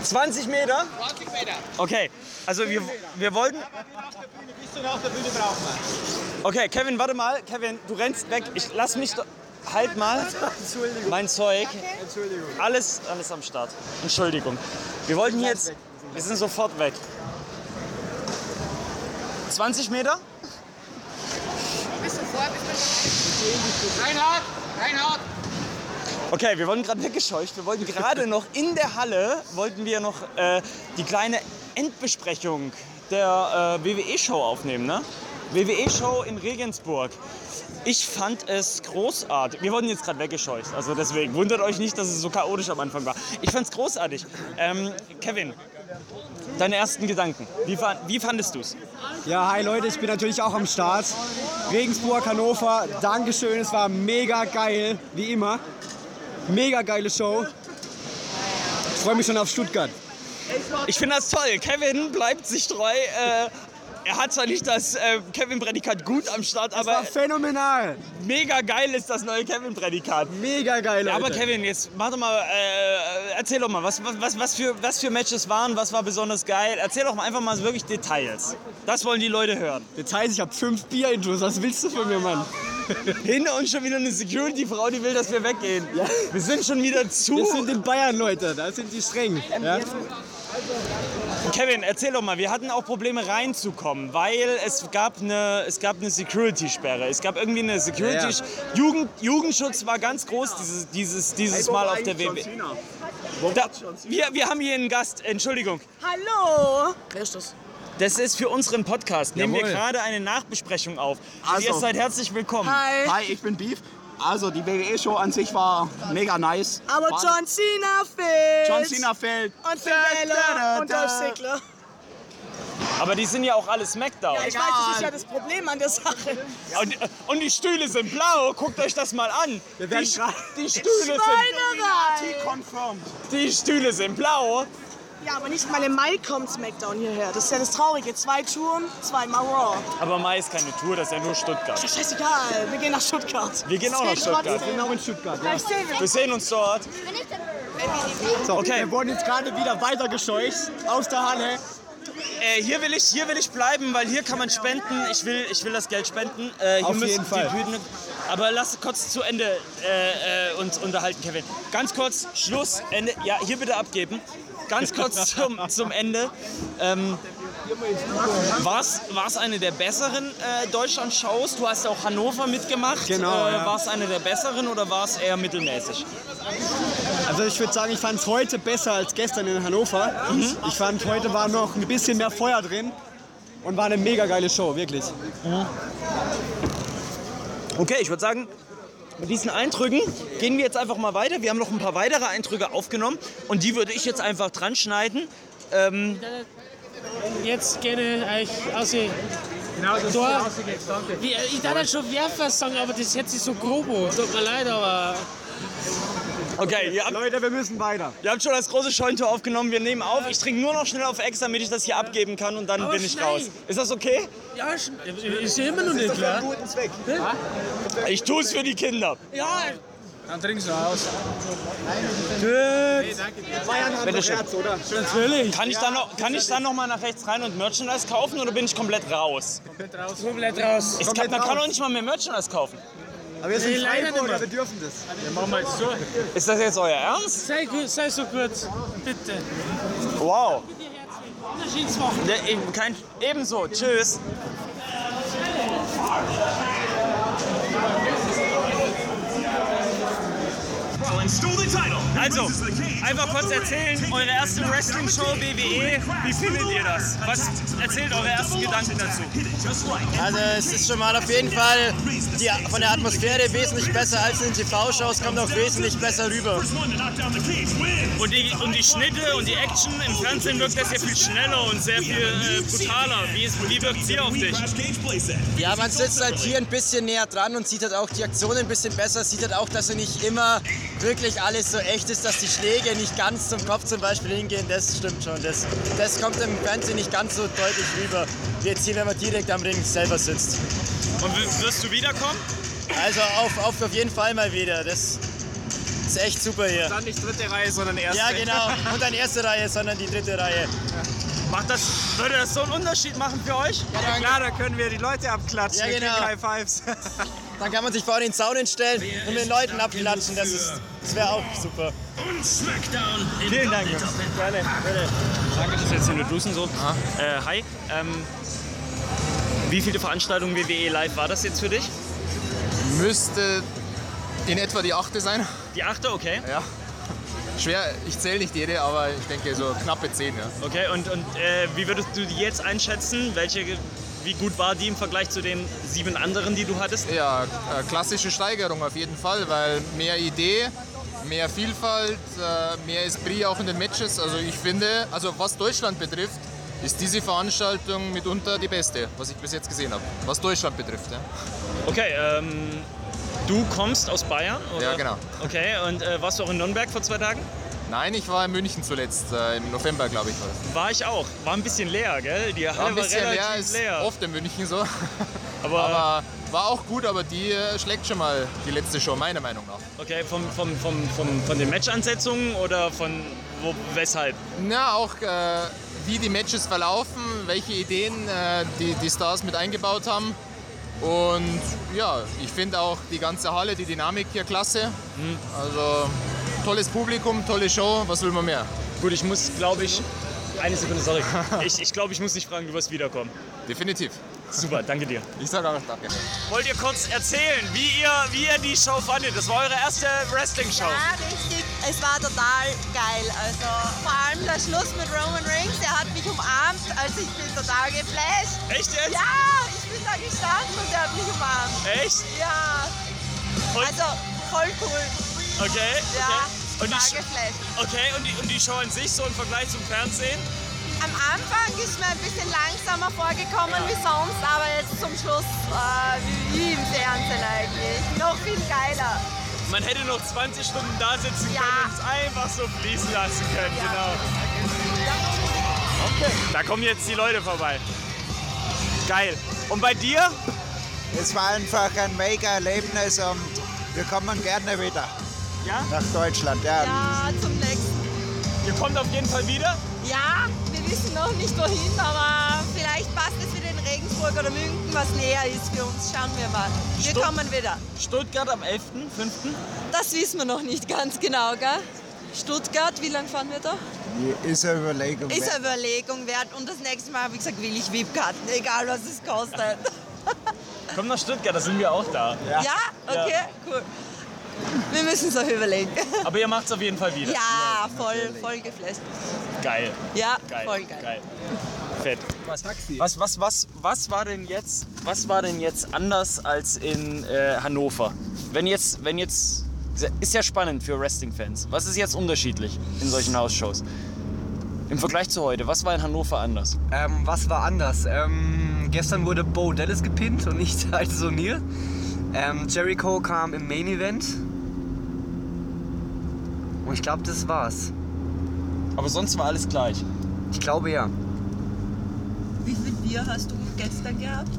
20 Meter? 20 Meter. Okay, also wir, wir wollten. Bis zu nach der Bühne brauchen wir. Okay, Kevin, warte mal. Kevin, du rennst weg. Ich lass mich. doch- Halt mal. Mein Zeug. Alles, alles am Start. Entschuldigung. Wir wollten jetzt. Wir sind sofort weg. 20 Meter? Reinhard, Reinhard. Okay, wir wurden gerade weggescheucht. Wir wollten gerade noch in der Halle, wollten wir noch äh, die kleine Endbesprechung der äh, WWE-Show aufnehmen, ne? WWE-Show in Regensburg. Ich fand es großartig. Wir wurden jetzt gerade weggescheucht, also deswegen wundert euch nicht, dass es so chaotisch am Anfang war. Ich fand es großartig. Ähm, Kevin, deine ersten Gedanken. Wie, wie fandest du es? Ja, hi Leute, ich bin natürlich auch am Start. Regensburg, Hannover, Dankeschön, es war mega geil, wie immer. Mega geile Show. Ich freue mich schon auf Stuttgart. Ich finde das toll. Kevin bleibt sich treu. Äh, er hat zwar nicht das äh, Kevin-Prädikat gut am Start, Es war aber phänomenal. mega geil ist das neue Kevin-Prädikat. Mega geil, Leute. Ja, aber Kevin, jetzt mach doch mal, äh, erzähl doch mal, was, was, was, für, was für Matches waren, was war besonders geil? Erzähl doch mal einfach mal wirklich Details. Das wollen die Leute hören. Details, ich habe fünf Bier-Intros. Was willst du von mir, Mann? Hinter uns schon wieder eine Security-Frau, die will, dass wir weggehen. Wir sind schon wieder zu. Wir sind in Bayern, Leute. Da sind die streng. Ja? Kevin, erzähl doch mal, wir hatten auch Probleme reinzukommen, weil es gab eine, es gab eine Security-Sperre. Es gab irgendwie eine Security... Ja, Jugend, Jugendschutz war ganz groß dieses, dieses, dieses Mal auf der WW. Da, wir, wir haben hier einen Gast, Entschuldigung. Hallo! Wer ist das? Das ist für unseren Podcast. Nehmen wir Jawohl. gerade eine Nachbesprechung auf. Also. Ihr seid herzlich willkommen. Hi! Hi, ich bin Beef. Also die WWE-Show an sich war mega nice. Aber War- John Cena fehlt! John Cena fällt. Und Finn Balor und Dolph Ziggler. Aber die sind ja auch alle Smackdown. Ja, ich weiß, das ist ja das Problem an der Sache. Und, und die Stühle sind blau. Guckt euch das mal an. Die, werden grad- die, Stühle sind! Confirmed. die Stühle sind blau. Ja, aber nicht mal im Mai kommt SmackDown hierher. Das ist ja das Traurige. Zwei Touren, zweimal Raw. Aber Mai ist keine Tour, das ist ja nur Stuttgart. Ja, scheißegal. Wir gehen nach Stuttgart. Wir gehen auch nach Stuttgart. trotzdem. Genau in Stuttgart. Ja. Wir Wir sehen uns dort. So, Okay. Wir wurden jetzt gerade wieder weitergescheucht aus der Halle. Äh, hier, will ich, hier will ich bleiben, weil hier kann man spenden. Ich will, ich will das Geld spenden. Äh, hier Auf müssen jeden die Fall. Bühne, aber lass kurz zu Ende äh, äh, uns unterhalten, Kevin. Ganz kurz, Schluss, Ende. Ja, hier bitte abgeben. Ganz kurz zum, zum Ende. Ähm, war es eine der besseren äh, Deutschland-Shows? Du hast auch Hannover mitgemacht. Genau, Äh, ja. War es eine der besseren oder war es eher mittelmäßig? Also ich würde sagen, ich fand es heute besser als gestern in Hannover. Ich fand, heute war noch ein bisschen mehr Feuer drin. Und war eine mega geile Show, wirklich. Okay, ich würde sagen, mit diesen Eindrücken gehen wir jetzt einfach mal weiter. Wir haben noch ein paar weitere Eindrücke aufgenommen und die würde ich jetzt einfach dran schneiden. Ähm, Jetzt gerne euch aus die Genau, das Tor. Wie, ich darf das schon Werfer sagen, aber das hört sich so grob an. Tut mir leid, aber okay, habt, Leute, wir müssen weiter. ihr habt schon das große Scheuntor aufgenommen. Wir nehmen auf. Ich trinke nur noch schnell auf Ex, damit ich das hier abgeben kann und dann Aber bin ich schnell. raus. Ist das okay? ja, sch- ist ja immer noch nicht klar. Ich tue es für die Kinder. Ja, Dann trinkst du aus. Bitte schön. oder? natürlich. Kann ich, dann noch, kann ich dann noch mal nach rechts rein und Merchandise kaufen oder bin ich komplett raus? Komplett raus. Es kann, man kann auch nicht mal mehr Merchandise kaufen. Aber wir sind Nee, leider Freiburger, nicht wir dürfen das. Dann machen wir jetzt so. Ist das jetzt euer Ernst? Sei, sei so gut, bitte. Wow. Ja, eben, kein, ebenso. Tschüss. Also, einfach kurz erzählen, eure erste Wrestling-Show WWE, wie findet ihr das? Was erzählt eure ersten Gedanken dazu? Also es ist schon mal auf jeden Fall die, von der Atmosphäre wesentlich besser als in TV-Shows, kommt auch wesentlich besser rüber. Und die, und die Schnitte und die Action im Fernsehen wirkt das ja viel schneller und sehr viel äh, brutaler. Wie, ist, wie wirkt sie auf dich? Ja, man sitzt halt hier ein bisschen näher dran und sieht halt auch die Aktionen ein bisschen besser, sieht halt auch, dass er nicht immer wirklich alles so echt ist, dass die Schläge nicht ganz zum Kopf zum Beispiel hingehen, das stimmt schon. Das, das kommt im Fernsehen nicht ganz so deutlich rüber, wie jetzt hier, wenn man direkt am Ring selber sitzt. Und wirst du wiederkommen? Also auf, auf, auf jeden Fall mal wieder, das ist echt super hier. Dann nicht dritte Reihe, sondern erste. Ja, genau. Und dann erste Reihe, sondern die dritte Reihe. Macht das, würde das so einen Unterschied machen für euch? Ja, klar, da können wir die Leute abklatschen. Ja, genau. High Fives. Dann kann man sich vor den Zaun stellen und mit den Leuten abklatschen. Das, ist- das wäre auch super. Vielen Dank. Gerne. Danke, das ist jetzt hier nur Dusen so. Äh, hi. Ähm, wie viele Veranstaltungen WWE Live war das jetzt für dich? Müsste in etwa die achte sein. Die achte, okay. Ja. Schwer, ich zähle nicht jede, aber ich denke so knappe zehn. Ja. Okay, und, und äh, wie würdest du die jetzt einschätzen? Welche, wie gut war die im Vergleich zu den sieben anderen, die du hattest? Ja, äh, klassische Steigerung auf jeden Fall, weil mehr Idee, mehr Vielfalt, äh, mehr Esprit auch in den Matches. Also ich finde, also was Deutschland betrifft, ist diese Veranstaltung mitunter die beste, was ich bis jetzt gesehen habe. Was Deutschland betrifft. Ja. Okay, ähm, du kommst aus Bayern? Oder? Ja, genau. Okay, und äh, warst du auch in Nürnberg vor zwei Tagen? Nein, ich war in München zuletzt, äh, im November glaube ich war das. War ich auch. War ein bisschen leer, gell? Die Halle War ein bisschen war leer, ist leer. oft in München so. Aber- Aber war auch gut, aber die äh, schlägt schon mal die letzte Show, meiner Meinung nach. Okay, vom, vom, vom, vom, von den Matchansetzungen oder von wo, weshalb? Na, auch äh, wie die Matches verlaufen, welche Ideen äh, die, die Stars mit eingebaut haben. Und ja, ich finde auch die ganze Halle, die Dynamik hier klasse. Also tolles Publikum, tolle Show, was will man mehr? Gut, ich muss, glaube ich, eine Sekunde, sorry. Ich, ich glaube, ich muss dich fragen, du wirst wiederkommen. Definitiv. Super, danke dir. Ich sage auch danke. Wollt ihr kurz erzählen, wie ihr, wie ihr die Show fandet? Das war eure erste Wrestling-Show. Ja, richtig. Es war total geil. Also vor allem der Schluss mit Roman Reigns, der hat mich umarmt. Also ich bin total geflasht. Echt jetzt? Ja, ich bin da gestanden und der hat mich umarmt. Echt? Ja. Also voll cool. Okay. Ja, Und die, okay, und die, und die Show an sich so im Vergleich zum Fernsehen? Am Anfang ist mir ein bisschen langsamer vorgekommen wie sonst, aber jetzt zum Schluss äh, wie im Fernsehen eigentlich. Noch viel geiler. Man hätte noch 20 Stunden da sitzen Ja. können und es einfach so fließen lassen können. Genau. Okay. Da kommen jetzt die Leute vorbei. Geil. Und bei dir? Es war einfach ein mega Erlebnis und wir kommen gerne wieder Ja? nach Deutschland. Ja. Ja, zum nächsten. Ihr kommt auf jeden Fall wieder? Ja, wir wissen noch nicht wohin, aber vielleicht passt es wieder in Regensburg oder München, was näher ist für uns. Schauen wir mal. Wir Stutt- kommen wieder. Stuttgart am 11.05. Das wissen wir noch nicht ganz genau, gell? Stuttgart, wie lange fahren wir da? Ist eine Überlegung. Ist wert. eine Überlegung wert. Und das nächste Mal, wie gesagt, will ich VIP-Karten, egal was es kostet. Komm nach Stuttgart, da sind wir auch da. Ja? Okay, cool. Wir müssen es auch überlegen. Aber ihr macht es auf jeden Fall wieder. Ja, voll, voll geflasht. Geil. Ja, Geil. voll geil. Geil. Fett. Was, was, was, was, was war denn jetzt, was war denn jetzt anders als in äh, Hannover? Wenn jetzt, wenn jetzt, ist ja spannend für Wrestling-Fans. Was ist jetzt unterschiedlich in solchen Hausshows? Im Vergleich zu heute, was war in Hannover anders? Ähm, was war anders? Ähm, gestern wurde Bo Dallas gepinnt und nicht Titus O'Neill. Ähm, Jericho kam im Main Event. Und ich glaube, das war's. Aber sonst war alles gleich. Ich glaube ja. Wie viel Bier hast du gestern gehabt?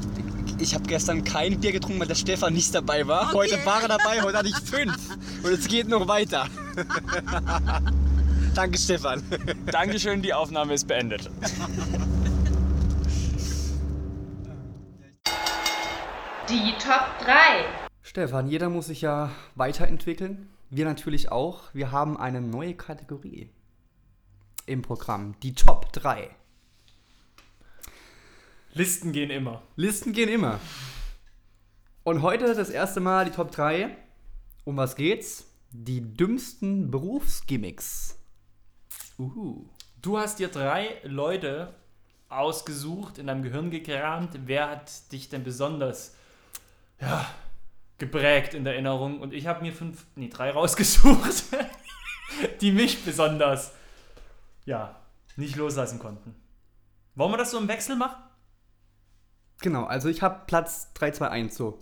Ich habe gestern kein Bier getrunken, weil der Stefan nicht dabei war. Okay. Heute war er dabei, heute hatte ich fünf. Und es geht noch weiter. Danke, Stefan. Dankeschön, die Aufnahme ist beendet. Die Top 3. Stefan, jeder muss sich ja weiterentwickeln. Wir natürlich auch. Wir haben eine neue Kategorie im Programm. Die Top 3. Listen gehen immer. Listen gehen immer. Und heute das erste Mal die Top 3. Um was geht's? Die dümmsten Berufsgimmicks. Uhu. Du hast dir drei Leute ausgesucht, in deinem Gehirn gekramt. Wer hat dich denn besonders ja, geprägt in der Erinnerung? Und ich habe mir fünf, nee, drei rausgesucht, die mich besonders ja, nicht loslassen konnten. Wollen wir das so im Wechsel machen? Genau, also ich habe Platz 3, 2, 1 so.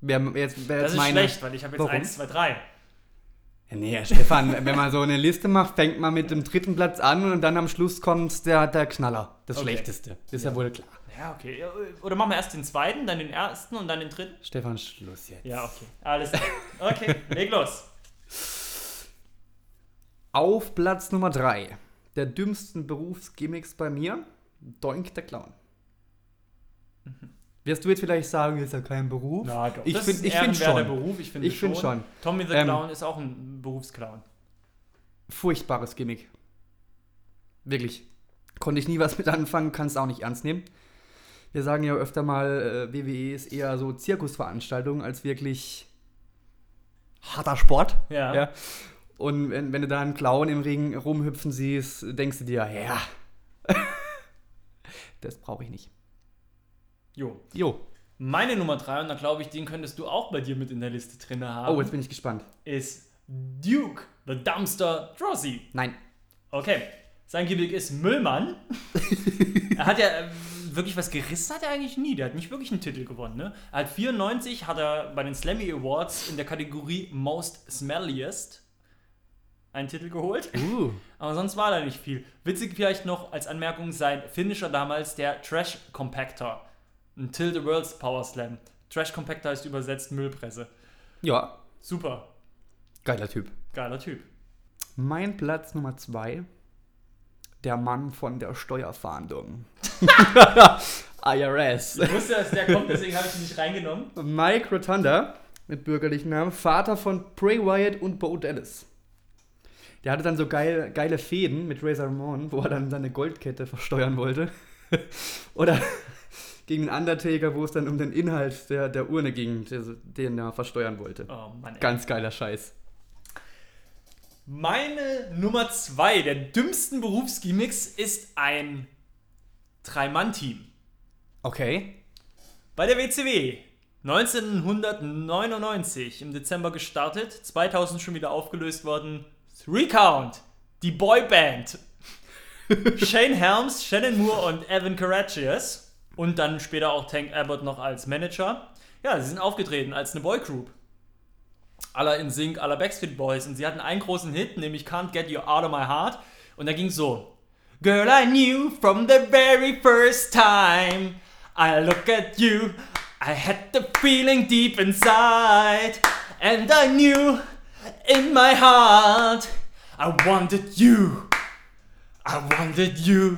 Wer, jetzt, wer Das ist meine, schlecht, weil ich habe jetzt Warum? 1, 2, 3. Ja, nee, Stefan, wenn man so eine Liste macht, fängt man mit dem dritten Platz an und dann am Schluss kommt der, der Knaller. Das Okay. Schlechteste. Ist ja. wohl klar. Ja, okay. Oder machen wir erst den zweiten, dann den ersten und dann den dritten? Stefan, Schluss jetzt. Ja, okay. Alles klar. Okay, leg los. Auf Platz Nummer 3 der dümmsten Berufsgimmicks bei mir, Doink der Clown. Wirst du jetzt vielleicht sagen, ist ja kein Beruf? Na doch, ich das finde ist ich ein find schon. Beruf, ich finde ich find schon. schon. Tommy the Ähm, Clown ist auch ein Berufsclown. Furchtbares Gimmick. Wirklich. Konnte ich nie was mit anfangen, kann es auch nicht ernst nehmen. Wir sagen ja öfter mal, äh, WWE ist eher so Zirkusveranstaltung als wirklich harter Sport. Ja. Und wenn, wenn du da einen Clown im Ring rumhüpfen siehst, denkst du dir, ja, das brauche ich nicht. Jo. Jo. Meine Nummer 3, und da glaube ich, den könntest du auch bei dir mit in der Liste drin haben. Oh, jetzt bin ich gespannt. Ist Duke, the Dumpster Drosy. Nein. Okay. Sein Gimmick ist Müllmann. er hat ja äh, wirklich was gerissen, hat er eigentlich nie. Der hat nicht wirklich einen Titel gewonnen. Ne? Er hat 94, hat er bei den Slammy Awards in der Kategorie Most Smelliest einen Titel geholt. Uh. Aber sonst war da nicht viel. Witzig vielleicht noch als Anmerkung sein Finisher damals der Trash Compactor. Ein Till the World's Power Slam. Trash Compactor heißt übersetzt Müllpresse. Ja. Super. Geiler Typ. Geiler Typ. Mein Platz Nummer zwei. Der Mann von der Steuerfahndung. IRS. Ich wusste, dass der kommt, deswegen habe ich ihn nicht reingenommen. Mike Rotunda mit bürgerlichen Namen, Vater von Bray Wyatt und Bo Dallas. Der hatte dann so geil, geile Fäden mit Razor Ramon, wo er dann seine Goldkette versteuern wollte. Oder gegen den Undertaker, wo es dann um den Inhalt der, der Urne ging, den er versteuern wollte. Oh Mann, ey. Ganz geiler Scheiß. Meine Nummer zwei der dümmsten Berufsgimmicks ist ein Drei-Mann-Team. Okay. Bei der WCW 1999 im Dezember gestartet, 2000 schon wieder aufgelöst worden. Three Count, die Boyband. Shane Helms, Shannon Moore und Evan Karagias und dann später auch Tank Abbott noch als Manager. Ja, sie sind aufgetreten als eine Boygroup. Aller in Sync, aller Backstreet Boys und sie hatten einen großen Hit, nämlich Can't Get You Out of My Heart und da ging so. Girl, I knew from the very first time I look at you, I had the feeling deep inside, and I knew in my heart I wanted you, I wanted you.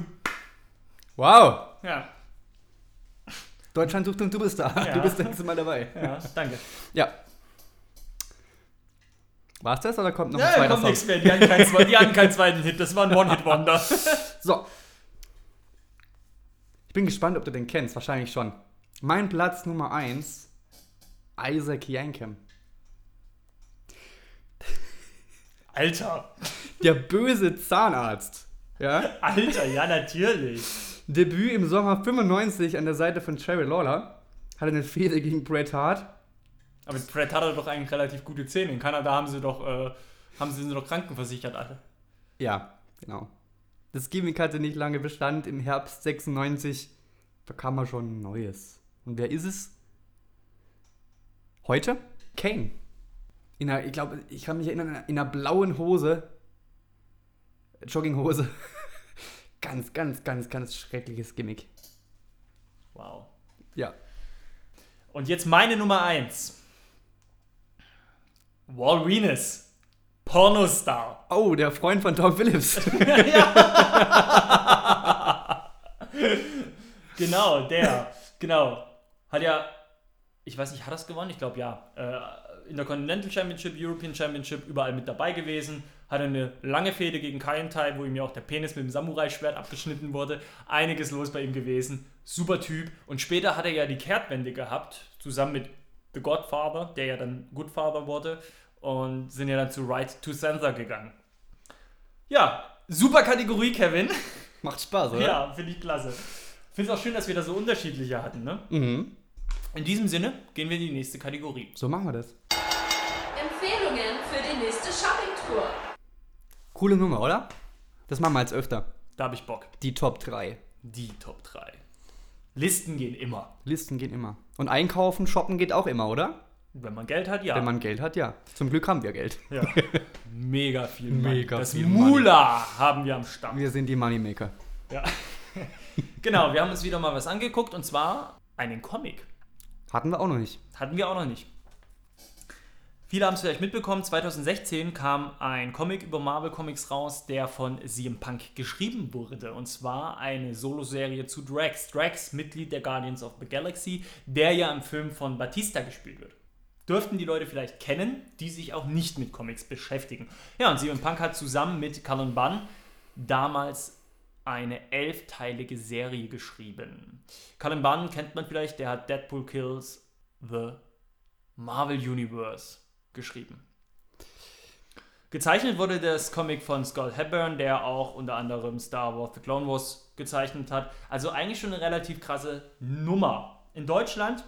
Wow. Ja. Deutschland sucht und du bist da. Ja. Du bist das nächste Mal dabei. Ja, danke. Ja. War's das oder kommt noch Ja, ein zweiter kommt Song? nichts mehr. Die hatten, keinen, zwe- die hatten keinen zweiten Hit. Das war ein One-Hit-Wonder. So. Ich bin gespannt, ob du den kennst. Wahrscheinlich schon. Mein Platz Nummer 1, Isaac Yankem. Alter. Der böse Zahnarzt. Ja? Alter, ja, natürlich. Debüt im Sommer 95 an der Seite von Cherry Lawler. Hatte eine Fehde gegen Bret Hart. Aber Brett hat er doch eigentlich relativ gute Zähne. In Kanada haben sie doch, äh, haben sie sind doch krankenversichert, Alter. Ja, genau. Das Gimmick hatte nicht lange Bestand. Im Herbst 96 bekam er schon ein neues. Und wer ist es? Heute? Kane. In einer, ich glaube, ich kann mich erinnern, in einer blauen Hose. Jogginghose. ganz, ganz, ganz, ganz schreckliches Gimmick. Wow. Ja. Und jetzt meine Nummer 1. Wall Venus. Pornostar. Oh, der Freund von Tom Phillips. Genau, der. Genau. Hat ja ich weiß nicht, hat er es gewonnen? Ich glaube ja. Äh, in der Continental Championship, European Championship, überall mit dabei gewesen. Hatte eine lange Fehde gegen Kaientai, wo ihm ja auch der Penis mit dem Samurai-Schwert abgeschnitten wurde. Einiges los bei ihm gewesen. Super Typ. Und später hat er ja die Kehrtwende gehabt, zusammen mit The Godfather, der ja dann Goodfather wurde. Und sind ja dann zu Right to Censor gegangen. Ja, super Kategorie, Kevin. Macht Spaß, oder? Ja, finde ich klasse. Finde es auch schön, dass wir da so unterschiedliche hatten, ne? Mhm. In diesem Sinne gehen wir in die nächste Kategorie. So machen wir das. Empfehlungen für die nächste Shoppingtour. Coole Nummer, oder? Das machen wir jetzt öfter. Da habe ich Bock. Die Top 3. Die Top 3. Listen gehen immer. Listen gehen immer. Und einkaufen, shoppen geht auch immer, oder? Wenn man Geld hat, ja. Wenn man Geld hat, ja. Zum Glück haben wir Geld. Ja. Mega viel Money. Mega Das viel Mula haben wir am Start. Wir sind die Moneymaker. Ja. genau, wir haben uns wieder mal was angeguckt und zwar einen Comic. Hatten wir auch noch nicht. Hatten wir auch noch nicht. Viele haben es vielleicht mitbekommen, 2016 kam ein Comic über Marvel Comics raus, der von CM Punk geschrieben wurde. Und zwar eine Soloserie zu Drax. Drax, Mitglied der Guardians of the Galaxy, der ja im Film von Batista gespielt wird. Dürften die Leute vielleicht kennen, die sich auch nicht mit Comics beschäftigen. Ja, und CM Punk hat zusammen mit Cullen Bunn damals eine elfteilige Serie geschrieben. Cullen Bunn kennt man vielleicht, der hat Deadpool Kills the Marvel Universe geschrieben. Gezeichnet wurde das Comic von Scott Hepburn, der auch unter anderem Star Wars The Clone Wars gezeichnet hat. Also eigentlich schon eine relativ krasse Nummer. In Deutschland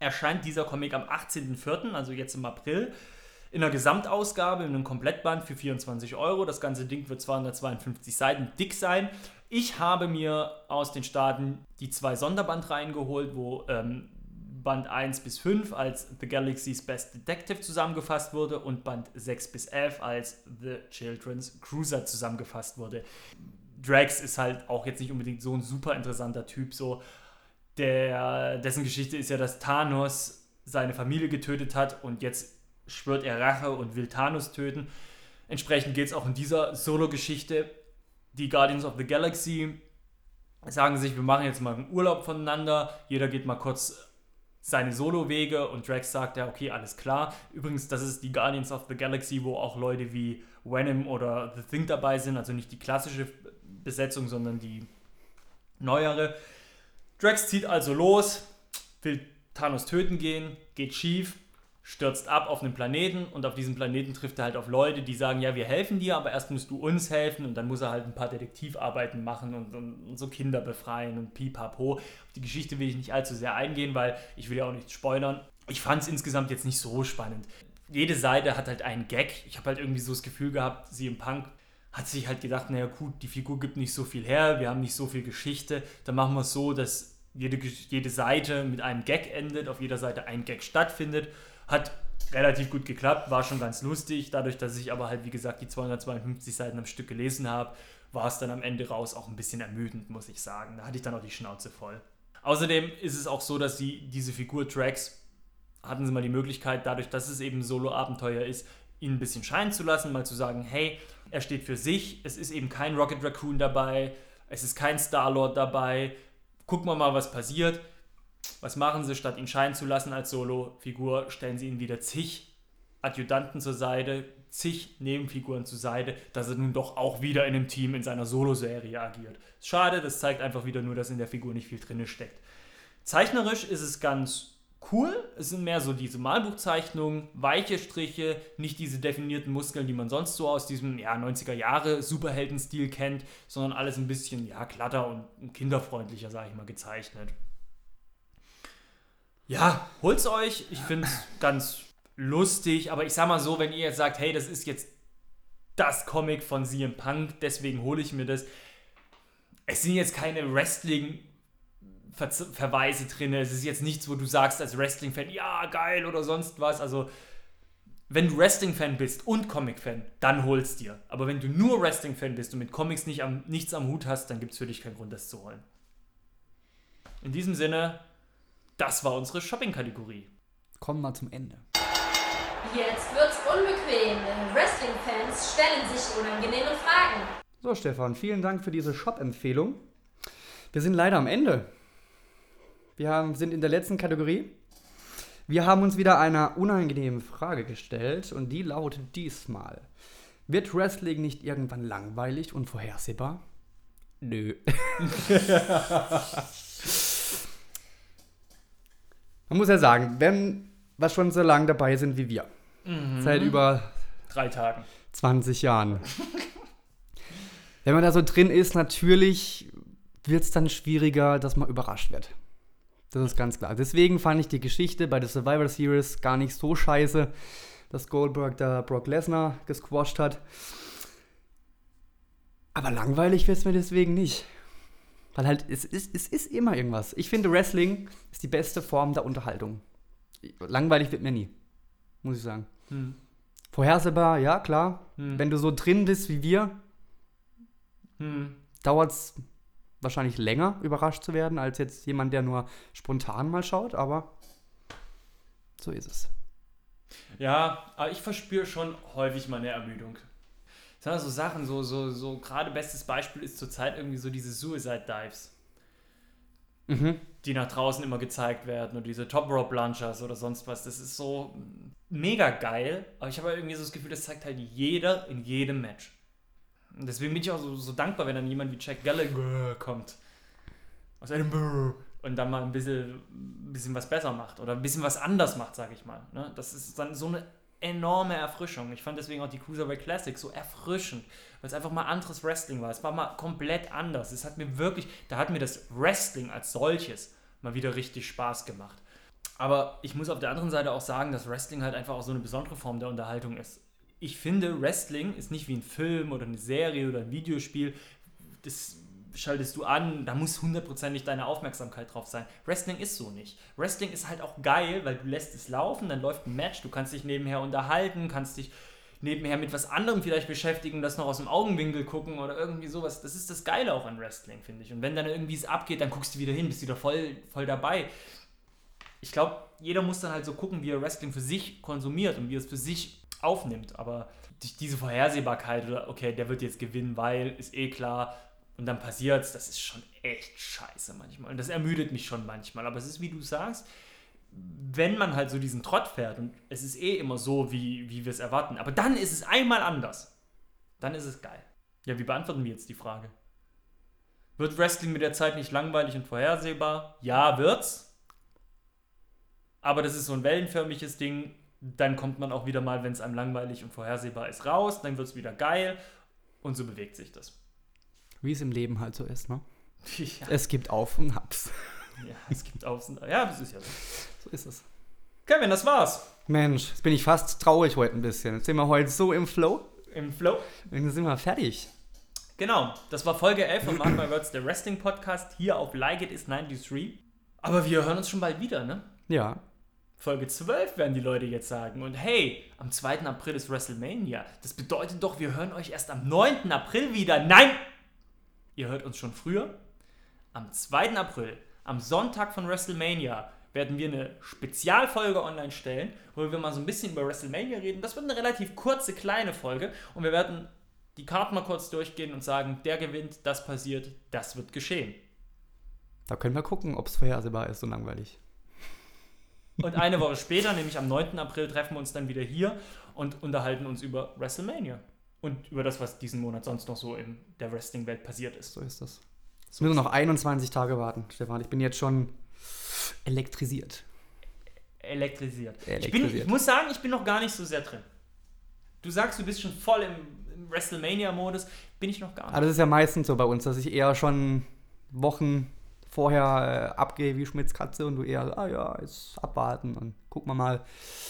erscheint dieser Comic am 18.04., also jetzt im April, in einer Gesamtausgabe, in einem Komplettband für 24 Euro. Das ganze Ding wird 252 Seiten dick sein. Ich habe mir aus den Staaten die zwei Sonderbandreihen geholt, wo ähm, Band 1 bis 5 als The Galaxy's Best Detective zusammengefasst wurde und Band 6 bis 11 als The Children's Cruiser zusammengefasst wurde. Drax ist halt auch jetzt nicht unbedingt so ein super interessanter Typ, so der, dessen Geschichte ist ja, dass Thanos seine Familie getötet hat und jetzt schwört er Rache und will Thanos töten. Entsprechend geht es auch in dieser Solo-Geschichte. Die Guardians of the Galaxy sagen sich, wir machen jetzt mal einen Urlaub voneinander. Jeder geht mal kurz seine Solo-Wege und Drax sagt ja, okay, alles klar. Übrigens, das ist die Guardians of the Galaxy, wo auch Leute wie Venom oder The Thing dabei sind, also nicht die klassische Besetzung, sondern die neuere. Drax zieht also los, will Thanos töten gehen, geht schief, stürzt ab auf einen Planeten und auf diesem Planeten trifft er halt auf Leute, die sagen, ja, wir helfen dir, aber erst musst du uns helfen und dann muss er halt ein paar Detektivarbeiten machen und, und, und so Kinder befreien und pipapo. Auf die Geschichte will ich nicht allzu sehr eingehen, weil ich will ja auch nichts spoilern. Ich fand es insgesamt jetzt nicht so spannend. Jede Seite hat halt einen Gag. Ich habe halt irgendwie so das Gefühl gehabt, sie im Punk hat sich halt gedacht, naja gut, die Figur gibt nicht so viel her, wir haben nicht so viel Geschichte, dann machen wir es so, dass jede, jede Seite mit einem Gag endet, auf jeder Seite ein Gag stattfindet. Hat relativ gut geklappt, war schon ganz lustig. Dadurch, dass ich aber halt, wie gesagt, die 252 Seiten am Stück gelesen habe, war es dann am Ende raus auch ein bisschen ermüdend, muss ich sagen. Da hatte ich dann auch die Schnauze voll. Außerdem ist es auch so, dass sie diese Figur Drax hatten sie mal die Möglichkeit, dadurch, dass es eben Solo-Abenteuer ist, ihn ein bisschen scheinen zu lassen, mal zu sagen, hey, er steht für sich, es ist eben kein Rocket Raccoon dabei, es ist kein Star-Lord dabei, gucken wir mal, was passiert. Was machen sie, statt ihn scheinen zu lassen als Solo-Figur, stellen sie ihn wieder zig Adjutanten zur Seite, zig Nebenfiguren zur Seite, dass er nun doch auch wieder in einem Team in seiner Solo-Serie agiert. Schade, das zeigt einfach wieder nur, dass in der Figur nicht viel drin steckt. Zeichnerisch ist es ganz cool. Es sind mehr so diese Malbuchzeichnungen, weiche Striche, nicht diese definierten Muskeln, die man sonst so aus diesem ja, 90er Jahre Superhelden-Stil kennt, sondern alles ein bisschen ja, glatter und kinderfreundlicher, sage ich mal, gezeichnet. Ja, holt's euch. Ich finde es ganz lustig, aber ich sag mal so, wenn ihr jetzt sagt, hey, das ist jetzt das Comic von CM Punk, deswegen hole ich mir das. Es sind jetzt keine Wrestling- Ver Verweise drin. Es ist jetzt nichts, wo du sagst als Wrestling-Fan, ja, geil oder sonst was. Also, wenn du Wrestling-Fan bist und Comic-Fan, dann holst dir. Aber wenn du nur Wrestling-Fan bist und mit Comics nicht am, nichts am Hut hast, dann gibt es für dich keinen Grund, das zu holen. In diesem Sinne, das war unsere Shopping-Kategorie. Kommen wir zum Ende. Jetzt wird's unbequem. Wrestling-Fans stellen sich unangenehme Fragen. So, Stefan, vielen Dank für diese Shop-Empfehlung. Wir sind leider am Ende. Wir haben, sind in der letzten Kategorie. Wir haben uns wieder einer unangenehmen Frage gestellt und die lautet diesmal: Wird Wrestling nicht irgendwann langweilig und vorhersehbar? Nö. Man muss ja sagen, wenn wir schon so lange dabei sind wie wir, Mhm. seit über Drei Tagen. 20 Jahren. Wenn man da so drin ist, natürlich wird es dann schwieriger, dass man überrascht wird. Das ist ganz klar. Deswegen fand ich die Geschichte bei der Survivor Series gar nicht so scheiße, dass Goldberg da Brock Lesnar gesquasht hat. Aber langweilig wird es mir deswegen nicht. Weil halt, es ist, es ist immer irgendwas. Ich finde, Wrestling ist die beste Form der Unterhaltung. Langweilig wird mir nie. Muss ich sagen. Hm. Vorhersehbar, ja, klar. Hm. Wenn du so drin bist wie wir, Hm. dauert es wahrscheinlich länger, überrascht zu werden, als jetzt jemand, der nur spontan mal schaut, aber so ist es. Ja, aber ich verspüre schon häufig meine Ermüdung. Das sind so Sachen, so, so, so, gerade bestes Beispiel ist zurzeit irgendwie so diese Suicide Dives, Mhm. die nach draußen immer gezeigt werden und diese Top Rope Lunchers oder sonst was. Das ist so mega geil, aber ich habe halt irgendwie so das Gefühl, das zeigt halt jeder in jedem Match. Und deswegen bin ich auch so, so dankbar, wenn dann jemand wie Jack Gallagher kommt. Aus einem und dann mal ein bisschen, ein bisschen was besser macht oder ein bisschen was anders macht, sag ich mal. Ne? Das ist dann so eine enorme Erfrischung. Ich fand deswegen auch die Cruiserweight Classic so erfrischend, weil es einfach mal anderes Wrestling war. Es war mal komplett anders. Es hat mir wirklich, da hat mir das Wrestling als solches mal wieder richtig Spaß gemacht. Aber ich muss auf der anderen Seite auch sagen, dass Wrestling halt einfach auch so eine besondere Form der Unterhaltung ist. Ich finde, Wrestling ist nicht wie ein Film oder eine Serie oder ein Videospiel. Das schaltest du an, da muss hundertprozentig deine Aufmerksamkeit drauf sein. Wrestling ist so nicht. Wrestling ist halt auch geil, weil du lässt es laufen, dann läuft ein Match, du kannst dich nebenher unterhalten, kannst dich nebenher mit was anderem vielleicht beschäftigen, das noch aus dem Augenwinkel gucken oder irgendwie sowas. Das ist das Geile auch an Wrestling, finde ich. Und wenn dann irgendwie es abgeht, dann guckst du wieder hin, bist wieder voll, voll dabei. Ich glaube, jeder muss dann halt so gucken, wie er Wrestling für sich konsumiert und wie er es für sich aufnimmt. Aber diese Vorhersehbarkeit oder okay, der wird jetzt gewinnen, weil ist eh klar und dann passiert's, das ist schon echt scheiße manchmal. Und das ermüdet mich schon manchmal. Aber es ist, wie du sagst, wenn man halt so diesen Trott fährt und es ist eh immer so, wie, wie wir es erwarten, aber dann ist es einmal anders. Dann ist es geil. Ja, wie beantworten wir jetzt die Frage? Wird Wrestling mit der Zeit nicht langweilig und vorhersehbar? Ja, wird's. Aber das ist so ein wellenförmiges Ding. Dann kommt man auch wieder mal, wenn es einem langweilig und vorhersehbar ist, raus. Dann wird es wieder geil. Und so bewegt sich das. Wie es im Leben halt so ist, ne? Ja. Es gibt Auf und Abs. Ja, es gibt Aufs und Ja, das ist ja so. So ist es. Kevin, das war's. Mensch, jetzt bin ich fast traurig heute ein bisschen. Jetzt sind wir heute so im Flow. Im Flow? Dann sind wir fertig. Genau, das war Folge 11 von Mark My Words, der Wrestling Podcast, hier auf Like It Is 93. Aber wir hören uns schon bald wieder, ne? Ja. Folge 12 werden die Leute jetzt sagen. Und hey, am 2. April ist WrestleMania. Das bedeutet doch, wir hören euch erst am 9. April wieder. Nein! Ihr hört uns schon früher. Am 2. April, am Sonntag von WrestleMania, werden wir eine Spezialfolge online stellen, wo wir mal so ein bisschen über WrestleMania reden. Das wird eine relativ kurze, kleine Folge. Und wir werden die Karten mal kurz durchgehen und sagen, der gewinnt, das passiert, das wird geschehen. Da können wir gucken, ob es vorhersehbar ist und langweilig. Und eine Woche später, nämlich am 9. April, treffen wir uns dann wieder hier und unterhalten uns über WrestleMania. Und über das, was diesen Monat sonst noch so in der Wrestling-Welt passiert ist. So ist das. Es müssen noch 21 Tage warten, Stefan. Ich bin jetzt schon elektrisiert. Elektrisiert. Ich, bin, Elektrisiert. ich muss sagen, ich bin noch gar nicht so sehr drin. Du sagst, du bist schon voll im, im WrestleMania-Modus. Bin ich noch gar nicht. Aber das ist ja meistens so bei uns, dass ich eher schon Wochen vorher äh, abgehe wie Schmitz Katze und du eher, ah ja, jetzt abwarten und gucken wir mal.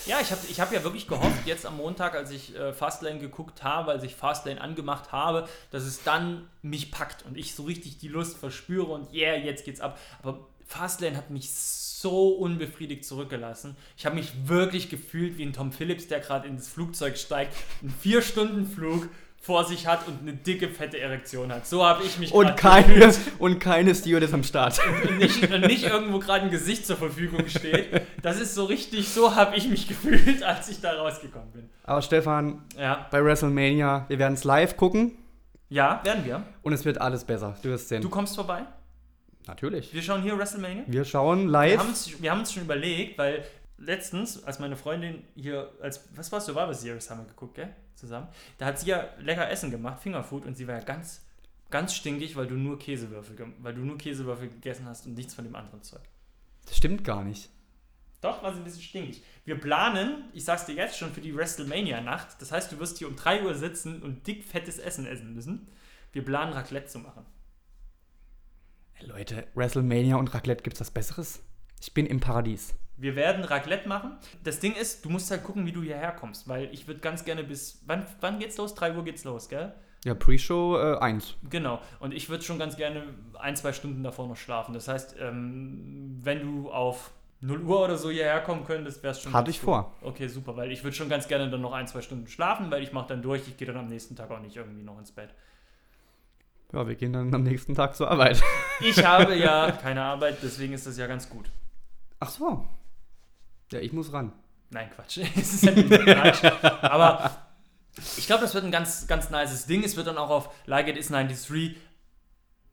Ja, ich habe ich hab ja wirklich gehofft, jetzt am Montag, als ich äh, Fastlane geguckt habe, als ich Fastlane angemacht habe, dass es dann mich packt und ich so richtig die Lust verspüre und yeah, jetzt geht's ab. Aber Fastlane hat mich so unbefriedigt zurückgelassen. Ich habe mich wirklich gefühlt wie ein Tom Phillips, der gerade ins Flugzeug steigt, einen Vier-Stunden-Flug vor sich hat und eine dicke, fette Erektion hat. So habe ich mich Und keine, gefühlt. und keine Stewardess am Start. Und nicht, und nicht irgendwo gerade ein Gesicht zur Verfügung steht. Das ist so richtig, so habe ich mich gefühlt, als ich da rausgekommen bin. Aber Stefan, Ja. bei WrestleMania, wir werden es live gucken Ja, werden wir. und es wird alles besser. Du wirst sehen. Du kommst vorbei. Natürlich. Wir schauen hier WrestleMania. Wir schauen live. wir haben uns schon überlegt, weil letztens, als meine Freundin hier, als, was war Survivor Series haben wir geguckt, gell? Zusammen. Da hat sie ja lecker Essen gemacht, Fingerfood, und sie war ja ganz, ganz stinkig, weil du nur Käsewürfel, weil du nur Käsewürfel gegessen hast und nichts von dem anderen Zeug. Das stimmt gar nicht. Doch, war sie ein bisschen stinkig. Wir planen, ich sag's dir jetzt schon, für die WrestleMania-Nacht. Das heißt, du wirst hier um 3 Uhr sitzen und dick fettes Essen essen müssen. Wir planen, Raclette zu machen. Leute, WrestleMania und Raclette, gibt's was Besseres? Ich bin im Paradies. Wir werden Raclette machen. Das Ding ist, du musst halt gucken, wie du hierher kommst, weil ich würde ganz gerne bis. Wann, wann geht's los? 3 Uhr geht's los, gell? Ja, Pre-Show äh, 1. Genau. Und ich würde schon ganz gerne ein, zwei Stunden davor noch schlafen. Das heißt, ähm, wenn du auf 0 Uhr oder so hierher kommen könntest, wäre es schon. Hatte ich gut. vor. Okay, super, weil ich würde schon ganz gerne dann noch ein, zwei Stunden schlafen, weil ich mache dann durch. Ich gehe dann am nächsten Tag auch nicht irgendwie noch ins Bett. Ja, wir gehen dann am nächsten Tag zur Arbeit. Ich habe ja keine Arbeit, deswegen ist das ja ganz gut. Ach so. Ja, ich muss ran. Nein, Quatsch. Es ist ja nicht Quatsch. Aber ich glaube, das wird ein ganz, ganz nices Ding. Es wird dann auch auf Like It Is 93,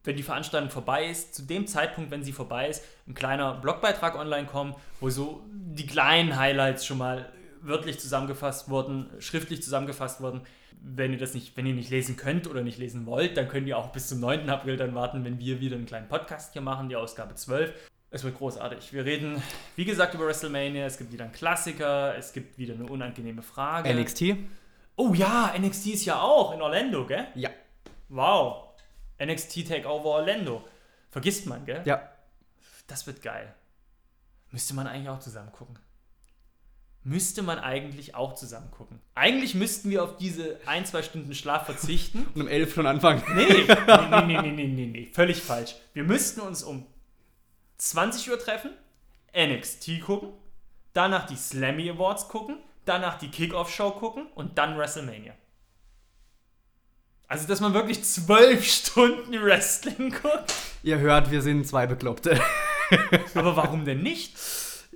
wenn die Veranstaltung vorbei ist, zu dem Zeitpunkt, wenn sie vorbei ist, ein kleiner Blogbeitrag online kommen, wo so die kleinen Highlights schon mal wörtlich zusammengefasst wurden, schriftlich zusammengefasst wurden. Wenn ihr das nicht, wenn ihr nicht lesen könnt oder nicht lesen wollt, dann könnt ihr auch bis zum 9. April dann warten, wenn wir wieder einen kleinen Podcast hier machen, die Ausgabe 12. Es wird großartig. Wir reden, wie gesagt, über WrestleMania. Es gibt wieder einen Klassiker. Es gibt wieder eine unangenehme Frage. NXT? Oh ja, NXT ist ja auch in Orlando, gell? Ja. Wow. NXT Takeover Orlando. Vergisst man, gell? Ja. Das wird geil. Müsste man eigentlich auch zusammen gucken. Müsste man eigentlich auch zusammen gucken. Eigentlich müssten wir auf diese ein, zwei Stunden Schlaf verzichten. Und um 11 schon anfangen. Nee, nee, nee, nee, nee, nee, nee, nee, völlig falsch. Wir müssten uns um 20 Uhr treffen, NXT gucken, danach die Slammy Awards gucken, danach die Kickoff-Show gucken und dann WrestleMania. Also, dass man wirklich zwölf Stunden Wrestling guckt. Ihr hört, wir sind zwei Bekloppte. Aber warum denn nicht?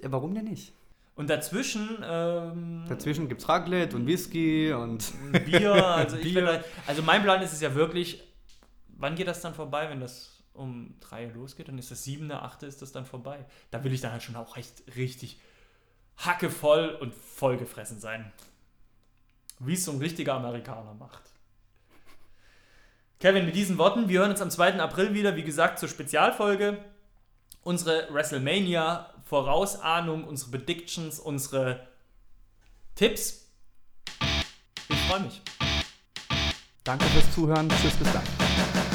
Ja, warum denn nicht? Und dazwischen, ähm, Dazwischen gibt's Raclette und Whisky und Bier. Also, Bier. halt, also mein Plan ist es ja wirklich, wann geht das dann vorbei, wenn das um 3 Uhr losgeht? Dann ist das 7., 8. ist das dann vorbei. Da will ich dann halt schon auch echt richtig hackevoll und vollgefressen sein. Wie es so ein richtiger Amerikaner macht. Kevin, mit diesen Worten, wir hören uns am 2. April wieder, wie gesagt, zur Spezialfolge. Unsere WrestleMania Vorausahnung, unsere Predictions, unsere Tipps. Ich freue mich. Danke fürs Zuhören. Tschüss, bis dann.